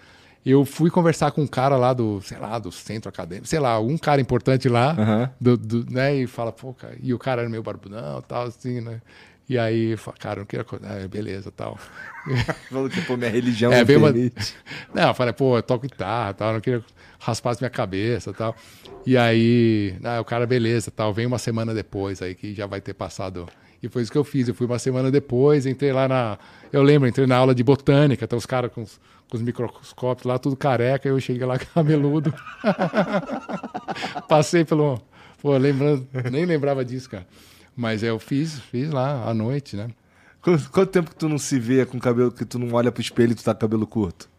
Eu fui conversar com um cara lá do, sei lá, do centro acadêmico, sei lá, um cara importante lá, Aham. do, do- né? E fala, pô, cara, e o cara era meio barbudão tal, assim, né? E aí, cara, não queria. Ah, beleza, tal. [LAUGHS] Falou que, pô, minha religião [LAUGHS] É, não uma-. [LAUGHS] Não, eu falei, pô, eu toco guitarra, tal, não queria raspar minha cabeça, tal. E aí, ah, o cara, beleza, tal, vem uma semana depois aí que já vai ter passado. E foi isso que eu fiz. Eu fui uma semana depois, entrei lá na. Eu lembro, entrei na aula de botânica, então os caras com, os- com os microscópios lá, tudo careca, eu cheguei lá cabeludo. Passei pelo. Pô, lembrando, nem lembrava disso, cara. Mas eu fiz, fiz lá à noite, né? Quanto, quanto tempo que tu não se vê com cabelo, que tu não olha pro espelho e tu tá com cabelo curto?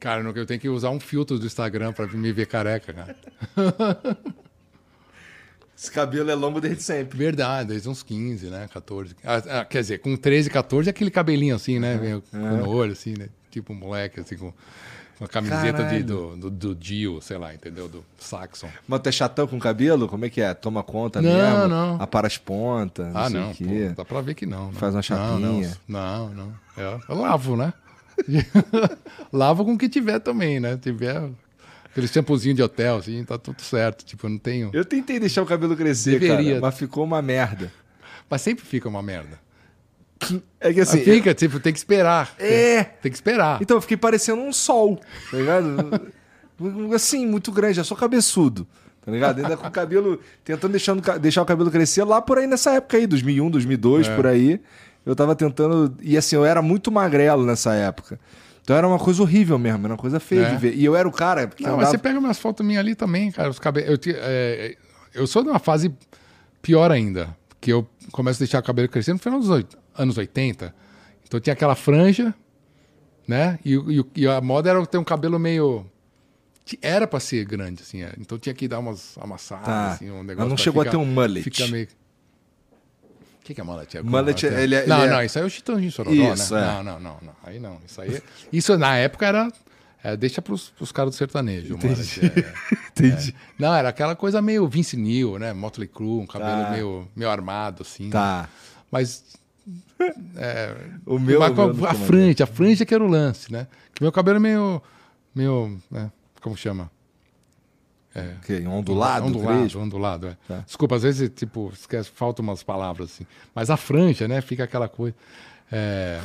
Cara, eu tenho que usar um filtro do Instagram pra me ver careca, cara. [LAUGHS] Esse cabelo é longo desde sempre. Verdade, desde uns 15, né? 14. Ah, ah, quer dizer, com 13, 14 é aquele cabelinho assim, né? Meio com no olho, assim, né? Tipo um moleque, assim, com uma camiseta de, do, do, do Dio, sei lá, entendeu? Do Saxon. Mas tu é chatão com cabelo? Como é que é? Toma conta Não, mesmo? não. Apara as pontas, não ah, não, pô, dá pra ver que não. não. Faz uma Não, não, chapinha. não. não. É, eu lavo, né? [LAUGHS] lavo com o que tiver também, né? Tiver aquele shampoozinho de hotel, assim, tá tudo certo. Tipo, eu não tenho. Eu tentei deixar o cabelo crescer, Deveria. cara, mas ficou uma merda. Mas sempre fica uma merda. É que assim... Mas fica, tipo, tem que esperar. É! Tem que esperar. Então eu fiquei parecendo um sol, tá ligado? [LAUGHS] assim, muito grande, eu sou cabeçudo, tá ligado? Ainda com o cabelo, tentando deixando, deixar o cabelo crescer lá por aí nessa época aí, 2001, 2002, É. por aí. Eu tava tentando, e assim, eu era muito magrelo nessa época. Então era uma coisa horrível mesmo, era uma coisa feia É. de ver. E eu era o cara que Não, mas andava... você pega umas fotos minhas ali também, cara. Os cabelos. Eu, é, eu sou de uma fase pior ainda. Que eu começo a deixar o cabelo crescer no final dos oit- anos 80. Então tinha aquela franja, né? E, e e a moda era ter um cabelo meio. Era pra ser grande, assim. é. Então tinha que dar umas amassadas, Tá. assim, um negócio. Mas não chegou a ficar- ter um mullet. Fica meio. O que, que é mullet? É Mullet, como- ele é- Não, ele é- não, isso aí é o Chitãozinho Sororó, Isso, né? é. Não, não, não, não. Aí não. Isso aí. Isso na época era. é, deixa pros, pros caras do sertanejo. o mullet, é. [LAUGHS] Entendi. Não, era aquela coisa meio Vince Neil, né? Motley Crue, um cabelo Tá. meio, meio armado, assim. Tá. Mas O meu, o a- meu a ficou franja, a franja que era o lance, né? Que meu cabelo é meio. meio. né? Como chama? Ok, um ondulado, ondulado, ondulado, é. Tá. Desculpa, às vezes, tipo, esquece, faltam umas palavras assim. Mas a franja, né? Fica aquela coisa. É.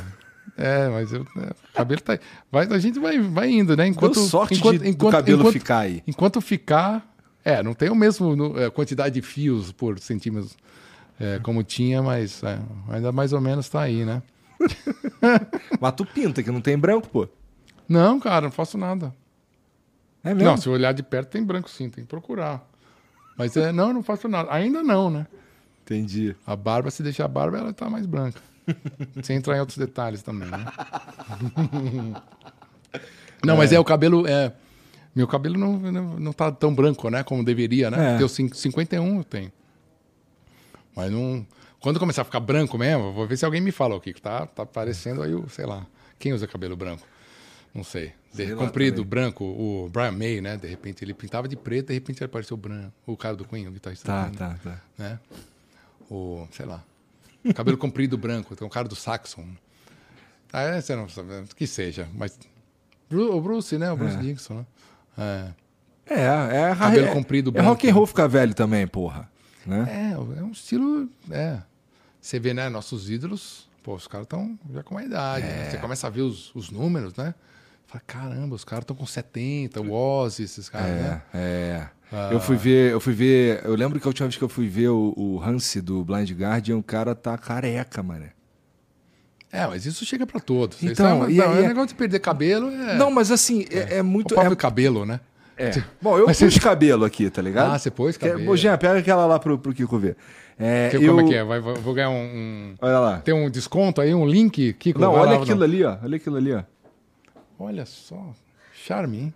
É, mas eu, é, o cabelo tá. Vai, a gente vai, vai indo, né? Enquanto, Deu sorte enquanto, de, enquanto, do cabelo enquanto, ficar aí. Enquanto ficar. É, não tem o mesmo nu- é, quantidade de fios por centímetros é, como tinha, mas é, ainda mais ou menos tá aí, né? [LAUGHS] Mas tu pinta, que não tem branco, pô. Não, cara, não faço nada. É mesmo? Não, se olhar de perto tem branco sim, tem que procurar. Mas é, não, não faço nada. Ainda não, né? Entendi. A barba, se deixar a barba, ela tá mais branca. [LAUGHS] Sem entrar em outros detalhes também, né? [LAUGHS] não, mas é o cabelo. É, meu cabelo não, não, não tá tão branco, né? Como deveria, né? É. Porque eu cin- 51 eu tenho. Mas não. Quando começar a ficar branco mesmo, eu vou ver se alguém me fala o que tá, tá parecendo aí o, sei lá. Quem usa cabelo branco? Não sei. De- Sei lá comprido, também. branco, o Brian May, né? De repente ele pintava de preto, de repente ele apareceu branco. O cara do Queen, o guitarrista. Tá, Queen, tá, tá. né? O, sei lá, cabelo comprido branco, tem um cara do Saxon. Ah, é, você não sabe, que seja, mas o Bruce, né? O Bruce Dickinson, né? É, É, é, Cabelo é, comprido É branco. rock and roll ficar velho também, porra. Né? é, é um estilo, é. Você vê, né, nossos ídolos, pô, os caras estão já com uma idade, né? Você começa a ver os, os números, né? Fala, caramba, os caras estão com 70, o Ozzy, esses caras, É, né? é. Ah. Eu fui ver, eu fui ver. Eu lembro que a última vez que eu fui ver o, o Hansi do Blind Guardian, o cara tá careca, mano. É, mas isso chega pra todos. Isso Então, é, e não, aí- é negócio de perder cabelo, é, Não, mas assim, é, é o muito. próprio É, cabelo, né? É. Bom, eu Mas pus você- cabelo aqui, tá ligado? Ah, você pôs Que- cabelo. Ô, Jean, pega aquela lá pro, pro Kiko ver. É, eu... Como é que é? Vai, vou ganhar um, um- Olha lá. Tem um desconto aí, um link? Kiko, Não, olha lá, aquilo não. ali, ó. Olha aquilo ali, ó. Olha só. Charme, hein?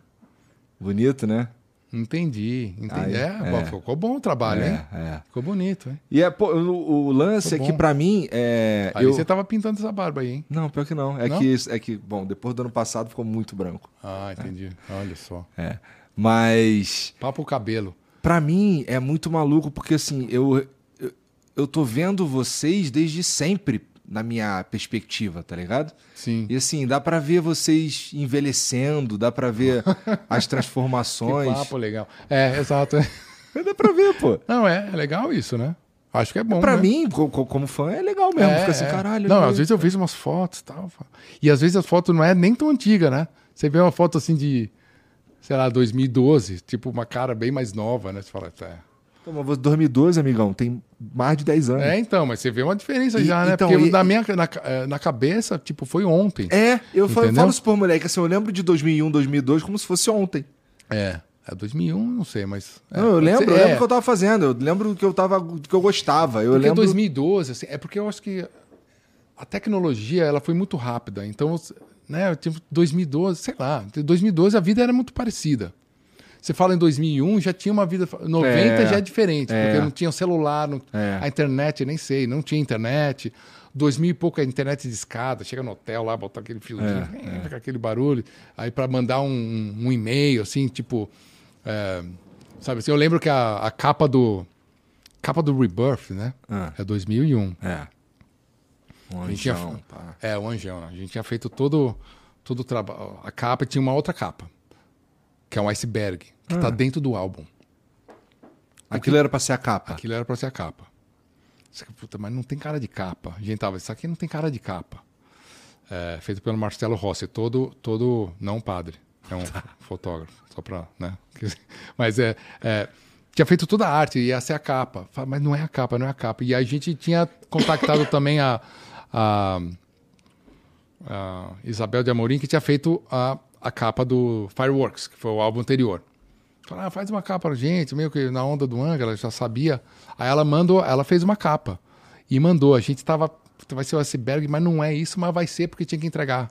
Bonito, né? Entendi, entendi. Aí, é, é. bom, ficou bom o trabalho, hein? É, é. Ficou bonito, hein? E é, pô, o, o lance Tá é que pra mim é. Aí eu... você tava pintando essa barba aí, hein? Não, pior que não. É Não? que é que, bom, depois do ano passado ficou muito branco. Ah, entendi. Olha só. É. Mas Papo cabelo. Pra mim é muito maluco porque assim, eu, eu eu tô vendo vocês desde sempre na minha perspectiva, tá ligado? Sim. E assim, dá pra ver vocês envelhecendo, dá pra ver [LAUGHS] as Que transformações. papo legal. É, exato. [LAUGHS] Dá pra ver, pô. Não, é, é legal isso, né? Acho que é bom. Pra né? mim, co- co- como fã, é legal mesmo. É, Fica assim, é. caralho. Não, né? às vezes eu vejo umas fotos e tal. E às vezes as fotos não é nem tão antiga, né? Você vê uma foto assim de, sei lá, 2012, tipo uma cara bem mais nova, né? Você fala, tá. Pô, mas você 2012, amigão, tem mais de 10 anos. É, então, mas você vê uma diferença E- já, né? então, Porque e- na minha na, eh, na cabeça, tipo, foi ontem. É, eu falo, falo isso por moleque, assim, eu lembro de 2001, 2002 como se fosse ontem. É. É 2001, não sei, mas. é, Não, eu lembro, ser- eu lembro é. o que eu tava fazendo, eu lembro que eu tava, que eu gostava. Eu Porque lembro 2012, assim, é porque eu acho que a tecnologia ela foi muito rápida. Então, né, eu tive 2012, sei lá, em 2012 a vida era muito parecida. Você fala em 2001, já tinha uma vida. 90 É, já é diferente, é. porque não tinha celular, não- É. a internet, nem sei, não tinha internet. 2000 e pouco a internet de escada, chega no hotel lá, botar aquele fiozinho, É, com aquele barulho. Aí para mandar um, um e-mail, assim, tipo. é, sabe assim, eu lembro que a, a capa do. Capa do Rebirth, né? Ah. É 2001. É. Um tinha- anjão, pá. É, o Anjão. né? A gente tinha feito todo, todo o trabalho. A capa tinha uma outra capa, que é um iceberg, que Ah. tá dentro do álbum. Aquilo era pra ser a capa. Aquilo era pra ser a capa. Puta, mas não tem cara de capa. A gente tava, isso aqui não tem cara de capa. É, feito pelo Marcelo Rossi, todo, todo, não um padre, é um [LAUGHS] fotógrafo, só pra, né? [LAUGHS] Mas é, é, tinha feito toda a arte, ia ser a capa. Mas não é a capa, não é a capa. E a gente tinha contactado [LAUGHS] também a, a, a Isabel de Amorim, que tinha feito a, a capa do Fireworks, que foi o álbum anterior. Falou, ah, faz uma capa pra gente, meio que na onda do Anga, ela já sabia. Aí ela mandou, ela fez uma capa e mandou. A gente tava, "Puta, vai ser o iceberg, mas não é isso, mas vai ser porque tinha que entregar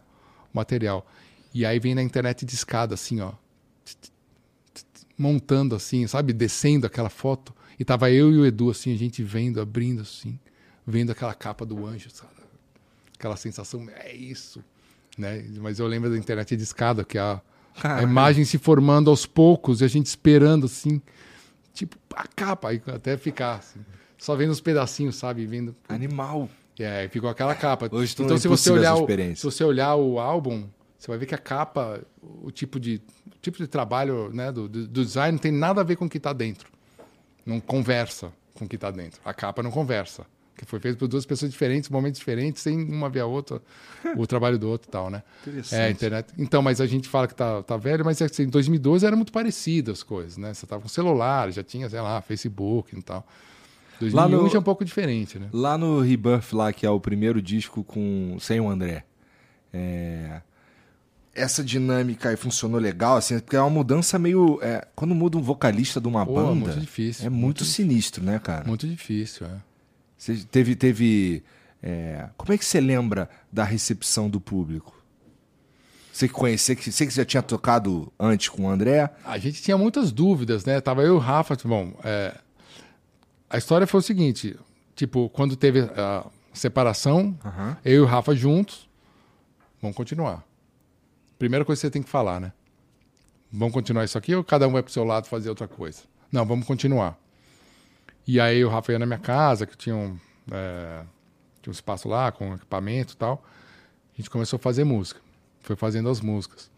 o material. E aí vem na internet de escada, assim, ó, montando assim, sabe, descendo aquela foto. E tava eu e o Edu, assim, a gente vendo, abrindo, assim, vendo aquela capa do anjo, sabe? Aquela sensação, é isso, né? Mas eu lembro da internet de escada, que a, a imagem se formando aos poucos e a gente esperando, assim, tipo, a capa, até ficar, assim, só vendo os pedacinhos, sabe? Vendo. Animal. É, ficou aquela capa. Hoje então, se você olhar o, se você olhar o álbum, você vai ver que a capa, o tipo de, o tipo de trabalho né, do do design não tem nada a ver com o que está dentro. Não conversa com o que está dentro. A capa não conversa. Que foi feito por duas pessoas diferentes, momentos diferentes, sem uma ver a outra, o [LAUGHS] trabalho do outro e tal, né? Interessante. É, internet. Então, mas a gente fala que tá, tá velho, mas assim, em 2012 era muito parecido as coisas, né? Você tava com celular, já tinha, sei lá, Facebook e tal. 2001 Lá no- já é um pouco diferente, né? Lá no Rebirth, lá, que é o primeiro disco com sem o André. é, Essa dinâmica aí funcionou legal, assim, porque é uma mudança meio. é, Quando muda um vocalista de uma Pô, banda. é muito difícil, É muito muito, difícil. sinistro, né, cara? Muito difícil, é. Você teve. teve é, Como é que você lembra da recepção do público? Você que conhecia, que você que já tinha tocado antes com o André. A gente tinha muitas dúvidas, né? Tava eu e o Rafa, bom, é, a história foi o seguinte, tipo, quando teve a separação, eu e o Rafa juntos, vamos continuar. Primeira coisa que você tem que falar, né? Vamos continuar isso aqui ou cada um vai pro seu lado fazer outra coisa? Não, vamos continuar. E aí o Rafa ia na minha casa, que tinha um, é, tinha um espaço lá com equipamento e tal. A gente começou a fazer música. Foi fazendo as músicas.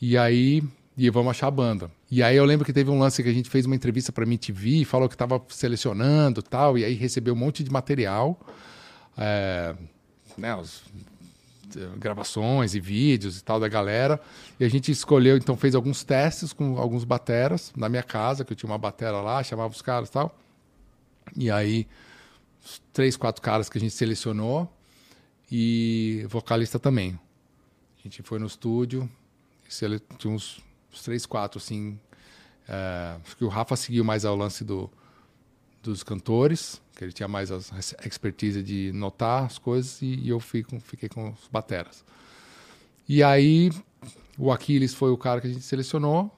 E aí, e vamos achar a banda. E aí eu lembro que teve um lance que a gente fez uma entrevista para MTV, falou que estava selecionando tal, e aí recebeu um monte de material, é, né, os- eh, gravações e vídeos e tal da galera. E a gente escolheu, então fez alguns testes com alguns bateras na minha casa, que eu tinha uma batera lá, chamava os caras e tal. E aí, três, quatro caras que a gente selecionou e vocalista também. A gente foi no estúdio, tinha uns, uns três, quatro, assim. é, acho que o Rafa seguiu mais ao lance do, dos cantores, que ele tinha mais a expertise de notar as coisas, e, e eu com, fiquei com os bateras. E aí, o Aquiles foi o cara que a gente selecionou,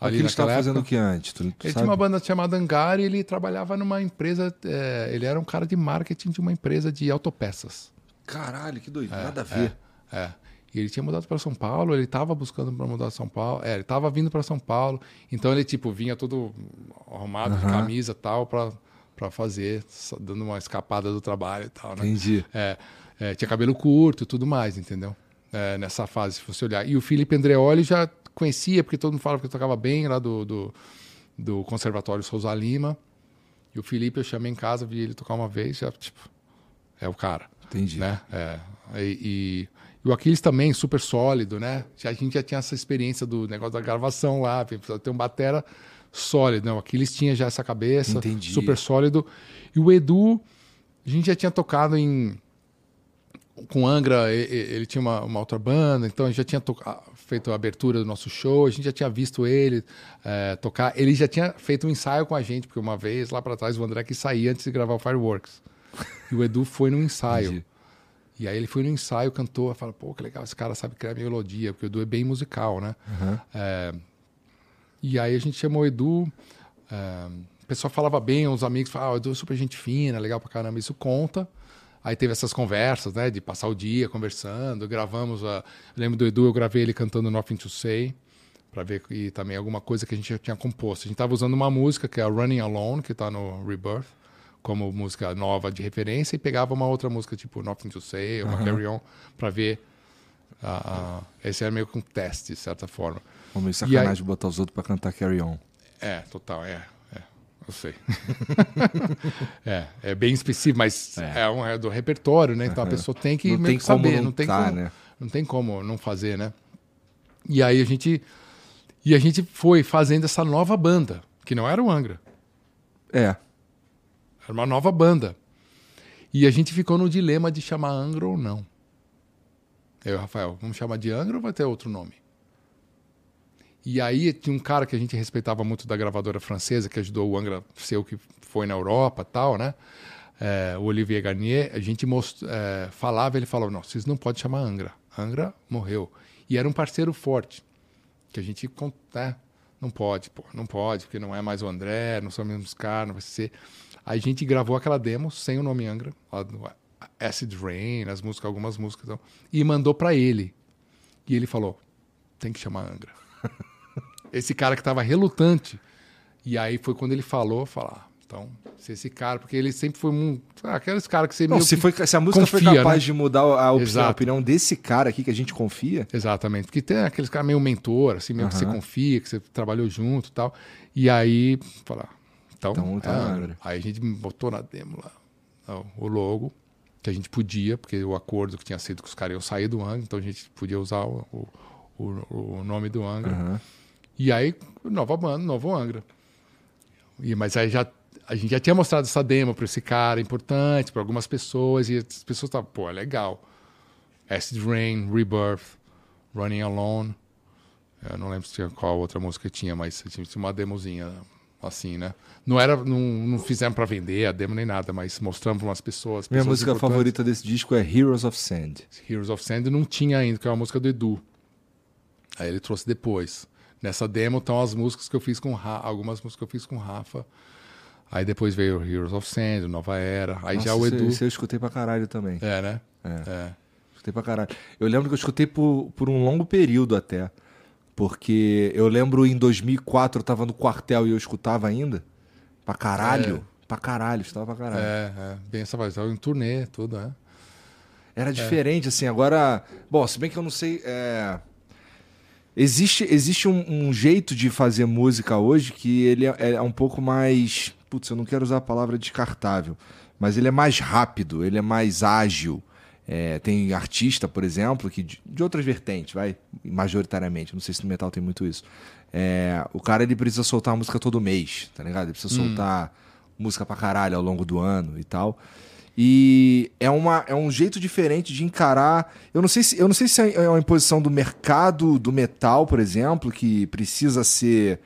O Aquiles estava fazendo o que antes? Tu, tu ele sabe? tinha uma banda chamada Hangar e ele trabalhava numa empresa. é, ele era um cara de marketing de uma empresa de autopeças. Caralho, que doido, nada a ver. É. E ele tinha mudado para São Paulo, ele estava buscando para mudar São Paulo. É, ele estava vindo para São Paulo. Então ele tipo vinha todo arrumado de Aham. camisa e tal para para fazer, dando uma escapada do trabalho e tal, né? Entendi. É, é, tinha cabelo curto e tudo mais, entendeu? É, nessa fase, se você olhar. E o Felipe Andreoli já conhecia, porque todo mundo falava que eu tocava bem lá do, do, do Conservatório Souza Lima. E o Felipe eu chamei em casa, vi ele tocar uma vez, já, tipo, é o cara Entendi. né? É, e, e- e o Aquiles também, super sólido, né? A gente já tinha essa experiência do negócio da gravação lá, precisa ter um batera sólido, né? O Aquiles tinha já essa cabeça, Entendi. super sólido. E o Edu, a gente já tinha tocado em... Com Angra, e- e- ele, tinha uma, uma outra banda, então a gente já tinha toca- feito a abertura do nosso show, a gente já tinha visto ele é, tocar. Ele já tinha feito um ensaio com a gente, porque uma vez lá para trás o André que saía antes de gravar o Fireworks. [LAUGHS] E o Edu foi no ensaio. Entendi. E aí ele foi no ensaio, cantou, fala, pô, que legal, esse cara sabe criar melodia, porque o Edu é bem musical, né? É, e aí a gente chamou o Edu, é, o pessoal falava bem, os amigos falavam, ah, o Edu é super gente fina, legal pra caramba, isso conta. Aí teve essas conversas, né, de passar o dia conversando, gravamos, a... eu lembro do Edu, eu gravei ele cantando Nothing to Say, pra ver e também alguma coisa que a gente já tinha composto. A gente tava usando uma música que é a Running Alone, que tá no Rebirth, como música nova de referência, e pegava uma outra música tipo Nothing to Say, uma Carry On, pra ver. a- a- esse era meio que um teste, de certa forma. Vamos E sacanagem botar os outros pra cantar Carry On. É, total, é. É eu sei. [LAUGHS] é, é bem específico, mas é, um, é do repertório, né? Então a pessoa tem que Não meio tem que saber, não não tem tá, como, né? não tem como não fazer, né? E aí a gente e a gente foi fazendo essa nova banda, que não era o Angra, É. era uma nova banda. E a gente ficou no dilema de chamar Angra ou não. Eu, Rafael, vamos chamar de Angra ou vai ter outro nome? E aí tinha um cara que a gente respeitava muito da gravadora francesa, que ajudou o Angra ser o que foi na Europa tal, né? É, o Olivier Garnier, a gente most, é, falava, ele falava, não, vocês não podem chamar Angra. Angra morreu. E era um parceiro forte, que a gente, né, não pode, pô, não pode, porque não é mais o André, não são os mesmos caras, não vai ser... Aí a gente gravou aquela demo sem o nome Angra, Acid Rain, as músicas, algumas músicas, então, e mandou pra ele. E ele falou, tem que chamar Angra. Esse cara que estava relutante. E aí foi quando ele falou, falar, então, se esse cara, porque ele sempre foi um, ah, aqueles caras que você Não, se, foi, se a música foi confia, capaz né? de mudar a, opinião, a opinião desse cara aqui que a gente confia, Exatamente, porque tem aqueles caras meio mentor, assim, meio que você confia, que você trabalhou junto e tal. E aí, falar, então, Então, é tá. Angra. Aí a gente botou na demo lá o logo, que a gente podia, porque o acordo que tinha sido que os caras iam sair do Angra, então a gente podia usar o, o, o- nome do Angra. Aham. E aí, nova banda, novo Angra. E, mas aí já a gente já tinha mostrado essa demo para esse cara importante, para algumas pessoas, e as pessoas estavam, pô, é legal. Acid Rain, Rebirth, Running Alone. Eu não lembro se tinha qual outra música tinha, mas tinha uma demozinha assim, né? Não era, não, não fizemos para vender a demo nem nada, mas mostramos para umas pessoas. Minha pessoas música favorita desse disco é Heroes of Sand. Heroes of Sand não tinha ainda, que é uma música do Edu. Aí ele trouxe depois. Nessa demo estão as músicas que eu fiz com o Rafa, algumas músicas que eu fiz com o Rafa. Aí depois veio Heroes of Sand, Nova Era. Aí já o Nossa, Edu. Esse eu escutei pra caralho também. É, né? É. É. Escutei pra caralho. Eu lembro que eu escutei por, por um longo período até. Porque eu lembro em 2004 eu tava no quartel e eu escutava ainda. Pra caralho. Pra caralho, escutava pra caralho. É, é. Bem essa voz. Em turnê, tudo, é. Era diferente, assim, agora. Bom, se bem que eu não sei. é, Existe, existe um, um jeito de fazer música hoje que ele é, é um pouco mais. Putz, eu não quero usar a palavra descartável, mas ele é mais rápido, ele é mais ágil. É, tem artista, por exemplo, que de, de outras vertentes, vai, majoritariamente, não sei se no metal tem muito isso. É, o cara ele precisa soltar música todo mês, tá ligado? Ele precisa soltar música pra caralho ao longo do ano e tal. E é, uma, é um jeito diferente de encarar. Eu não sei se, eu não sei se é uma imposição do mercado do metal, por exemplo, que precisa ser.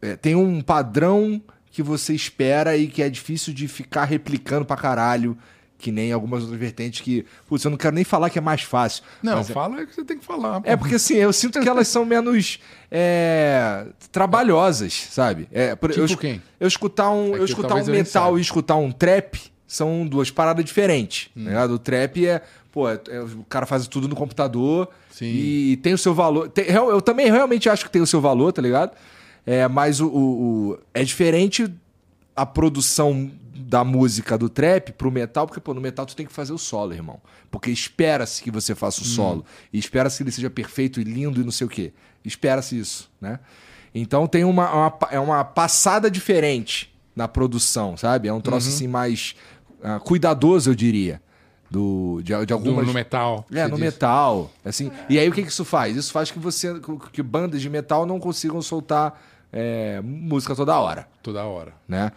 é, tem um padrão que você espera e que é difícil de ficar replicando pra caralho. Que nem algumas outras vertentes que. Putz, eu não quero nem falar que é mais fácil. Não, é- fala é que você tem que falar. pô. É porque assim, eu sinto que elas são menos é, trabalhosas, sabe? É, eu, Tipo escu- quem? eu escutar um, É eu escutar um metal e escutar um trap são duas paradas diferentes. Hum. Tá ligado? O trap é, pô, é- é- o cara faz tudo no computador Sim. e tem o seu valor. Tem- real- eu também realmente acho que tem o seu valor, tá ligado? É, mas o, o- o- é diferente a produção da música do trap pro metal, porque, pô, no metal tu tem que fazer o solo, irmão. Porque espera-se que você faça Hum. o solo. E espera-se que ele seja perfeito e lindo e não sei o quê. Espera-se isso, né? Então tem uma, uma é uma passada diferente na produção, sabe? É um troço Uhum. assim mais ah, cuidadoso, eu diria. Do, de, de Do- algumas... no metal. É, no diz. metal. Assim, E aí o que, que isso faz? Isso faz que você. que bandas de metal não consigam soltar é, música toda hora. Toda hora. Né?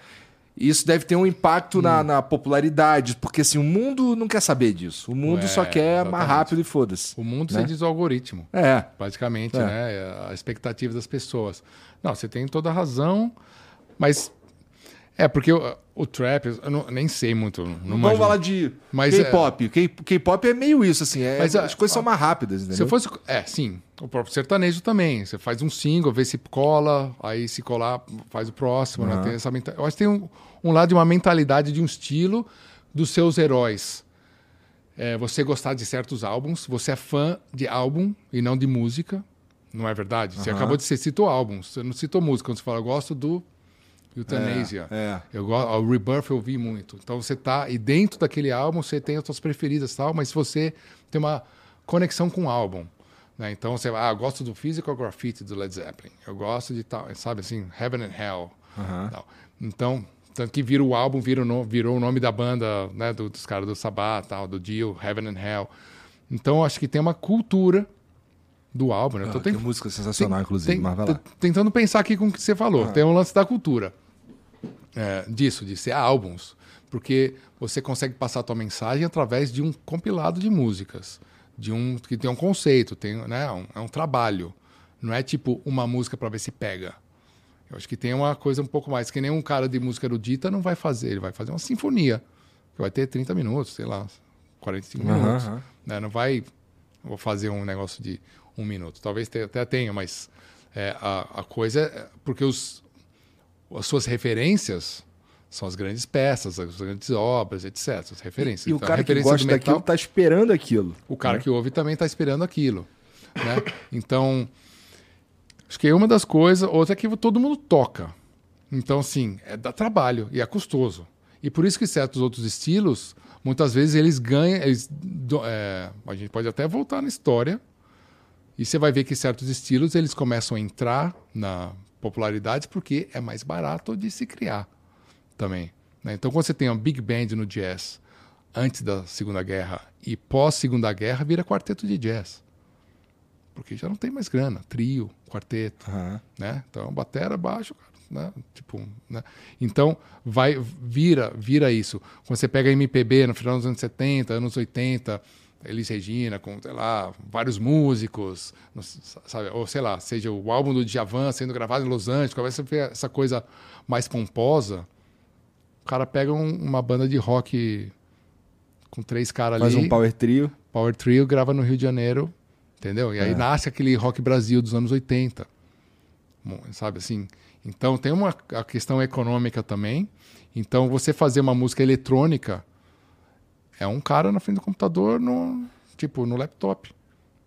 Isso deve ter um impacto Hum. na, na popularidade, porque assim, o mundo não quer saber disso. O mundo É, só quer mais exatamente. rápido e foda-se. O mundo Né? você diz o algoritmo. É. basicamente, É. né? A expectativa das pessoas. Não, você tem toda a razão, mas é porque o, o trap, eu não- nem sei muito, não Vamos falar de Mas K-pop. K- K-pop é meio isso, assim. é- Mas, as é, coisas são mais rápidas, entendeu? Se fosse, é, sim, o próprio sertanejo também. Você faz um single, vê se cola, aí se colar, faz o próximo, né? Tem essa. Eu acho que tem um, um lado de uma mentalidade de um estilo dos seus heróis. É, você gostar de certos álbuns, você é fã de álbum e não de música, não é verdade? Você acabou de você citou álbuns, você não citou música. Quando você fala, eu gosto do Euthanasia. É, Eu gosto, o Rebirth eu vi muito. Então você tá e dentro daquele álbum você tem as suas preferidas e tal, mas você tem uma conexão com o álbum, né? Então você, ah, eu gosto do Physical Graffiti do Led Zeppelin. Eu gosto de tal, sabe assim, Heaven and Hell. Aham. tal. Então, tanto que vira o álbum, vira o no- virou o nome da banda, né, do- dos caras do Sabbath, tal, do Dio, Heaven and Hell. Então, acho que tem uma cultura do álbum, né? Ah, ten- que música sensacional, inclusive, tem- mas vai lá. t- Tentando pensar aqui com o que você falou. Ah. Tem um lance da cultura. É, disso, de ser álbuns. Porque você consegue passar a tua mensagem através de um compilado de músicas. De um que tem um conceito, tem, né, um- é um trabalho. Não é tipo uma música para ver se pega. Eu acho que tem uma coisa um pouco mais. Que nem um cara de música erudita não vai fazer. Ele vai fazer uma sinfonia. Que vai ter 30 minutos, sei lá, 45 Aham, minutos. né? Não vai vou fazer um negócio de um minuto. Talvez até tenha, mas é, a, a coisa é porque os, as suas referências são as grandes peças, as grandes obras, etc. As referências. E o Então, cara que gosta metal- daquilo tá esperando aquilo. o cara que ouve também está esperando aquilo. Né? Então, acho que é uma das coisas. Outra é que todo mundo toca. Então, assim, é dá trabalho e é custoso. E por isso que certos outros estilos, muitas vezes eles ganham. Eles, é, a gente pode até voltar na história. E você vai ver que certos estilos eles começam a entrar na popularidade porque é mais barato de se criar também. né? Então, quando você tem uma big band no jazz antes da Segunda Guerra e pós Segunda Guerra, vira quarteto de jazz. Porque já não tem mais grana, trio, quarteto, Aham. né? Então, batera, baixo, né? Tipo, né? Então, vai vira, vira isso. Quando você pega MPB no final dos anos 70, anos 80, Elis Regina, com, sei lá, vários músicos, sabe? Ou sei lá, seja o álbum do Djavan sendo gravado em Los Angeles, começa a ver essa coisa mais pomposa, o cara pega um- uma banda de rock com três caras Faz ali, um power trio. Power Trio, grava no Rio de Janeiro, entendeu? E aí É. nasce aquele rock Brasil dos anos 80. Bom, sabe assim? Então tem uma a questão econômica também. Então você fazer uma música eletrônica é um cara na frente do computador no tipo no laptop.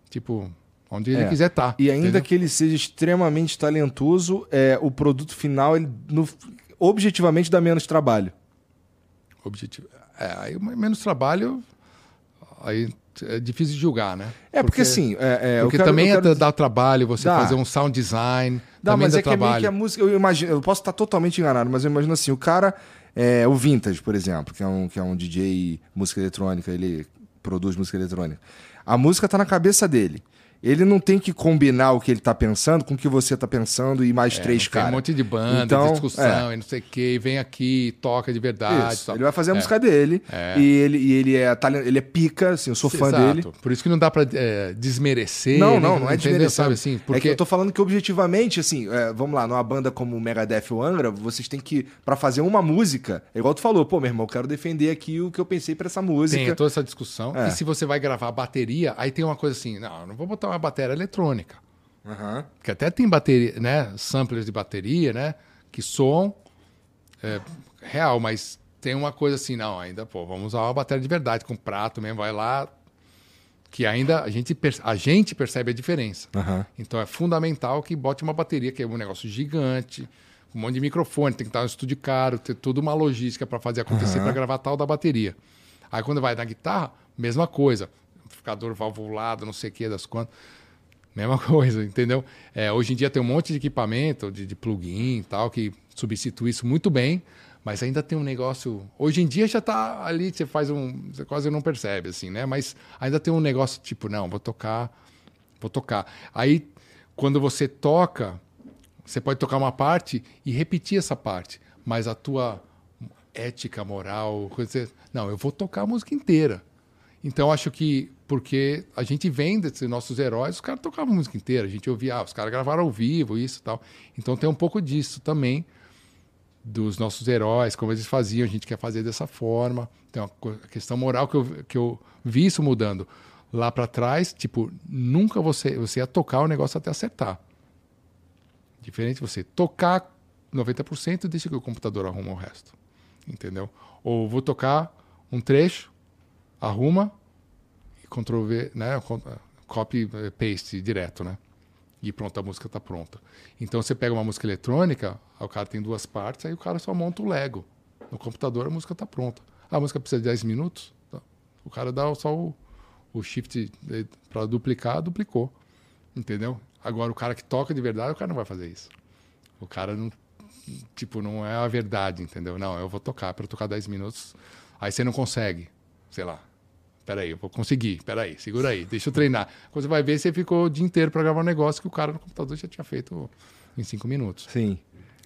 Tipo, onde ele É. quiser estar. E ainda que ele seja extremamente talentoso, é, o produto final, ele, no- objetivamente, dá menos trabalho. objetivo. É, aí menos trabalho aí é difícil de julgar, né? É, porque, assim. É, é, porque quero- também eu quero é dá trabalho você Dá. fazer um sound design, Dá, também mas dá é que é meio trabalho. que a música. Eu imagino, eu posso estar totalmente enganado, mas eu imagino assim, o cara, é, o Vintage, por exemplo, que é um, que é um DJ música eletrônica, ele produz música eletrônica. A música tá na cabeça dele. Ele não tem que combinar o que ele tá pensando com o que você tá pensando e mais É, três não tem caras. um monte de banda, Então, de discussão e não sei o quê, e vem aqui, toca de verdade. Ele vai fazer a É. música dele É. e, ele, e ele, é, ele é pica, assim, eu sou fã Exato. dele. Por isso que não dá pra é, desmerecer. Não, nem- não, não é desmerecendo. Sabe assim? É que Porque eu tô falando que objetivamente, assim, é, vamos lá, numa banda como o Megadeth ou Angra, vocês têm que, pra fazer uma música, é igual tu falou, pô, meu irmão, eu quero defender aqui o que eu pensei pra essa música. tem toda essa discussão. É. E se você vai gravar a bateria, aí tem uma coisa assim, não, eu não vou botar uma bateria eletrônica. Aham. Porque até tem bateria, né? Samplers de bateria, né? Que soam é, real, mas tem uma coisa assim, não, ainda, pô, vamos usar uma bateria de verdade, com prato mesmo, vai lá. Que ainda a gente, a gente percebe a diferença. Aham. Então é fundamental que bote uma bateria, que é um negócio gigante, um monte de microfone, tem que estar um estúdio caro, ter toda uma logística para fazer acontecer para gravar tal da bateria. Aí quando vai na guitarra, mesma coisa. Amplificador valvulado, não sei o que das quantas. Mesma [LAUGHS] coisa, entendeu? É, hoje em dia tem um monte de equipamento, de, de plugin e tal, que substitui isso muito bem, mas ainda tem um negócio. Hoje em dia já tá ali, você faz um. Você quase não percebe, assim, né? Mas ainda tem um negócio tipo, não, vou tocar, vou tocar. Aí, quando você toca, você pode tocar uma parte e repetir essa parte, mas a tua ética, moral, coisa. Não, eu vou tocar a música inteira. Então acho que porque a gente vem desses nossos heróis, os caras tocavam música inteira, a gente ouvia, ah, os caras gravaram ao vivo, isso tal. Então tem um pouco disso também dos nossos heróis, como eles faziam, a gente quer fazer dessa forma. Tem uma co- questão moral que eu, que eu vi isso mudando lá para trás, tipo, nunca você você ia tocar o negócio até acertar. Diferente você tocar 90% e deixa que o computador arruma o resto. Entendeu? Ou vou tocar um trecho, arruma e Ctrl V, né? Copy eh, paste direto, né? E pronto, a música está pronta. Então você pega uma música eletrônica, o cara tem duas partes, aí o cara só monta o Lego. No computador a música está pronta. A música precisa de 10 minutos? Tá. O cara dá só o, o shift para duplicar, duplicou. Entendeu? Agora o cara que toca de verdade, o cara não vai fazer isso. O cara não, tipo, não é a verdade, entendeu? Não, eu vou tocar, para tocar 10 minutos, aí você não consegue, sei lá. Peraí, eu vou conseguir, peraí, segura aí, deixa eu treinar. Quando você vai ver, você ficou o dia inteiro para gravar um negócio que o cara no computador já tinha feito em 5 minutos. Sim.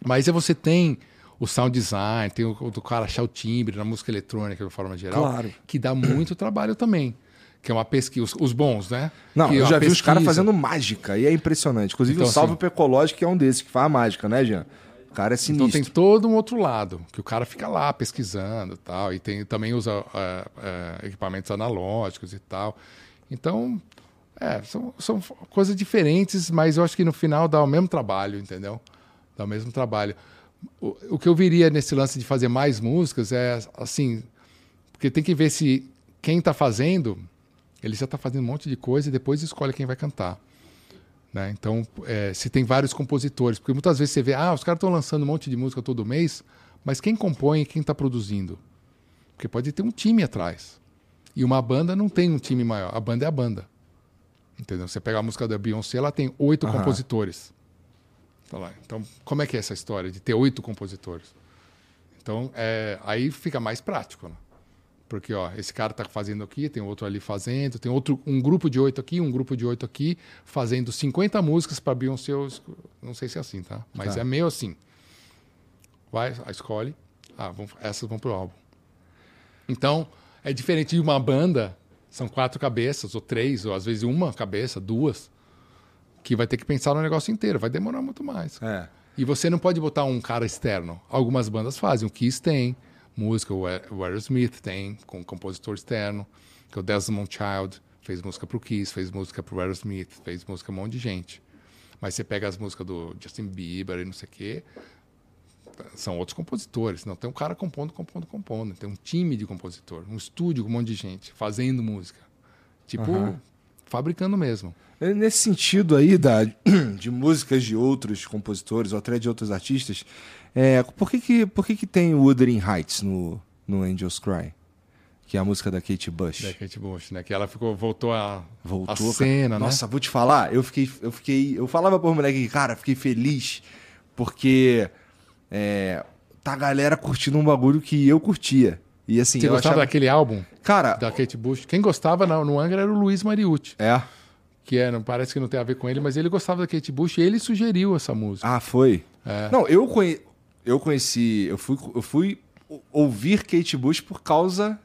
Mas aí você tem o sound design, tem o, do cara achar o timbre na música eletrônica de forma geral, Claro. que dá muito trabalho também. Que é uma pesquisa, os, os bons, né? Não, Que é eu já vi os caras fazendo mágica e é impressionante. Inclusive Então, o Salve assim- Pecológico, que é um desses que faz a mágica, né, Jean? O cara é Então sinistro. tem todo um outro lado, que o cara fica lá pesquisando e tal, e tem, também usa é, é, equipamentos analógicos e tal. Então, é, são, são coisas diferentes, mas eu acho que no final dá o mesmo trabalho, entendeu? Dá o mesmo trabalho. O, o que eu viria nesse lance de fazer mais músicas é, assim, porque tem que ver se quem está fazendo, ele já está fazendo um monte de coisa e depois escolhe quem vai cantar. Né? Então, é, se tem vários compositores, porque muitas vezes você vê, ah, os caras estão lançando um monte de música todo mês, mas quem compõe e quem está produzindo? Porque pode ter um time atrás. E uma banda não tem um time maior, a banda é a banda. Entendeu? Você pega a música da Beyoncé, ela tem oito Aham. compositores. Tá. Então, como é que é essa história de ter oito compositores? Então, é, aí fica mais prático, né? Porque, ó, esse cara está fazendo aqui, tem outro ali fazendo, tem outro, um grupo de oito aqui, um grupo de oito aqui, fazendo 50 músicas para Beyoncé. Não sei se é assim, tá? Mas Tá. é meio assim. Vai, a escolhe. Ah, vão, essas vão pro álbum. Então, é diferente de uma banda, são quatro cabeças, ou três, ou às vezes uma cabeça, duas, que vai ter que pensar no negócio inteiro, vai demorar muito mais. É. E você não pode botar um cara externo. Algumas bandas fazem, o Kiss tem, música, o Aer- o Aerosmith tem, com compositor externo, que é o Desmond Child fez música pro Kiss, fez música pro Aerosmith, fez música um monte de gente. Mas você pega as músicas do Justin Bieber e não sei o quê, são outros compositores. Não tem um cara compondo, compondo, compondo. Tem um time de compositor, um estúdio com um monte de gente fazendo música. Tipo, Aham. fabricando mesmo. É, Nesse sentido aí da, [CLEARS THROAT] de músicas de outros compositores ou até de outros artistas, é, por, que, que, por que, que tem Wuthering Heights no, no Angels Cry? Que é a música da Kate Bush. Da Kate Bush, né? Que ela ficou, voltou a, Voltou. a cena, né? Nossa, vou te falar, eu fiquei. Eu fiquei. Eu falava pro moleque, cara, fiquei feliz porque é, tá a galera curtindo um bagulho que eu curtia. E assim, Você eu gostava achava. daquele álbum Cara, da Kate Bush? Quem gostava no, no Angra era o Luiz Mariucci, é. que é, não, parece que não tem a ver com ele, mas ele gostava da Kate Bush e ele sugeriu essa música. Ah, foi? É. Não, eu, conhe... eu conheci. Eu fui, eu fui ouvir Kate Bush por causa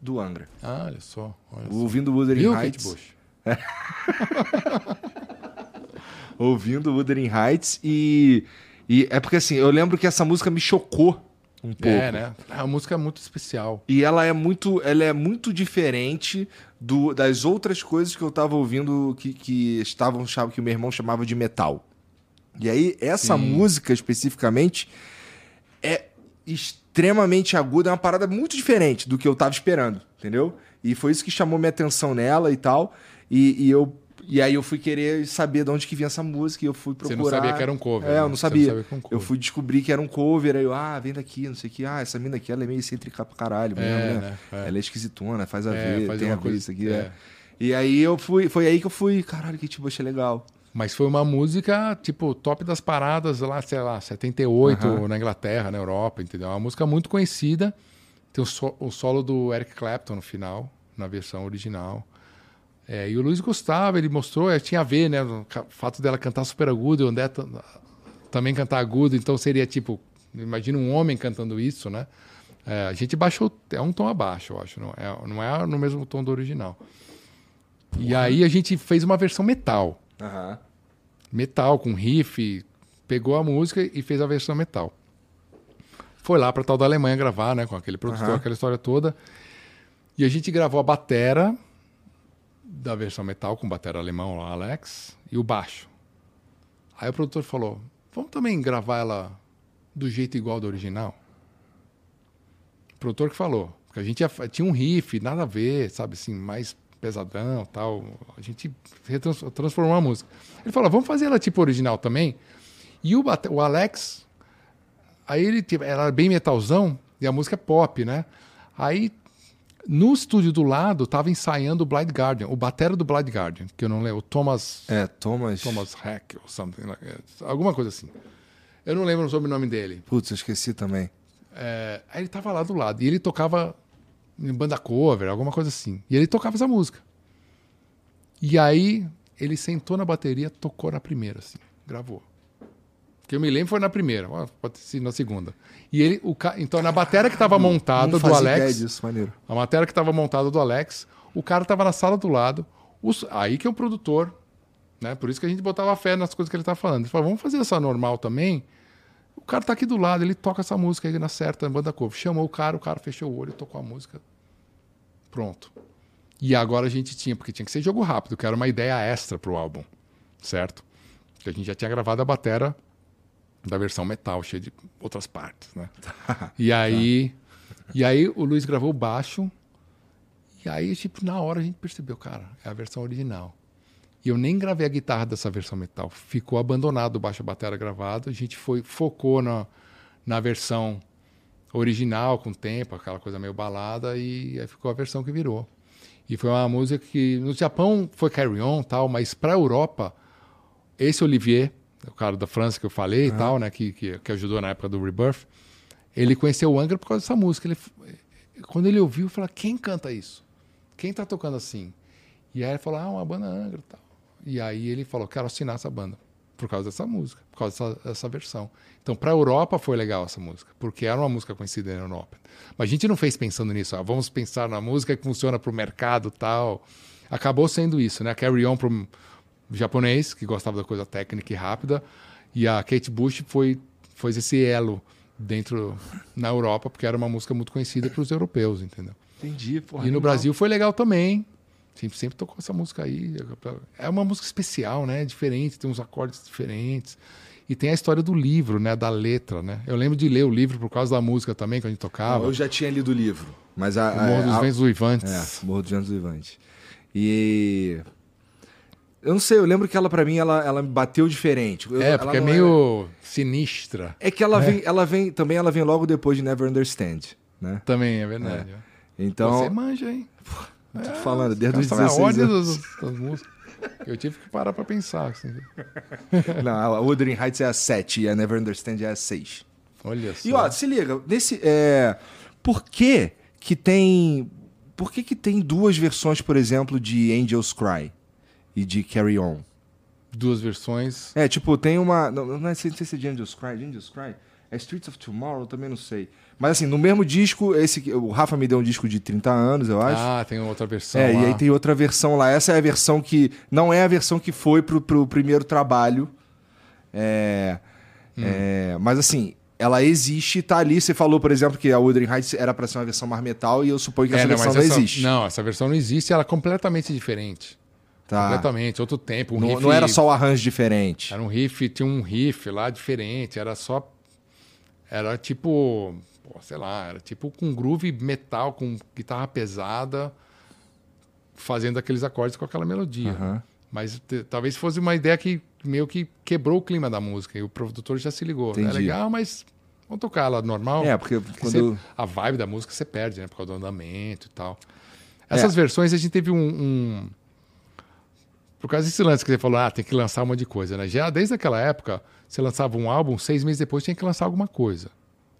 do Angra. Ah, olha só. Olha só. Ouvindo Wuthering Viu, Heights. Kate Bush? [LAUGHS] Ouvindo Wuthering Heights e. E é porque assim, eu lembro que essa música me chocou um pouco. É, né? A música é muito especial. E ela é muito, ela é muito diferente do, das outras coisas que eu tava ouvindo que, que estavam que o meu irmão chamava de metal. E aí essa Sim. música especificamente é extremamente aguda, é uma parada muito diferente do que eu tava esperando, entendeu? E foi isso que chamou minha atenção nela e tal. E, e eu e aí eu fui querer saber de onde que vinha essa música e eu fui Você procurar. não sabia que era um cover, É, né? eu não Você sabia. não sabia um eu fui descobrir que era um cover, aí eu, ah, vem daqui, não sei o que. Ah, essa mina aqui, ela é meio excêntrica pra caralho mesmo, É, né? né? É. Ela é esquisitona, faz a É, ver, faz tem uma a coisa- isso aqui, é. é. E aí eu fui, foi aí que eu fui, caralho, que tipo, achei legal. Mas foi uma música, tipo, top das paradas lá, sei lá, 78 Aham. na Inglaterra, na Europa, entendeu? É uma música muito conhecida. Tem o, so- o solo do Eric Clapton no final, na versão original. É, e o Luiz gostava, ele mostrou, é, tinha a ver, né? O fato dela cantar super agudo e o André ta- também cantar agudo, então seria tipo, imagina um homem cantando isso, né? É, a gente baixou, é um tom abaixo, eu acho, não é, não é no mesmo tom do original. E aí a gente fez uma versão metal Aham. metal, com riff, pegou a música e fez a versão metal. Foi lá para tal da Alemanha gravar, né, com aquele produtor, Aham. aquela história toda. E a gente gravou a batera da versão metal com batera alemão lá, Alex, e o baixo. Aí o produtor falou: "Vamos também gravar ela do jeito igual do original?" O produtor que falou, porque a gente tinha um riff, nada a ver, sabe assim, mais pesadão, tal. A gente transformou a música. Ele falou: "Vamos fazer ela tipo original também?" E o, o Alex Aí ele tipo, era bem metalzão e a música é pop, né? Aí no estúdio do lado tava ensaiando o Blind Guardian, o batera do Blind Guardian, que eu não lembro, o Thomas É, Thomas. Thomas Hack ou something like that, alguma coisa assim. Eu não lembro o sobrenome dele. Putz, eu esqueci também. É, aí ele tava lá do lado e ele tocava banda cover, alguma coisa assim. E ele tocava essa música. E aí ele sentou na bateria, tocou na primeira, assim, gravou. Que eu me lembro foi na primeira, pode ser na segunda. E ele, o ca... então na bateria que estava montada Não do fazia ideia Alex, disso, maneiro. a matéria que estava montada do Alex, o cara estava na sala do lado, os- aí que é o produtor, né? Por isso que a gente botava fé nas coisas que ele estava falando. Ele falou, vamos fazer essa normal também. O cara tá aqui do lado, ele toca essa música aí na certa, banda cover. Chamou o cara, o cara fechou o olho, tocou a música. Pronto. E agora a gente tinha, porque tinha que ser jogo rápido, que era uma ideia extra pro álbum, certo? Porque a gente já tinha gravado a batera da versão metal, cheia de outras partes, né? [LAUGHS] E aí, e aí o Luiz gravou o baixo, e aí, tipo, na hora a gente percebeu, cara, é a versão original. E eu nem gravei a guitarra dessa versão metal. Ficou abandonado o baixo e a bateria gravado. A gente foi, focou na, na versão original, com tempo, aquela coisa meio balada, e aí ficou a versão que virou. E foi uma música que no Japão foi Carry On tal, mas para a Europa, esse Olivier, o cara da França que eu falei e tal, né, que, que, que ajudou na época do Rebirth, ele conheceu o Angra por causa dessa música. Ele, quando ele ouviu, falou: quem canta isso? Quem tá tocando assim? E aí ele falou: ah, uma banda Angra e tal. E aí ele falou: quero assinar essa banda por causa dessa música, por causa dessa, dessa versão. Então, para a Europa foi legal essa música, porque era uma música conhecida na Europa. Mas a gente não fez pensando nisso, ah, vamos pensar na música que funciona para o mercado tal. Acabou sendo isso, né? Carry On para o japonês, que gostava da coisa técnica e rápida, e a Kate Bush foi, foi esse elo dentro na Europa, porque era uma música muito conhecida para os europeus, entendeu? Entendi, porra. E no Brasil foi legal também. Sempre, sempre tocou essa música aí. É uma música especial, né? Diferente, tem uns acordes diferentes. E tem a história do livro, né? Da letra, né? Eu lembro de ler o livro por causa da música também, que a gente tocava. Eu já tinha lido o livro, mas a... O Morro dos a- Ventos Uivantes. É, Morro dos Ventos Vivantes. E... Eu não sei, eu lembro que ela, pra mim, ela, ela me bateu diferente. Eu- É, porque é meio sinistra. É que ela, Vem, ela vem... Também ela vem logo depois de Never Understand, né? Também, é verdade. Então... Você manja, hein? Tô falando, desde os Essa é a 16 ordem anos. das, das músicas. Eu tive que parar pra pensar. Assim. [LAUGHS] Não, a Wuthering Heights é a 7 e a Never Understand é a 6. Olha só. E ó, se liga, nesse. É, por que que tem. Por que que tem duas versões, por exemplo, de Angels Cry? e de Carry On. Duas versões. É, tipo, tem uma. Não, não, é, não sei se é de Angels Cry. De Angels Cry? É Streets of Tomorrow, também não sei. Mas assim, no mesmo disco, esse o Rafa me deu um disco de 30 anos, eu acho. Ah, tem outra versão. É, lá. e aí tem outra versão lá. Essa é a versão que. Não é a versão que foi pro, pro primeiro trabalho. É, Hum. é, mas assim, ela existe e tá ali. Você falou, por exemplo, que a Wuthering Heights era pra ser uma versão mais metal, e eu suponho que essa É, não, versão não essa, existe. Não, essa versão não existe, ela é completamente diferente. Tá. Completamente, outro tempo. Um Não, riff, não era só o arranjo diferente. Era um riff, tinha um riff lá diferente, era só. Era tipo. pô, sei lá, era tipo com groove metal, com guitarra pesada, fazendo aqueles acordes com aquela melodia. Aham. Mas talvez fosse uma ideia que meio que quebrou o clima da música e o produtor já se ligou. É Entendi. legal, mas vamos tocar ela normal. É, porque Porque quando. você- a vibe da música você perde, né? Por causa do andamento e tal. Essas versões a gente teve um, um- Por causa desse lance que você falou, ah, tem que lançar um monte de coisa, né? Já desde aquela época, você lançava um álbum, seis meses depois tinha que lançar alguma coisa.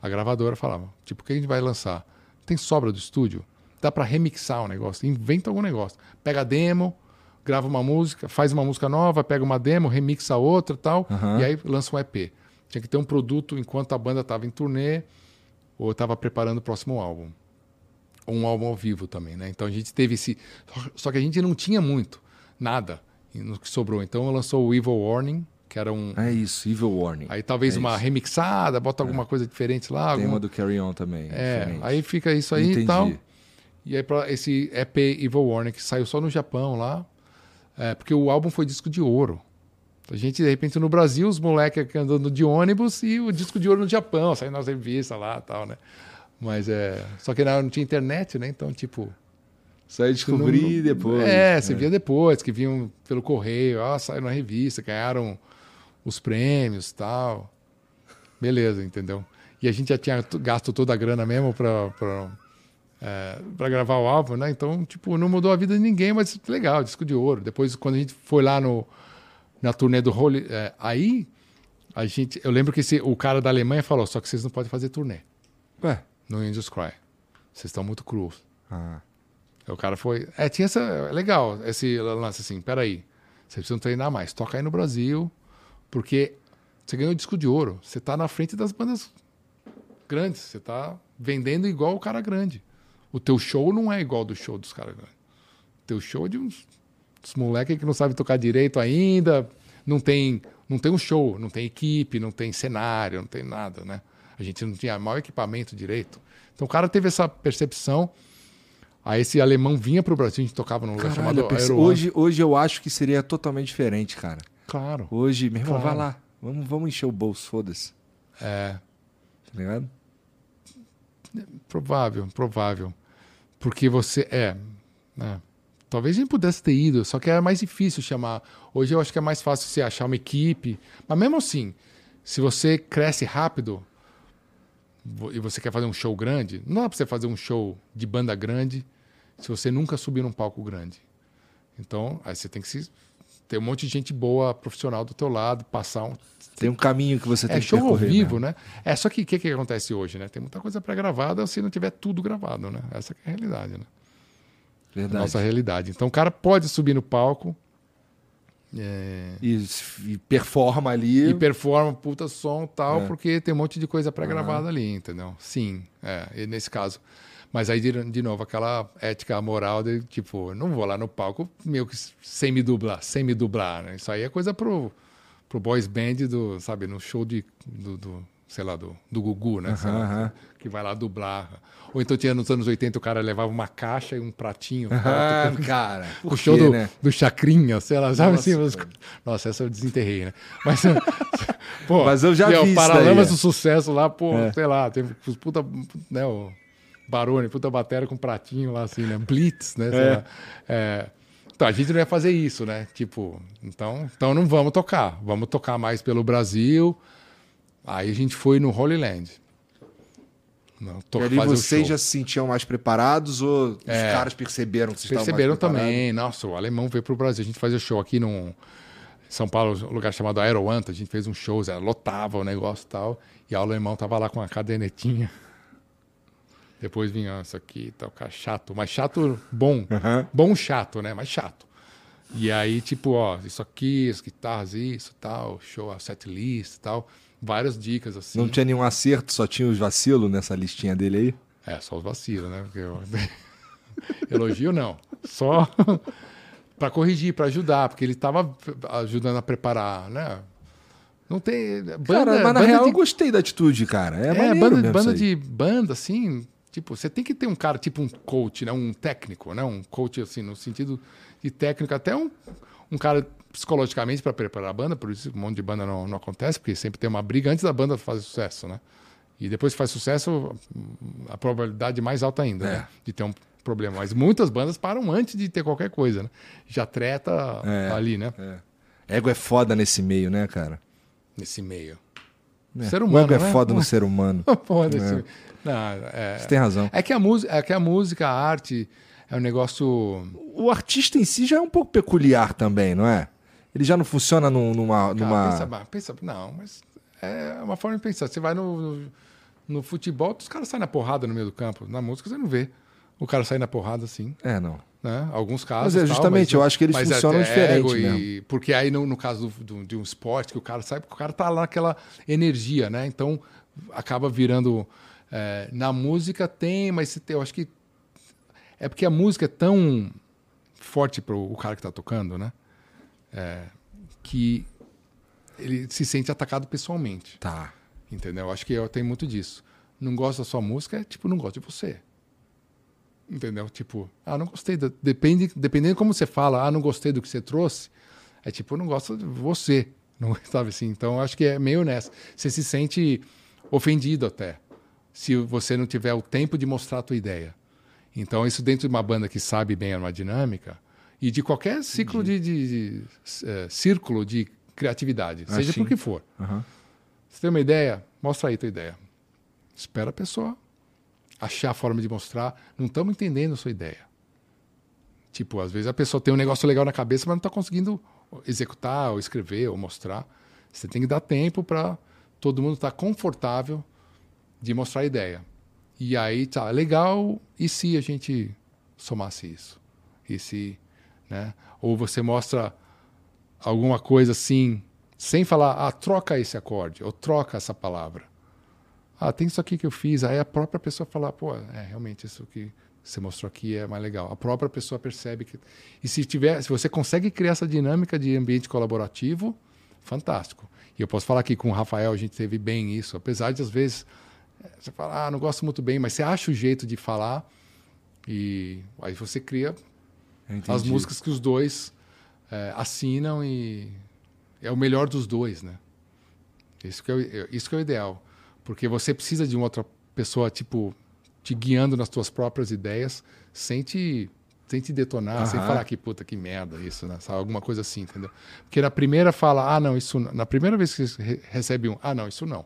A gravadora falava, tipo, o que a gente vai lançar? Tem sobra do estúdio? Dá pra remixar o negócio, inventa algum negócio. Pega a demo, grava uma música, faz uma música nova, pega uma demo, remixa outra e tal, Aham. e aí lança um EP. Tinha que ter um produto enquanto a banda estava em turnê ou estava preparando o próximo álbum. Ou um álbum ao vivo também, né? Então a gente teve esse. Só que a gente não tinha muito, nada no que sobrou. Então lançou o Evil Warning, que era um. É isso, Evil Warning. Aí talvez É uma isso. remixada, bota alguma coisa diferente lá. Tem alguma- uma do Carry On também. É, diferente. aí fica isso aí Entendi. e tal. E aí pra esse EP Evil Warning, que saiu só no Japão lá, é, porque o álbum foi disco de ouro. A gente, de repente, no Brasil, os moleques andando de ônibus e o disco de ouro no Japão, saindo nas revistas lá e tal, né? Mas é. Só que não, tinha internet, né? Então, tipo. Isso aí descobri não- não- depois. É, você via depois, que vinham pelo correio, ó, saiu na revista, ganharam os prêmios tal. Beleza, entendeu? E a gente já tinha gasto toda a grana mesmo pra, pra, é, pra gravar o álbum, né? Então, tipo, não mudou a vida de ninguém, mas legal, disco de ouro. Depois, quando a gente foi lá no, na turnê do Holy... é, aí, a gente... Eu lembro que esse, o cara da Alemanha falou, só que vocês não podem fazer turnê Ué. no Angels Cry. Vocês estão muito crus. Ah. O cara foi. É, tinha essa. é Legal, esse lance assim, peraí. Vocês precisam treinar mais. Toca aí no Brasil, porque você ganhou disco de ouro. Você tá na frente das bandas grandes. Você tá vendendo igual o cara grande. O teu show não é igual do show dos caras grandes. O teu show é de uns, uns moleques que não sabem tocar direito ainda. Não tem, não tem um show, não tem equipe, não tem cenário, não tem nada, né? A gente não tinha mau equipamento direito. Então o cara teve essa percepção. Aí esse alemão vinha pro Brasil, a gente tocava num lugar Caralho, chamado Aero hoje, hoje eu acho que seria totalmente diferente, cara. Claro. Hoje, meu irmão, Claro. vai lá. Vamos, vamos encher o bolso, foda-se. É, Tá ligado? provável, provável. Porque você. É. né? Talvez a gente pudesse ter ido, só que era mais difícil chamar. Hoje eu acho que é mais fácil você achar uma equipe. Mas mesmo assim, se você cresce rápido e você quer fazer um show grande, não dá pra você fazer um show de banda grande se você nunca subir num palco grande. Então, aí você tem que se, ter um monte de gente boa, profissional do teu lado, passar um, Tem um caminho que você tem é que show ao vivo, né? né? É só que o que, que acontece hoje, né? Tem muita coisa pré-gravada se não tiver tudo gravado, né? Essa é a realidade, né? A Verdade. nossa realidade. Então o cara pode subir no palco é, E, e performa ali. e performa puta som tal, É. porque tem um monte de coisa pré-gravada ali, entendeu? Sim, é, e nesse caso. Mas aí, de, de novo, aquela ética moral de, tipo, não vou lá no palco meio que sem me dublar, sem me dublar, né? Isso aí é coisa pro, pro boys band do, sabe, no show de, do, do, sei lá, do, do Gugu, né? Lá, que vai lá dublar. Ou então tinha nos anos 80 o cara levava uma caixa e um pratinho. Ah, foto, [LAUGHS] cara. [LAUGHS] o show quê, do, né? do Chacrinha, sei lá, sabe Nossa, assim? mas- cara. Nossa, essa eu desenterrei, né? Mas, [LAUGHS] pô, Mas eu já ó, vi Paralamas do Sucesso lá, pô, É. sei lá, teve os puta, né, o Barone, puta bateria com pratinho lá, assim, né? Blitz, né? É. É, Então, a gente não ia fazer isso, né? Tipo, então, então não vamos tocar. Vamos tocar mais pelo Brasil. Aí a gente foi no Holy Land. Não, to- E ali vocês já se sentiam mais preparados ou os É. caras perceberam que vocês Perceberam também. Nossa, o alemão veio pro Brasil. A gente fazia show aqui num em São Paulo, um lugar chamado Aeroanta. A gente fez um show, lotava o negócio e tal. E o alemão tava lá com a cadernetinha. Depois vinha isso aqui, tal, cara chato. Mas chato bom. Aham. Bom chato, né? Mas chato. E aí, tipo, ó, isso aqui, as guitarras, isso, tal, show, a setlist e tal. Várias dicas, assim. Não tinha nenhum acerto, só tinha os vacilos nessa listinha dele aí? É, só os vacilos, né? Porque eu... [LAUGHS] Elogio não. Só [LAUGHS] para corrigir, para ajudar, porque ele estava ajudando a preparar, né? Não tem. Banda, cara, mas na banda real de... eu gostei da atitude, cara. É, É, banda, banda de banda, assim, tipo, você tem que ter um cara, tipo um coach, né? Um técnico, né? Um coach, assim, no sentido de técnico, até um, um cara psicologicamente para preparar a banda, por isso um monte de banda não, não acontece, porque sempre tem uma briga antes da banda fazer sucesso, né? E depois que faz sucesso, a probabilidade é mais alta ainda, É. né? De ter um problema. Mas muitas bandas param antes de ter qualquer coisa, né? Já treta É. ali, né? É. Ego é foda nesse meio, né, cara? Nesse meio. É. Ser O humano, ego é né? foda no ser humano. [LAUGHS] Porra, desse- Não, é, Você tem razão. É que a música, é que a música, a arte é um negócio. O artista em si já é um pouco peculiar também, não é? Ele já não funciona num- numa. Cara, numa... pensa, pensa, não, mas é uma forma de pensar. Você vai no, no, no futebol, os caras saem na porrada no meio do campo. Na música você não vê o cara sair na porrada assim, É, não. né? Alguns casos. Mas é tal, justamente, eu acho que eles mas funcionam é diferente e- Porque aí no, no caso do, do- de um esporte que o cara sai, porque o cara tá lá naquela energia, né? Então acaba virando. É, na música tem, mas eu acho que é porque a música é tão forte para o cara que está tocando, né? É, que ele se sente atacado pessoalmente, Tá. entendeu? Acho que eu tenho muito disso. Não gosto da sua música, é tipo, não gosto de você. Entendeu? Tipo, ah, não gostei. Da... Depende, dependendo como você fala, ah, não gostei do que você trouxe, é tipo, eu não gosto de você. [LAUGHS] Não, sabe assim? Então, acho que é meio nessa. Você se sente ofendido até, se você não tiver o tempo de mostrar a tua ideia. Então, isso dentro de uma banda que sabe bem uma dinâmica e de qualquer ciclo de, de- de, eh, círculo de criatividade, Ah, seja sim. por que for. Aham. Você tem uma ideia? Mostra aí tua ideia. Espera a pessoa achar a forma de mostrar. Não estamos entendendo a sua ideia. Tipo, às vezes a pessoa tem um negócio legal na cabeça, mas não está conseguindo executar, ou escrever, ou mostrar. Você tem que dar tempo para todo mundo estar confortável de mostrar a ideia. E aí, tá, legal, e se a gente somasse isso? E se, né? Ou você mostra alguma coisa assim, sem falar, ah, troca esse acorde, ou troca essa palavra. Ah, tem isso aqui que eu fiz. Aí a própria pessoa fala, pô, é realmente isso que você mostrou aqui é mais legal. A própria pessoa percebe que. E se tiver, se você consegue criar essa dinâmica de ambiente colaborativo, fantástico. E eu posso falar que com o Rafael a gente teve bem isso, apesar de às vezes você fala, ah, não gosto muito bem, mas você acha o jeito de falar e aí você cria as músicas que os dois eh, assinam e é o melhor dos dois, né? Isso que é, isso que é o ideal, porque você precisa de uma outra pessoa tipo te guiando nas tuas próprias ideias, sem te sem te detonar, sem falar que puta que merda isso, né? Sabe? Alguma coisa assim, entendeu? Porque na primeira fala, ah não, isso não. na primeira vez que você re- recebe um, ah não, isso não.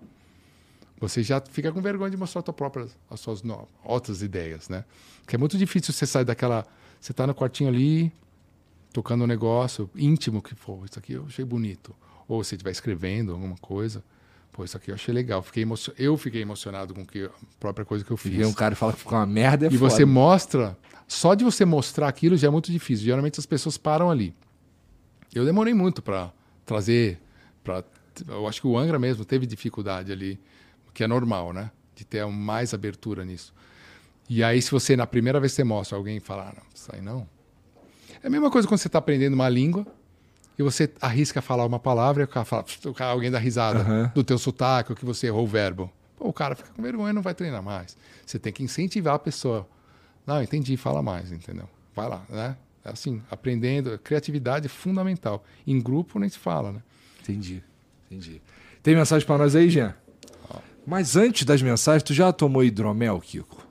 Você já fica com vergonha de mostrar a tua própria, as suas outras ideias, né? Que é muito difícil você sair daquela, você tá no quartinho ali, tocando um negócio íntimo que for, isso aqui eu achei bonito. Ou você estiver escrevendo alguma coisa, pô, isso aqui eu achei legal. Fiquei emo- eu fiquei emocionado com que, a própria coisa que eu E fiz. vem um cara e fala que ficou uma merda, é E foda. você mostra, só de você mostrar aquilo já é muito difícil. Geralmente as pessoas param ali. Eu demorei muito para trazer, para eu acho que o Angra mesmo teve dificuldade ali, que é normal, né? De ter mais abertura nisso. E aí se você na primeira vez que você mostra alguém falar, ah, não, isso aí não. É a mesma coisa quando você está aprendendo uma língua e você arrisca falar uma palavra e o cara fala, o cara, alguém dá risada Aham. do teu sotaque, ou que você errou o verbo. Pô, o cara fica com vergonha e não vai treinar mais. Você tem que incentivar a pessoa. Não, entendi, fala mais, entendeu? Vai lá, né? É assim, aprendendo, criatividade é fundamental. Em grupo nem se fala, né? Entendi, entendi. Tem mensagem pra nós aí, Jean? Mas antes das mensagens, tu já tomou hidromel, Kiko?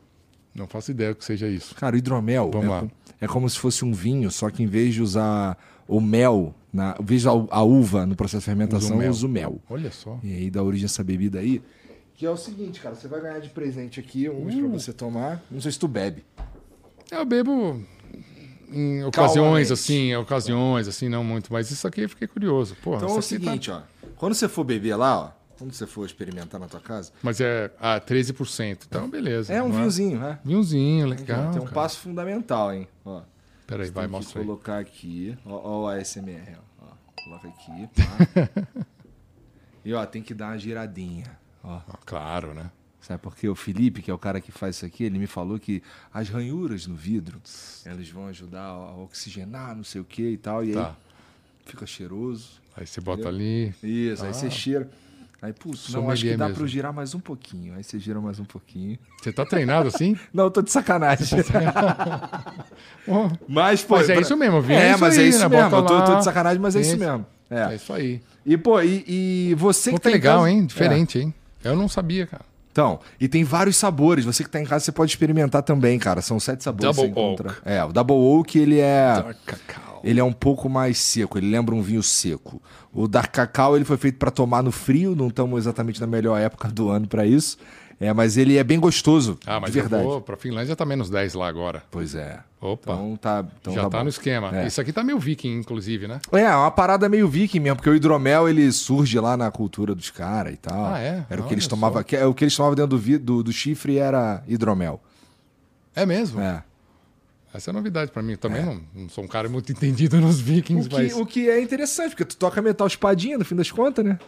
Não faço ideia que seja isso. Cara, o hidromel Vamos é, lá. é como se fosse um vinho, só que em vez de usar o mel, na, em vez de a uva no processo de fermentação, Usa o mel. usa o mel. Olha só. E aí dá origem a essa bebida aí. Que é o seguinte, cara, você vai ganhar de presente aqui uns Uh. pra você tomar. Não sei se tu bebe. Eu bebo em ocasiões, Calmamente. assim, em ocasiões, assim, não muito. Mas isso aqui eu fiquei curioso. Porra, Então é o tá- seguinte, ó. Quando você for beber lá, ó. Quando você for experimentar na tua casa, Mas é ah, 13%. Então, beleza. é um não vinhozinho, né? Vinhozinho, legal. Tem um cara. passo fundamental, hein? Ó. Peraí, vai, mostra aí. colocar aqui. Ó, ó o ASMR, ó. Coloca aqui. pá. [LAUGHS] e ó, tem que dar uma giradinha. Ó. Ah, claro, né? Sabe por quê? O Felipe, que é o cara que faz isso aqui, ele me falou que as ranhuras no vidro, elas vão ajudar a oxigenar, não sei o que e tal. E Tá. aí fica cheiroso. Aí você bota ali. Isso, aí Ah. você cheira. Aí, putz, não, acho que dá pra mesmo. eu girar mais um pouquinho. Aí você gira mais um pouquinho. Você tá treinado assim? [LAUGHS] Não, eu tô de sacanagem. [LAUGHS] Oh, mas, pô, Mas é pra- isso mesmo, Vi, É, é mas é aí, isso né? mesmo. Eu tô, tô de sacanagem, mas é isso Isso. mesmo. é É. isso aí. E, pô, e, e você Pô, que tá legal, casa- hein? É. Diferente, hein? Eu não sabia, cara. Então, e tem vários sabores. Você que tá em casa, você pode experimentar também, cara. São sete sabores que Double você encontra. Oak. É, o Double Oak, ele é... Dark cacau. Ele é um pouco mais seco, ele lembra um vinho seco. O Dark Cacau ele foi feito para tomar no frio, não estamos exatamente na melhor época do ano para isso. É, mas ele é bem gostoso, Ah, mas de verdade. eu vou pra Finlândia tá menos 10 lá agora. Pois é. Opa. Então tá, então Já tá, tá, no esquema. É. Isso aqui tá meio viking, inclusive, né? É, é uma parada meio viking mesmo, porque o hidromel ele surge lá na cultura dos caras e tal. Ah, é? Era o que eles só. tomavam, que, é o que eles tomavam dentro do, do, do chifre era hidromel. É mesmo? É. Essa é novidade pra mim. Eu também não, não sou um cara muito [LAUGHS] entendido nos vikings, O que, mas... o que é interessante, porque tu toca metal espadinha no fim das contas, né?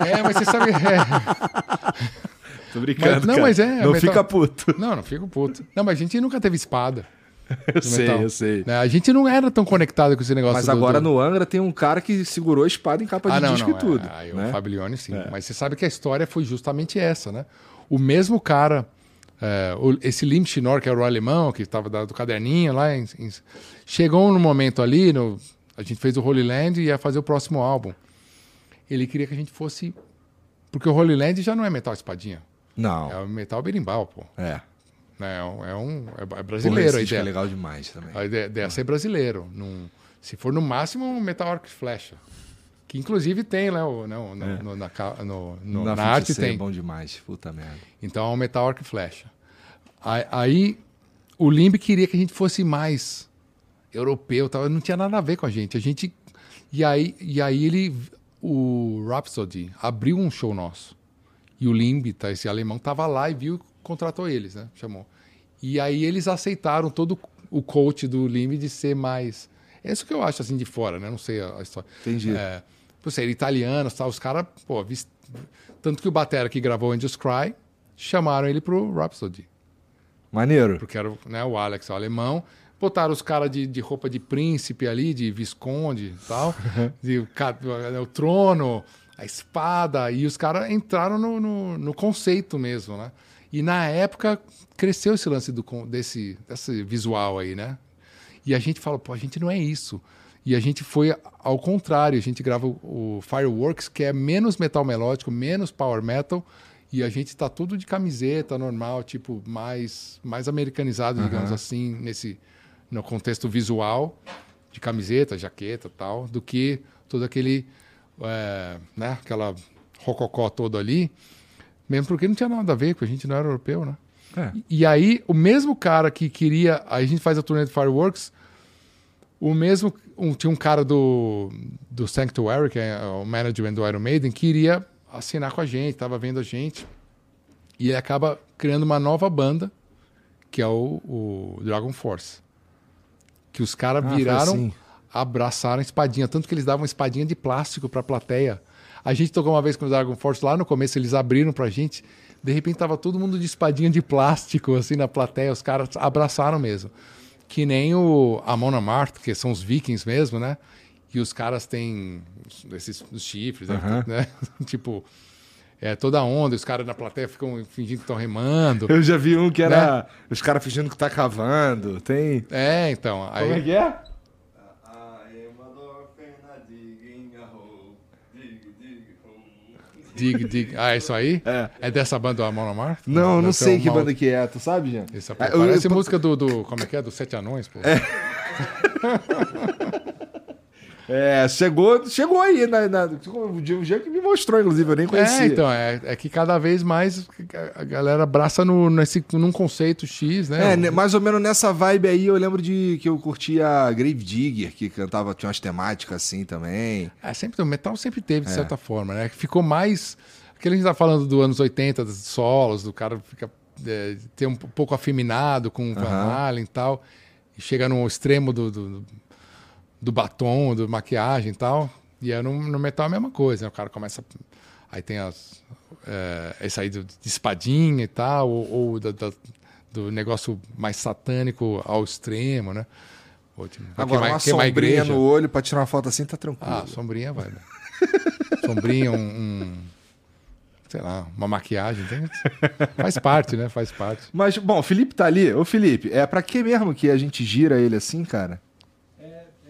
É, mas você sabe... é. [LAUGHS] Tô brincando. Mas- não, cara. mas é, Não metal- fica puto. Não, não fico puto. Não, mas a gente nunca teve espada. [LAUGHS] Eu sei, metal. eu sei. né? A gente não era tão conectado com esse negócio Mas do- agora do... no Angra tem um cara que segurou a espada em capa de Ah, não, disco não. e tudo. É, aí né? O Fablione, sim. Mas você sabe que a história foi justamente essa, né? O mesmo cara, é, o- esse Lim Chinor, que era o alemão, que estava do caderninho lá, em- em- chegou no momento ali, no, a gente fez o Holy Land e ia fazer o próximo álbum. Ele queria que a gente fosse. Porque o Holy Land já não é metal espadinha. Não. É o metal berimbau, pô. É. Né? É um, é, um- é Porra, brasileiro a é ideia. legal demais também. A ideia ideia é ser brasileiro. Num- se for no máximo, um Metal Arc Flecha. Que inclusive tem lá o- né, o- no, É. no- na, no- no- Na na arte tem. É bom demais. Puta merda. Então é um Metal Arc Flecha. Aí, aí o Limb queria que a gente fosse mais europeu, tal. não tinha nada a ver com a gente. A gente e aí e aí ele o Rhapsody abriu um show nosso. E o Limb, tá, esse alemão tava lá e viu e contratou eles, né? Chamou. E aí eles aceitaram todo o coach do Limb de ser mais é isso que eu acho assim de fora, né? Não sei a, a história. Entendi. É, por ser italianos, tal, os caras, pô, vis- tanto que o batera que gravou Angels Cry chamaram ele pro Rhapsody, Maneiro. porque era o- né, o Alex, o alemão. Botaram os caras de, de roupa de príncipe ali, de visconde e tal, [LAUGHS] de, o ca- o trono, a espada, e os caras entraram no, no, no conceito mesmo, né? E na época cresceu esse lance do, desse, desse visual aí, né? E a gente fala, pô, a gente não é isso. E a gente foi ao contrário, a gente grava o, o Fireworks, que é menos metal melódico, menos power metal, e a gente tá tudo de camiseta normal, tipo, mais, mais americanizado, digamos assim, nesse no contexto visual, de camiseta, jaqueta tal, do que todo aquele, é, né, aquela rococó todo ali, mesmo porque não tinha nada a ver, porque a gente não era europeu, né? É. E aí, o mesmo cara que queria. Aí a gente faz a turnê do Fireworks. O mesmo. Um, tinha um cara do, do Sanctuary, que é o management do Iron Maiden, que iria assinar com a gente, estava vendo a gente. E ele acaba criando uma nova banda, que é o, o Dragon Force. Que os caras Ah, viraram, assim. Abraçaram a espadinha. Tanto que eles davam espadinha de plástico pra plateia. A gente tocou uma vez com o Dragon Force lá no começo, eles abriram pra gente. De repente tava todo mundo de espadinha de plástico, assim, na plateia. Os caras abraçaram mesmo. Que nem o Amon Amarth, que são os vikings mesmo, né? E os caras têm esses chifres, né? Aham. né? [LAUGHS] tipo, é toda onda. Os caras na plateia ficam fingindo que estão remando. Eu já vi um que era Né? os caras fingindo que tá cavando. Tem. É, então. Aí, Como é que é? I am a dolphin digging a hole. Dig, dig, hole. Dig, dig. Ah, é isso aí? É. dessa banda do Amon Amarth? Não, não Deve sei que banda que é. Tu sabe, Jean? Essa, pô, Ah, eu- parece eu- música do, do. Como é que é? Do Sete Anões, pô. É, [LAUGHS] chegou, chegou aí. Na, na, o Jean que me mostrou, inclusive, eu nem conhecia. É, então, é, é que cada vez mais a galera abraça no, nesse, num conceito X, né? É, né, mais ou menos nessa vibe aí, eu lembro de que eu curtia Grave Digger, que cantava, tinha umas temáticas assim também. É, sempre, o metal sempre teve, É. de certa forma, né? Ficou mais. Aquele que a gente tá falando dos anos 80, dos solos, do cara fica. é, ter um pouco afeminado com o Van. Halen e tal. e chega no extremo do, do, do batom, do maquiagem e tal. E é no, no metal a mesma coisa, né? O cara começa. Aí tem as. É, esse aí de espadinha e tal, ou, ou da, da, do negócio mais satânico ao extremo, né? Vai Agora, queimar- uma sombrinha no olho pra tirar uma foto assim, tá tranquilo. Ah, sombrinha vai. né? [LAUGHS] sombrinha, um, um- Sei lá, uma maquiagem. tem- Faz parte, né? Faz parte. Mas, bom, o Felipe tá ali. Ô, Felipe, é pra que mesmo que a gente gira ele assim, cara?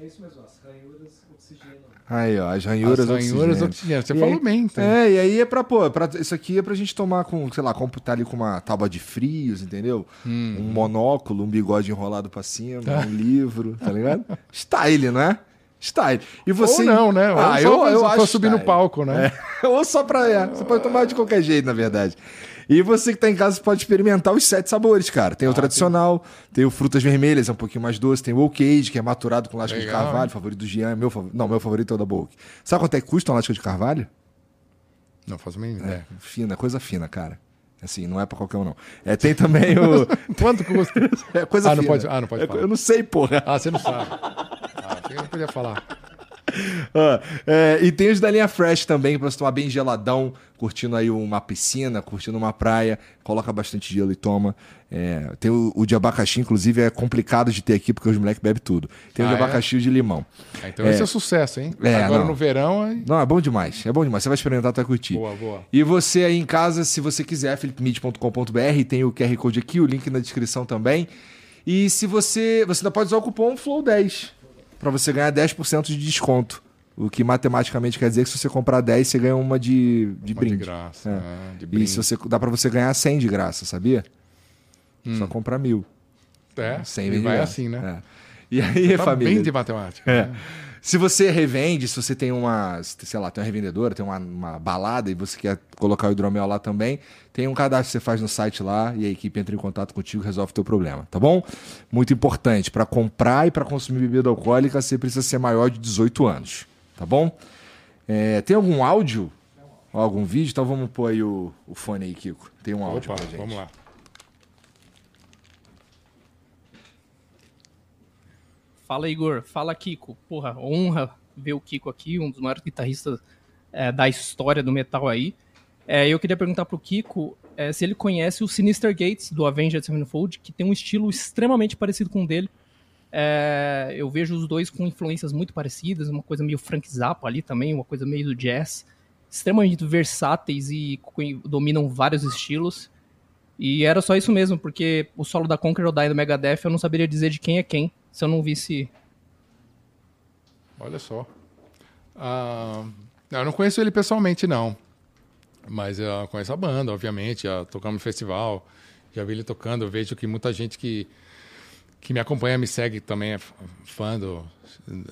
É, é isso mesmo, as ranhuras oxigenam. Aí, ó, as ranhuras, As ranhuras oxigênio. oxigênio. Você E falou aí- bem. então. É, e aí é pra, pô, pra, isso aqui é pra gente tomar com, sei lá, computar ali com uma tábua de frios, entendeu? Hum. Um monóculo, um bigode enrolado pra cima, um livro, tá ligado? [LAUGHS] Style, não é? Style. E você... Ou não, né? Ou Ah, só eu, pra- eu pra acho subir no style. palco, né? É, [LAUGHS] ou só pra. É, você pode tomar de qualquer jeito, na verdade. E você que tá em casa pode experimentar os sete sabores, cara. Ah, Tem o tradicional, tem o frutas vermelhas, é um pouquinho mais doce, tem o oak age, que é maturado com lasca de Legal, carvalho, hein? favorito do Jean, é meu favorito. Não, meu favorito é o da Boak. Sabe quanto é que custa uma lasca de carvalho? Não faço a mínima ideia. Fina, coisa fina, cara. Assim, não é pra qualquer um, não. É, tem também o. [LAUGHS] Quanto custa? É coisa Ah, não fina. pode- ah, não pode É, falar. Eu não sei, porra. Ah, você não sabe. Ah, eu não podia falar. [LAUGHS] Ah, é, e tem os da linha Fresh também, pra você tomar bem geladão, curtindo aí uma piscina, curtindo uma praia, coloca bastante gelo e toma. É, tem o, o de abacaxi, inclusive, é complicado de ter aqui, porque os moleques bebem tudo. Tem o Ah, de é? abacaxi e o de limão. Ah, então esse é sucesso, hein? É, Agora não. no verão, aí... Não, é bom demais, é bom demais. Você vai experimentar, tu vai curtir. Boa, boa. E você aí em casa, se você quiser, philipmid.com.br, tem o QR Code aqui, o link na descrição também. E se você. Você ainda pode usar o cupom FLOW10 para você ganhar 10% de desconto. O que matematicamente quer dizer que se você comprar 10, você ganha uma de, de Uma brinde. de graça. É. ah, de E se você, dá para você ganhar 100 de graça, sabia? Só comprar mil. É, 100 e vai graça. assim, né? É. E aí, Tá família? bem de matemática. É. né? Se você revende, se você tem uma, sei lá, tem uma revendedora, tem uma, uma balada e você quer colocar o hidromel lá também, tem um cadastro que você faz no site lá e a equipe entra em contato contigo e resolve o teu problema, tá bom? Muito importante, para comprar e para consumir bebida alcoólica, você precisa ser maior de 18 anos, tá bom? É, tem algum áudio? Algum vídeo? Então vamos pôr aí o, o fone aí, Kiko. Tem um áudio Opa, pra gente. vamos lá. Fala, Igor. Fala, Kiko. Porra, honra ver o Kiko aqui, um dos maiores guitarristas é, da história do metal aí. É, eu queria perguntar pro Kiko é, se ele conhece o Sinister Gates, do Avenged Sevenfold, que tem um estilo extremamente parecido com o dele. É, eu vejo os dois com influências muito parecidas, uma coisa meio Frank Zappa ali também, uma coisa meio do jazz. Extremamente versáteis e dominam vários estilos. E era só isso mesmo, porque o solo da Conquer or Die do Megadeth eu não saberia dizer de quem é quem, se eu não visse Olha só. Ah, eu não conheço ele pessoalmente, não. Mas eu conheço a banda, obviamente. Já tocamos no festival, já vi ele tocando. Eu vejo que muita gente que, que me acompanha, me segue também, é fã do,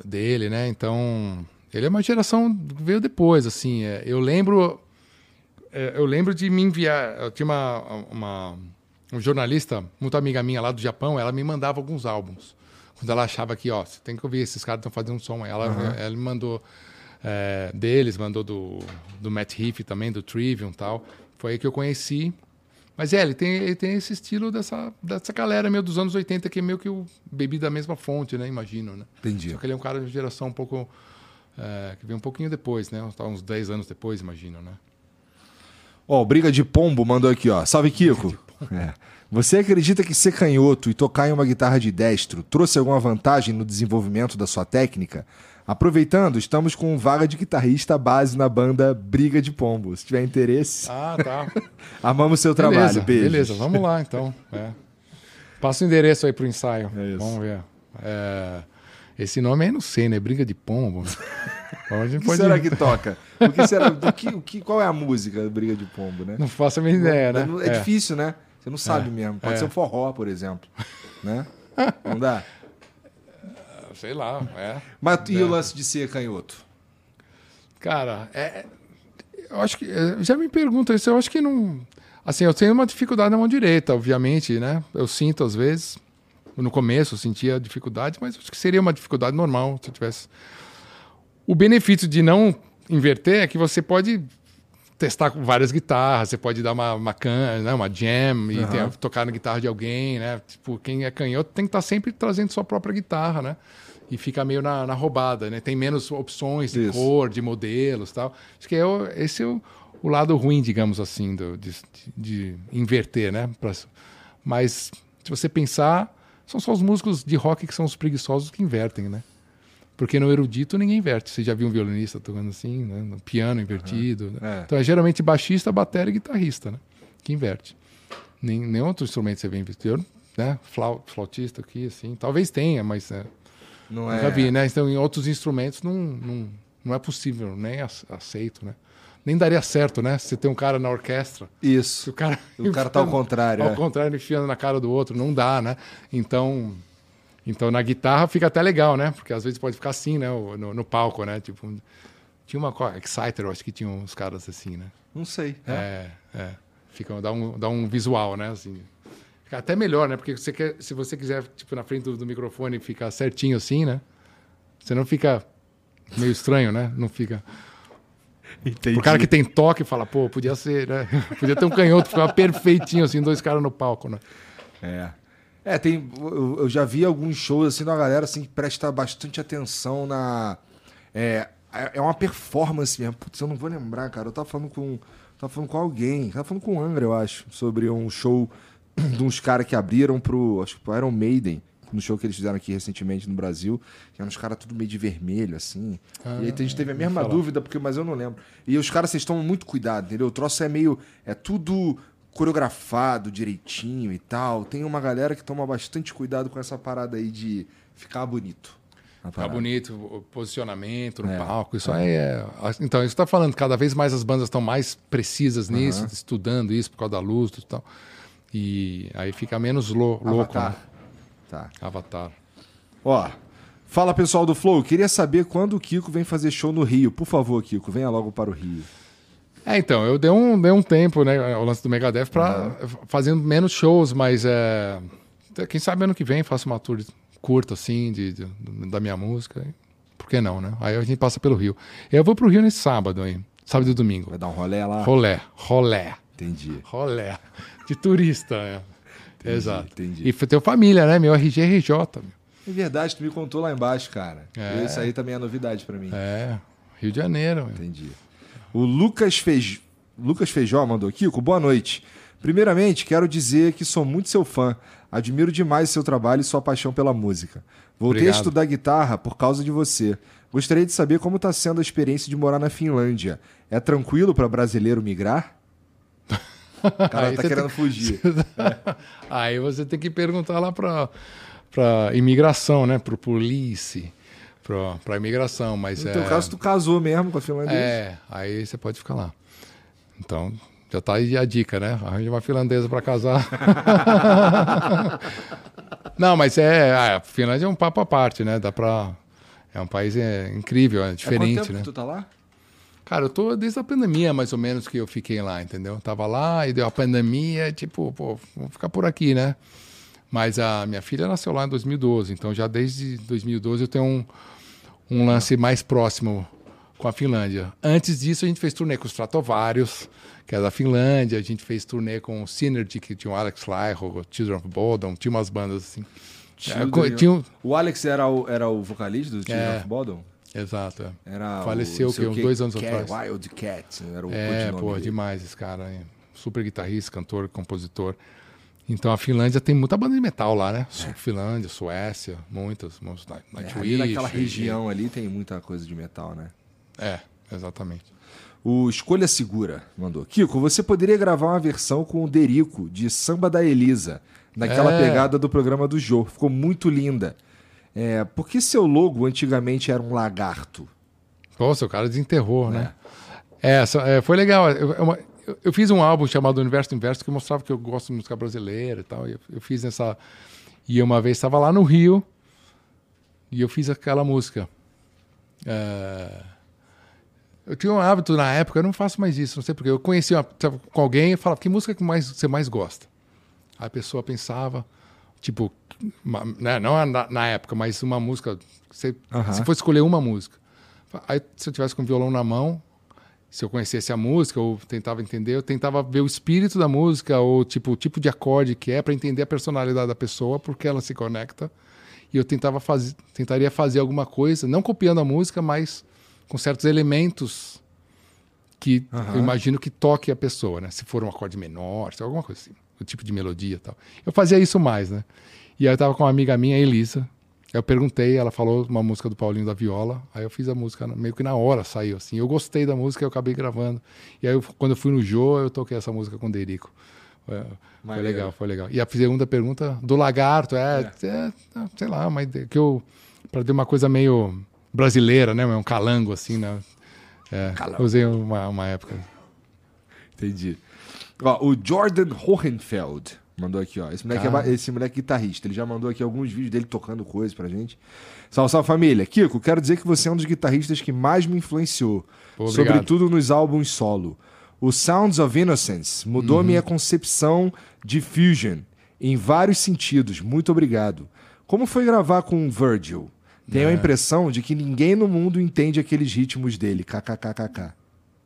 dele, né? Então, ele é uma geração que veio depois, assim. é, eu lembro... é, eu lembro de me enviar... Eu tinha uma, uma um jornalista, muito amiga minha lá do Japão, ela me mandava alguns álbuns. Quando ela achava que, ó, você tem que ouvir, esses caras estão fazendo um som. Ela, ela me mandou é, deles, mandou do, do Matt Heath também, do Trivium e tal. Foi aí que eu conheci. Mas é, ele tem, ele tem esse estilo dessa, dessa galera meio dos anos 80, que é meio que o bebi da mesma fonte, né? Imagino, né? Entendi. Só que ele é um cara de geração um pouco... é, que veio um pouquinho depois, né? Uns- Uns 10 anos depois, imagino, né? Ó, o Briga de Pombo mandou aqui, ó. Salve, Kiko. [LAUGHS] É. Você acredita que ser canhoto e tocar em uma guitarra de destro trouxe alguma vantagem no desenvolvimento da sua técnica? Aproveitando, estamos com vaga de guitarrista base na banda Briga de Pombo. Se tiver interesse, Ah, tá. [LAUGHS] amamos seu Beleza, trabalho. Beijo. beleza, vamos lá então. É. Passa o endereço aí pro ensaio. É isso. Vamos ver. É, esse nome aí não sei, né? Briga de pombo. [LAUGHS] A gente O que pode- será que toca? O que será, do que, o que, qual é a música do Briga de Pombo, né? Não faço a minha ideia, né? É, é difícil, né? Você não sabe mesmo. Pode é. ser um forró, por exemplo. Né? Não dá? [LAUGHS] Sei lá, é. Mas e o lance de ser canhoto? Cara, é, eu acho que. é, Já me perguntam isso, eu acho que não. Assim, eu tenho uma dificuldade na mão direita, obviamente, né? Eu sinto às vezes. No começo eu sentia dificuldade, mas acho que seria uma dificuldade normal se eu tivesse. O benefício de não inverter é que você pode testar com várias guitarras, você pode dar uma, uma can, né, uma jam e Aham. tem- tocar na guitarra de alguém, né? Tipo, quem é canhoto tem que estar sempre trazendo sua própria guitarra, né? E fica meio na, na roubada, né? Tem menos opções de Isso. cor, de modelos tal. Acho que é o- esse é o, o lado ruim, digamos assim, do- de, de inverter, né? Pra- mas se você pensar, são só os músicos de rock que são os preguiçosos que invertem, né? Porque no erudito ninguém inverte. Você já viu um violinista tocando assim, né? No piano invertido. né? É. Então é geralmente baixista, bateria e guitarrista, né? Que inverte. Nem, nem outro instrumento você vê invertido, né? Flau, flautista aqui, assim. Talvez tenha, mas é, Não nunca é. vi, né? Então em outros instrumentos não, não, não é possível, nem ace- aceito, né? Nem daria certo, né? Se você tem um cara na orquestra, Isso. o cara... O cara tá ao contrário. Ao é. contrário, enfiando na cara do outro, não dá, né? Então, então na guitarra fica até legal, né? Porque às vezes pode ficar assim, né? No, no palco, né? Tipo, tinha uma Exciter, eu acho que tinha uns caras assim, né? Não sei. É, é. Fica, dá, um, dá um visual, né? Assim. Fica até melhor, né? Porque você quer, se você quiser, tipo, na frente do, do microfone ficar certinho assim, né? Você não fica meio estranho, né? Não fica. Entendi. O cara que tem toque fala, pô, podia ser, né? [LAUGHS] Podia ter um canhoto, ficar perfeitinho, assim, dois caras no palco, né? É. É, tem. Eu, eu já vi alguns shows assim da galera assim, que presta bastante atenção na. É, é uma performance mesmo. Putz, eu não vou lembrar, cara. Eu tava falando com. Tava falando com alguém. Tava falando com o Angra, eu acho. Sobre um show [CLEARS THROAT] de uns caras que abriram pro. Acho que pro Iron Maiden. No show que eles fizeram aqui recentemente no Brasil. Que eram uns caras tudo meio de vermelho, assim. e aí a gente teve a mesma dúvida, porque, mas eu não lembro. E os caras, vocês tomam muito cuidado, entendeu? O troço é meio. É tudo coreografado direitinho e tal. Tem uma galera que toma bastante cuidado com essa parada aí de ficar bonito. Ficar bonito, o posicionamento no É. palco, isso aí é. Então, isso está falando, cada vez mais as bandas estão mais precisas nisso, estudando isso por causa da luz e tal. E aí fica menos louco, Avatar. né? Tá. Avatar. Ó, fala pessoal do Flow, queria saber quando o Kiko vem fazer show no Rio. Por favor, Kiko, venha logo para o Rio. É, então, eu dei um, dei um tempo, né, o lance do Megadeth, pra fazendo menos shows, mas é, quem sabe ano que vem faço uma tour curta, assim, de, de- da minha música. Por que não, né? Aí a gente passa pelo Rio. Eu vou pro Rio nesse sábado aí, sábado e domingo. Vai dar um rolé lá? Rolé, rolé, Entendi. rolé. De turista, é. Exato. entendi. E teu família, né? Meu RG RJ. meu. É verdade, tu me contou lá embaixo, cara. É. Isso aí também é novidade pra mim. É, Rio de Janeiro. meu. Entendi. O Lucas, Fej... Lucas Feijó mandou. Kiko, boa noite. Primeiramente, quero dizer que sou muito seu fã. Admiro demais seu trabalho e sua paixão pela música. Voltei Obrigado. a estudar guitarra por causa de você. Gostaria de saber como está sendo a experiência de morar na Finlândia. É tranquilo para brasileiro migrar? O [LAUGHS] cara Aí tá você querendo tem- fugir. [LAUGHS] Aí você tem que perguntar lá para para imigração, né? Pro police, pra imigração, mas No é teu caso, tu casou mesmo com a finlandesa. é, aí você pode ficar lá. Então, já tá aí a dica, né? Arranja uma finlandesa para casar. [LAUGHS] Não, mas é, a Finlândia é um papo à parte, né? Dá para é um país é, incrível, é Há quanto diferente, tempo né? que tu tá lá? Cara, eu tô desde a pandemia, mais ou menos, que eu fiquei lá, entendeu? Tava lá e deu a pandemia, tipo, pô, vou ficar por aqui, né? Mas a minha filha nasceu lá em 2012, então já desde 2012 eu tenho um, um lance mais próximo com a Finlândia. Antes disso, a gente fez turnê com os Stratovarius, que é da Finlândia, a gente fez turnê com o Synergy, que tinha o Alex Lyro, o Children of Bodom, tinha umas bandas assim. É, tinha um- O Alex era o, era o vocalista do Children É. of Bodom? Exato, é. Era Faleceu, o, não sei que, uns dois anos Cat- atrás. Wild Cat, era o É, pô, dele. demais esse cara. hein? Super guitarrista, cantor, compositor. Então a Finlândia tem muita banda de metal lá, né? Su- Finlândia, Suécia, muitas. É, Nightwish. naquela e- região ali tem muita coisa de metal, né? É, exatamente. O Escolha Segura mandou. Kiko, você poderia gravar uma versão com o Derico de Samba da Elisa, naquela É. pegada do programa do Jô. Ficou muito linda. É, por que seu logo antigamente era um lagarto? Nossa, o cara desenterrou, né? É, essa- é, foi legal. É uma- eu- eu fiz um álbum chamado Universo do Inverso que mostrava que eu gosto de música brasileira e tal. e Eu, eu fiz essa. E uma vez estava lá no Rio e eu fiz aquela música. É, Eu tinha um hábito na época, eu não faço mais isso, não sei porque. Eu conhecia uma, com alguém e falava: que música que mais, você mais gosta? Aí a pessoa pensava, tipo, uma- né, não na, na época, mas uma música. Você, Aham. Se fosse escolher uma música. Aí, se eu tivesse com o violão na mão, se eu conhecesse a música ou tentava entender, eu tentava ver o espírito da música ou tipo o tipo de acorde que é para entender a personalidade da pessoa, porque ela se conecta. E eu tentava fazer, tentaria fazer alguma coisa, não copiando a música, mas com certos elementos que eu imagino que toque a pessoa, né? Se for um acorde menor, se alguma coisa assim, o tipo de melodia e tal. Eu fazia isso mais, né? E aí eu tava com uma amiga minha, Elisa. Eu perguntei, ela falou uma música do Paulinho da Viola. Aí eu fiz a música meio que na hora, saiu assim. Eu gostei da música, eu acabei gravando. E aí eu- quando eu fui no Jô, eu toquei essa música com o Derico. É, Foi Maneiro. legal, foi legal. E a segunda pergunta do lagarto, é, é, sei lá, mas que eu para ter uma coisa meio brasileira, né, um calango assim, né? É, Calango. usei uma, uma época. Entendi. Ó, o Jordan Hohenfeld mandou aqui, ó. Esse moleque, é, esse moleque é guitarrista. Ele já mandou aqui alguns vídeos dele tocando coisas pra gente. Salve, salve família. Kiko, quero dizer que você é um dos guitarristas que mais me influenciou. Pô, sobretudo nos álbuns solo. O Sounds of Innocence mudou Uhum. minha concepção de fusion em vários sentidos. Muito obrigado. Como foi gravar com o Virgil? Tenho a É. impressão de que ninguém no mundo entende aqueles ritmos dele. KKKKK.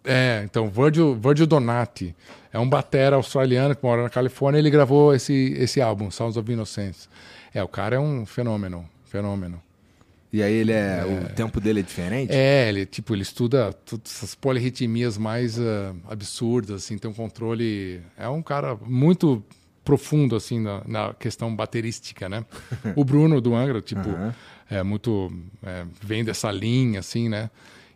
É, então, Virgil, Virgil Donati é um batera australiano que mora na Califórnia. Ele gravou esse, esse álbum, Sounds of Innocence. É, o cara é um fenômeno, fenômeno. E aí ele é. O tempo dele é diferente? É, ele, tipo, ele estuda todas essas polirritmias mais ah, absurdas, assim, tem um controle... É um cara muito profundo, assim, na, na questão baterística, né? [LAUGHS] o Bruno do Angra, tipo, é muito... é, vem dessa linha, assim, né?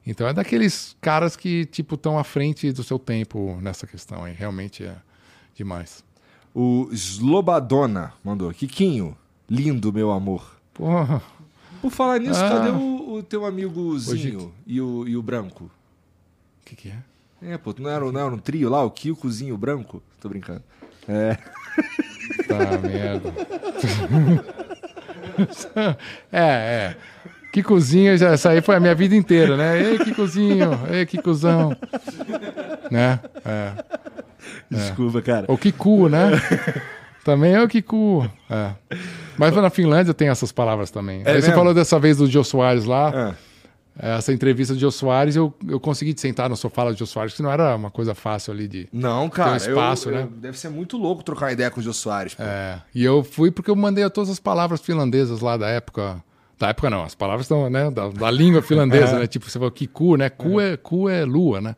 Então é daqueles caras que, tipo, estão à frente do seu tempo nessa questão, aí. Realmente é demais. O Slobadona mandou. Kikinho, lindo, meu amor. Porra, Por falar nisso, Ah. cadê o, o teu amigozinho Hoje- e o, e o branco? o que que é? É, pô, não era, não era um trio lá, o Kikozinho, branco? Tô brincando. É. Tá, merda. [LAUGHS] é, é. Que cozinha, já, essa aí foi a minha vida inteira, né? Ei, que cozinho, ei, que cuzão. Né? É. Desculpa, cara. O Kiku, né? Também é o Kiku. É. Mas na Finlândia tem essas palavras também. É aí você falou dessa vez do Jô Soares lá. Ah, Essa entrevista do Jô Soares, eu, eu consegui sentar no sofá do Jô Soares, que não era uma coisa fácil ali de. Não, cara. Um espaço, eu- né? eu- deve ser muito louco trocar uma ideia com o Jô Soares. Pô. É, e eu fui porque eu mandei todas as palavras finlandesas lá da época. Da época não, as palavras estão, né, da, da língua finlandesa, [LAUGHS] né? Tipo, você falou que cu, né? Cu é, cu é lua, né?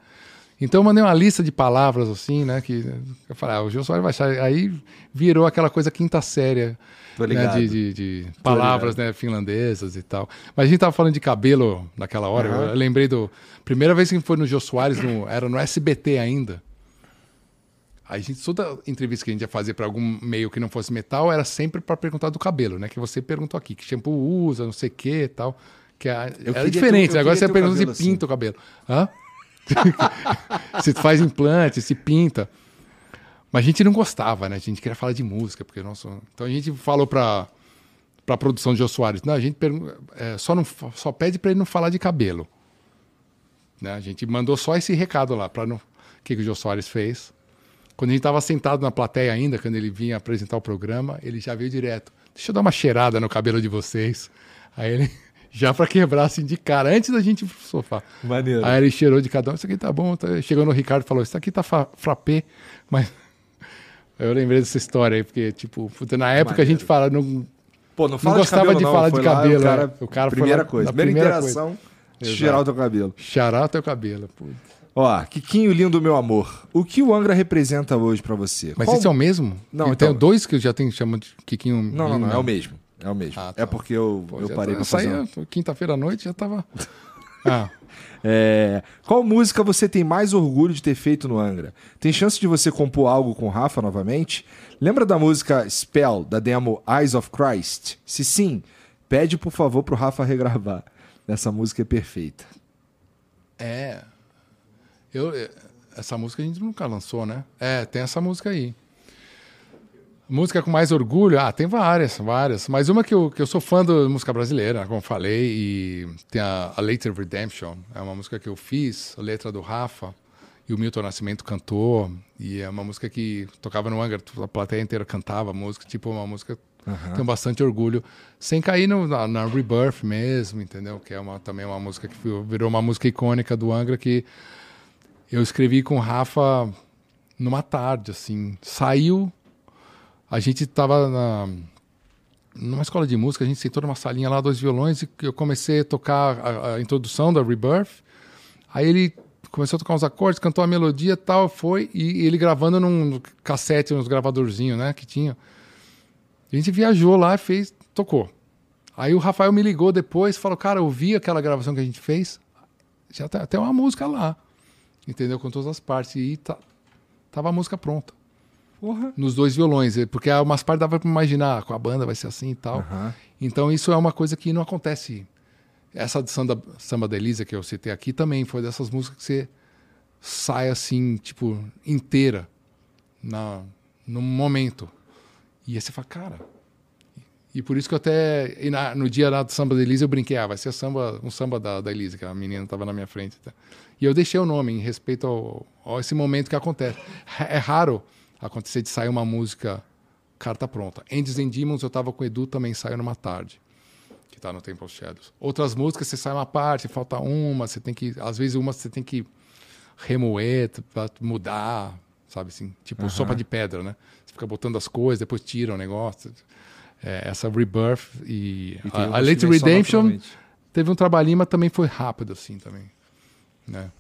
Então eu mandei uma lista de palavras assim, né? Que eu falei, ah, o Gil Soares vai achar. Aí virou aquela coisa quinta série. Né, de, de- de palavras né, finlandesas e tal. Mas a gente tava falando de cabelo naquela hora. Aham. Eu lembrei do. Primeira vez que foi no Jô Soares, no- era no SBT ainda. A gente, toda entrevista que a gente ia fazer para algum meio que não fosse metal era sempre para perguntar do cabelo, né? Que você perguntou aqui, que shampoo usa, não sei o que e tal. Que a- era diferente. ter- Agora você pergunta se assim. pinta o cabelo. Hã? [LAUGHS] se faz implante, se pinta. Mas a gente não gostava, né? A gente queria falar de música, porque nossa. Então a gente falou para para produção de Jô Soares, não, a gente é, só não só pede para ele não falar de cabelo. Né? A gente mandou só esse recado lá para não. O que, que o Jô Soares fez? Quando a gente estava sentado na plateia ainda, quando ele vinha apresentar o programa, ele já veio direto. Deixa eu dar uma cheirada no cabelo de vocês. Aí ele, [LAUGHS] já para quebrar assim de cara, antes da gente ir pro sofá. Maneiro. Aí ele cheirou de cada um, isso aqui tá bom. Tá... Chegou no Ricardo e falou, isso aqui tá frappé. [LAUGHS] Mas eu lembrei dessa história aí, porque, tipo, puta, na época a gente fala, não, Pô, não não fala gostava de cabelo, de não. falar Foi de lá, cabelo. O cara, né? o cara foi primeira lá coisa. Primeira, primeira interação, Exato. cheirar o teu cabelo. Cheirar o teu cabelo. putz. Ó, Kikinho lindo, meu amor. O que o Angra representa hoje pra você? Mas Qual- esse é o mesmo? Não, eu então- tenho dois que eu já tenho chamando de Kikinho. Não, não, não. É o mesmo. É o mesmo. Ah, É tá. porque eu, Pô, eu já parei tá- pra fazer. saía um- Quinta-feira à noite já tava. [LAUGHS] Ah, É, Qual música você tem mais orgulho de ter feito no Angra? Tem chance de você compor algo com o Rafa novamente? Lembra da música Spell, da demo Eyes of Christ? Se sim, pede por favor pro Rafa regravar. Essa música é perfeita. é. Eu, eh, essa música a gente nunca lançou, né? É, tem essa música aí. Música com mais orgulho? Ah, tem várias, várias. Mas uma que eu, que eu sou fã da música brasileira, como falei, e tem a, a Later Redemption. É uma música que eu fiz, a letra do Rafa, e o Milton Nascimento cantou. E é uma música que tocava no Angra, a plateia inteira cantava a música, tipo uma música que tenho bastante orgulho. Sem cair no, na, na Rebirth mesmo, entendeu? Que é uma, também uma música que virou uma música icônica do Angra que Eu escrevi com o Rafa numa tarde, assim. Saiu, a gente tava na, numa escola de música, a gente sentou numa salinha lá, dois violões, e eu comecei a tocar a, a introdução da Rebirth. Aí ele começou a tocar uns acordes, cantou a melodia tal, foi, e ele gravando num cassete, uns gravadorzinhos, né, que tinha. A gente viajou lá, fez, tocou. Aí o Rafael me ligou depois, falou, cara, eu vi aquela gravação que a gente fez, já tá, tem uma música lá, entendeu? Com todas as partes, e tá, tava a música pronta. Porra. Nos dois violões, eh, porque umas partes dava pra imaginar, com a banda vai ser assim e tal. Aham. Então isso é uma coisa que não acontece. Essa de samba, samba da Elisa que eu citei aqui também foi dessas músicas que você sai assim, tipo, inteira na, no momento. E aí você fala, cara. E por isso que eu até. e na- no dia lá do samba da Elisa eu brinquei, ah, vai ser samba, um samba da, da Elisa, que a menina estava na minha frente. tá? E eu deixei o nome em respeito ao, ao esse momento que acontece. É raro acontecer de sair uma música carta pronta. Angels and Demons eu tava com o Edu, também saiu numa tarde, que tá no Temple Shadows. Outras músicas você sai uma parte, falta uma, você tem que, às vezes uma você tem que remoer mudar, sabe assim, tipo sopa de pedra, né? Você fica botando as coisas, depois tira o negócio. É, essa Rebirth e, E a, a Late Redemption teve um trabalhinho, mas também foi rápido assim também, né?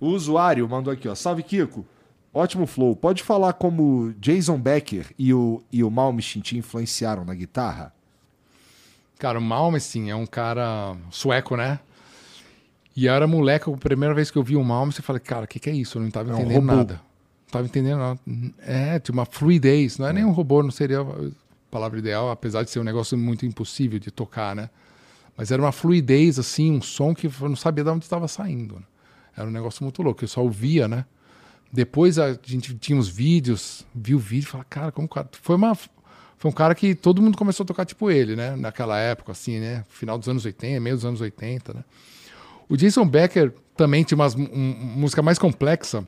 O usuário mandou aqui, ó. Salve, Kiko. Ótimo flow. Pode falar como Jason Becker e o, e o Malmsteen te influenciaram na guitarra? Cara, o Malmsteen é um cara sueco, né? E eu era moleque, a primeira vez que eu vi o Malmsteen, eu falei, cara, o que, que é isso? Eu não tava É um entendendo nada. Não tava entendendo nada. É, tinha uma fluidez. Não é, nem um robô, não seria a palavra ideal, apesar de ser um negócio muito impossível de tocar, né? Mas era uma fluidez, assim, um som que eu não sabia de onde estava saindo. né? Era um negócio muito louco, eu só ouvia, né? Depois a gente tinha uns vídeos, viu o vídeo e falava, cara, como cara. Foi, uma, foi um cara que todo mundo começou a tocar tipo ele, né? Naquela época, assim, né? Final dos anos 80, meio dos anos 80, né? O Jason Becker também tinha uma música mais complexa.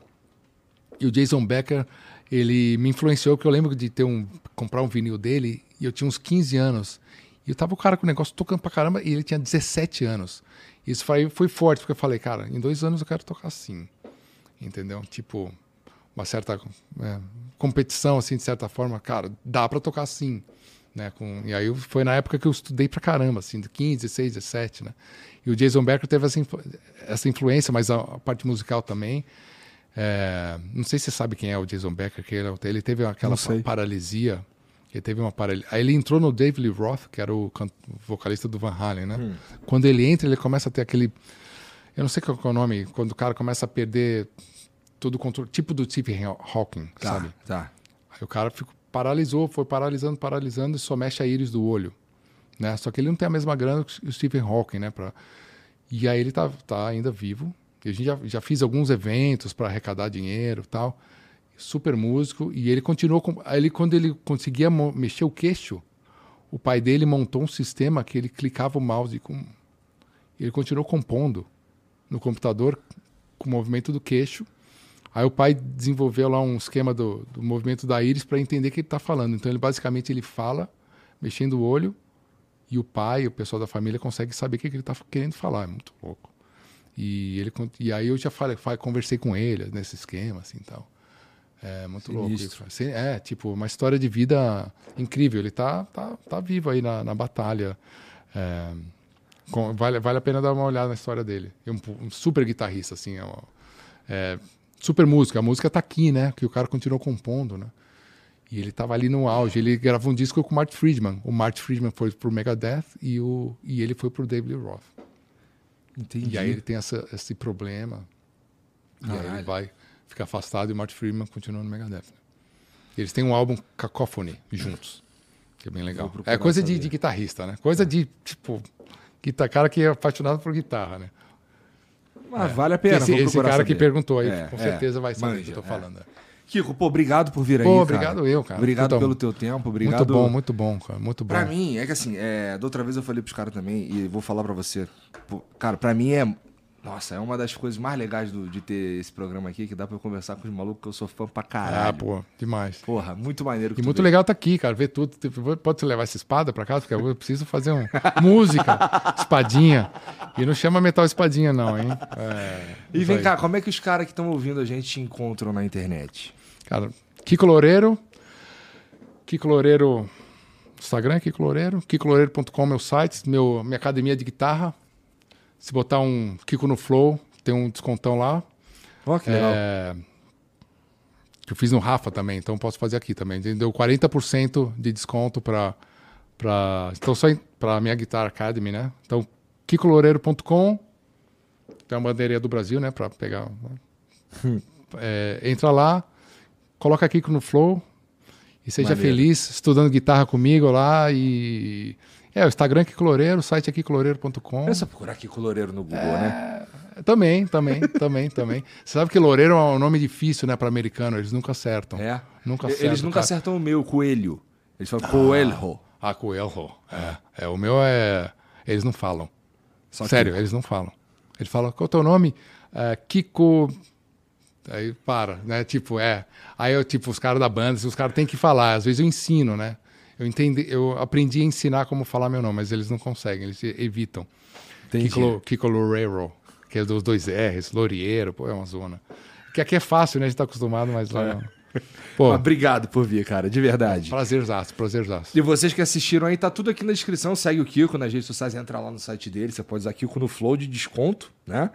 E o Jason Becker, ele me influenciou, porque eu lembro de ter um, comprar um vinil dele, e eu tinha uns 15 anos. E eu tava o cara com o negócio tocando pra caramba, e ele tinha 17 anos. Isso foi, foi forte, porque eu falei, cara, em dois anos eu quero tocar assim. Entendeu? Tipo, uma certa é, competição, assim, de certa forma, cara, dá pra tocar assim. Né, com, e aí foi na época que eu estudei pra caramba, assim, de 15, 16, 17, né? E o Jason Becker teve essa, influ- essa influência, mas a, a parte musical também. É, não sei se você sabe quem é o Jason Becker, que ele, ele teve aquela paralisia. Ele teve uma paralisia. Aí ele entrou no David Lee Roth, que era o vocalista do Van Halen, né? Hum. Quando ele entra, ele começa a ter aquele. Eu não sei qual é o nome, quando o cara começa a perder todo o controle, tipo do Stephen Hawking, Tá, sabe? tá. Aí o cara ficou, paralisou, foi paralisando, paralisando e só mexe a íris do olho. Né? Só que ele não tem a mesma grana que o Stephen Hawking, né? Pra... E aí ele tá, tá ainda vivo. E a gente já, já fiz alguns eventos para arrecadar dinheiro e tal. Super músico. E ele continuou. Com... Ele, quando ele conseguia mexer o queixo, o pai dele montou um sistema que ele clicava o mouse com. Ele continuou compondo no computador com o movimento do queixo. Aí o pai desenvolveu lá um esquema do, do movimento da íris para entender o que ele está falando. Então ele basicamente ele fala mexendo o olho e o pai, o pessoal da família consegue saber o que, ele está querendo falar. É muito louco. E ele e aí eu já falei, conversei com ele nesse esquema assim tal. É muito louco Sinistro. isso. Assim, É, tipo, uma história de vida incrível. Ele tá, tá, tá vivo aí na, na batalha. É, com- vale, vale a pena dar uma olhada na história dele. É um, um super guitarrista, assim. É, é, super música. A música tá aqui, né? Que o cara continuou compondo, né? E ele tava ali no auge. Ele gravou um disco com o Mark Friedman. O Mark Friedman foi pro Megadeth e, o, e ele foi pro David Roth. Entendi. E aí ele tem essa, esse problema. E aí ele vai ficar afastado e o Mark Friedman continua no Megadeth. né? Eles têm um álbum Cacophony juntos. Que é bem legal. É coisa de, de guitarrista, né? Coisa de, tipo, guitar, cara que é apaixonado por guitarra, né? Mas vale a pena. esse vou esse cara que saber. perguntou aí, É, com é, certeza vai saber o que eu tô é. falando. Kiko, pô, obrigado por vir aí. Pô, cara. obrigado eu, cara. Obrigado Puta, pelo teu tempo, obrigado. Muito bom, muito bom, cara. Muito bom. Pra mim, é que assim, é, da outra vez eu falei pros caras também, e vou falar pra você. pô, cara, pra mim é Nossa, é uma das coisas mais legais do- de ter esse programa aqui, que dá pra eu conversar com os malucos que eu sou fã pra caralho. Ah, pô, demais. Porra, muito maneiro que E muito veio. legal tá aqui, cara, ver tudo. Pode levar essa espada pra casa? Porque eu preciso fazer um [LAUGHS] música, espadinha. E não chama metal espadinha, não, hein? É, E vem cá, como é que os caras que estão ouvindo a gente te encontram na internet? Cara, Kiko Loureiro. Kiko Loureiro. Instagram, é Kiko Loureiro. KikoLoureiro.com, meu site, meu, minha academia de guitarra. Se botar um Kiko no Flow, tem um descontão lá. Ó, que legal. É, que eu fiz no Rafa também, então posso fazer aqui também. Deu 40% de desconto para para então só para minha Guitar Academy, né? Então kikoloureiro.com tem uma bandeirinha do Brasil, né, para pegar. É, entra lá, coloca Kiko no Flow e seja Maneiro. feliz estudando guitarra comigo lá e é, o Instagram é Kiko Loureiro, o site é kikoloureiro.com. É só procurar aqui coloreiro no Google, né? Também, também, [LAUGHS] também, também. Você sabe que Loureiro é um nome difícil, né, para americano, eles nunca acertam. É. Nunca acertam. Eles nunca cara. acertam o meu, coelho. Eles falam coelho. Ah, coelho. É. é, o meu é. Eles não falam. Só que- Sério, eles não falam. Eles falam, qual é o teu nome? É, Kiko. Aí para, né? Tipo, é. Aí eu, tipo, os caras da banda, os caras têm que falar. Às vezes eu ensino, né? Eu, entendi, eu aprendi a ensinar como falar meu nome, mas eles não conseguem, eles evitam. Kiko, Kiko Loureiro, que é dos dois R's, Lorieiro, pô, é uma zona. Que aqui é fácil, né? A gente tá acostumado, mas lá não. [LAUGHS] Pô, Obrigado por vir, cara, de verdade. prazerzaço, prazerzaço. E vocês que assistiram aí, tá tudo aqui na descrição. Segue o Kiko nas redes sociais, entra lá no site dele. Você pode usar Kiko no Flow de desconto, né?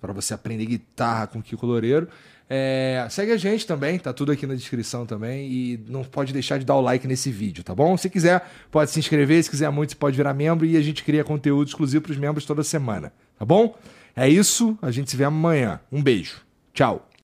Pra você aprender guitarra com o Kiko Loureiro. É, segue a gente também, tá tudo aqui na descrição também. E não pode deixar de dar o like nesse vídeo, tá bom? Se quiser, pode se inscrever. Se quiser muito, você pode virar membro. E a gente cria conteúdo exclusivo pros membros toda semana, tá bom? É isso, a gente se vê amanhã. Um beijo. Tchau.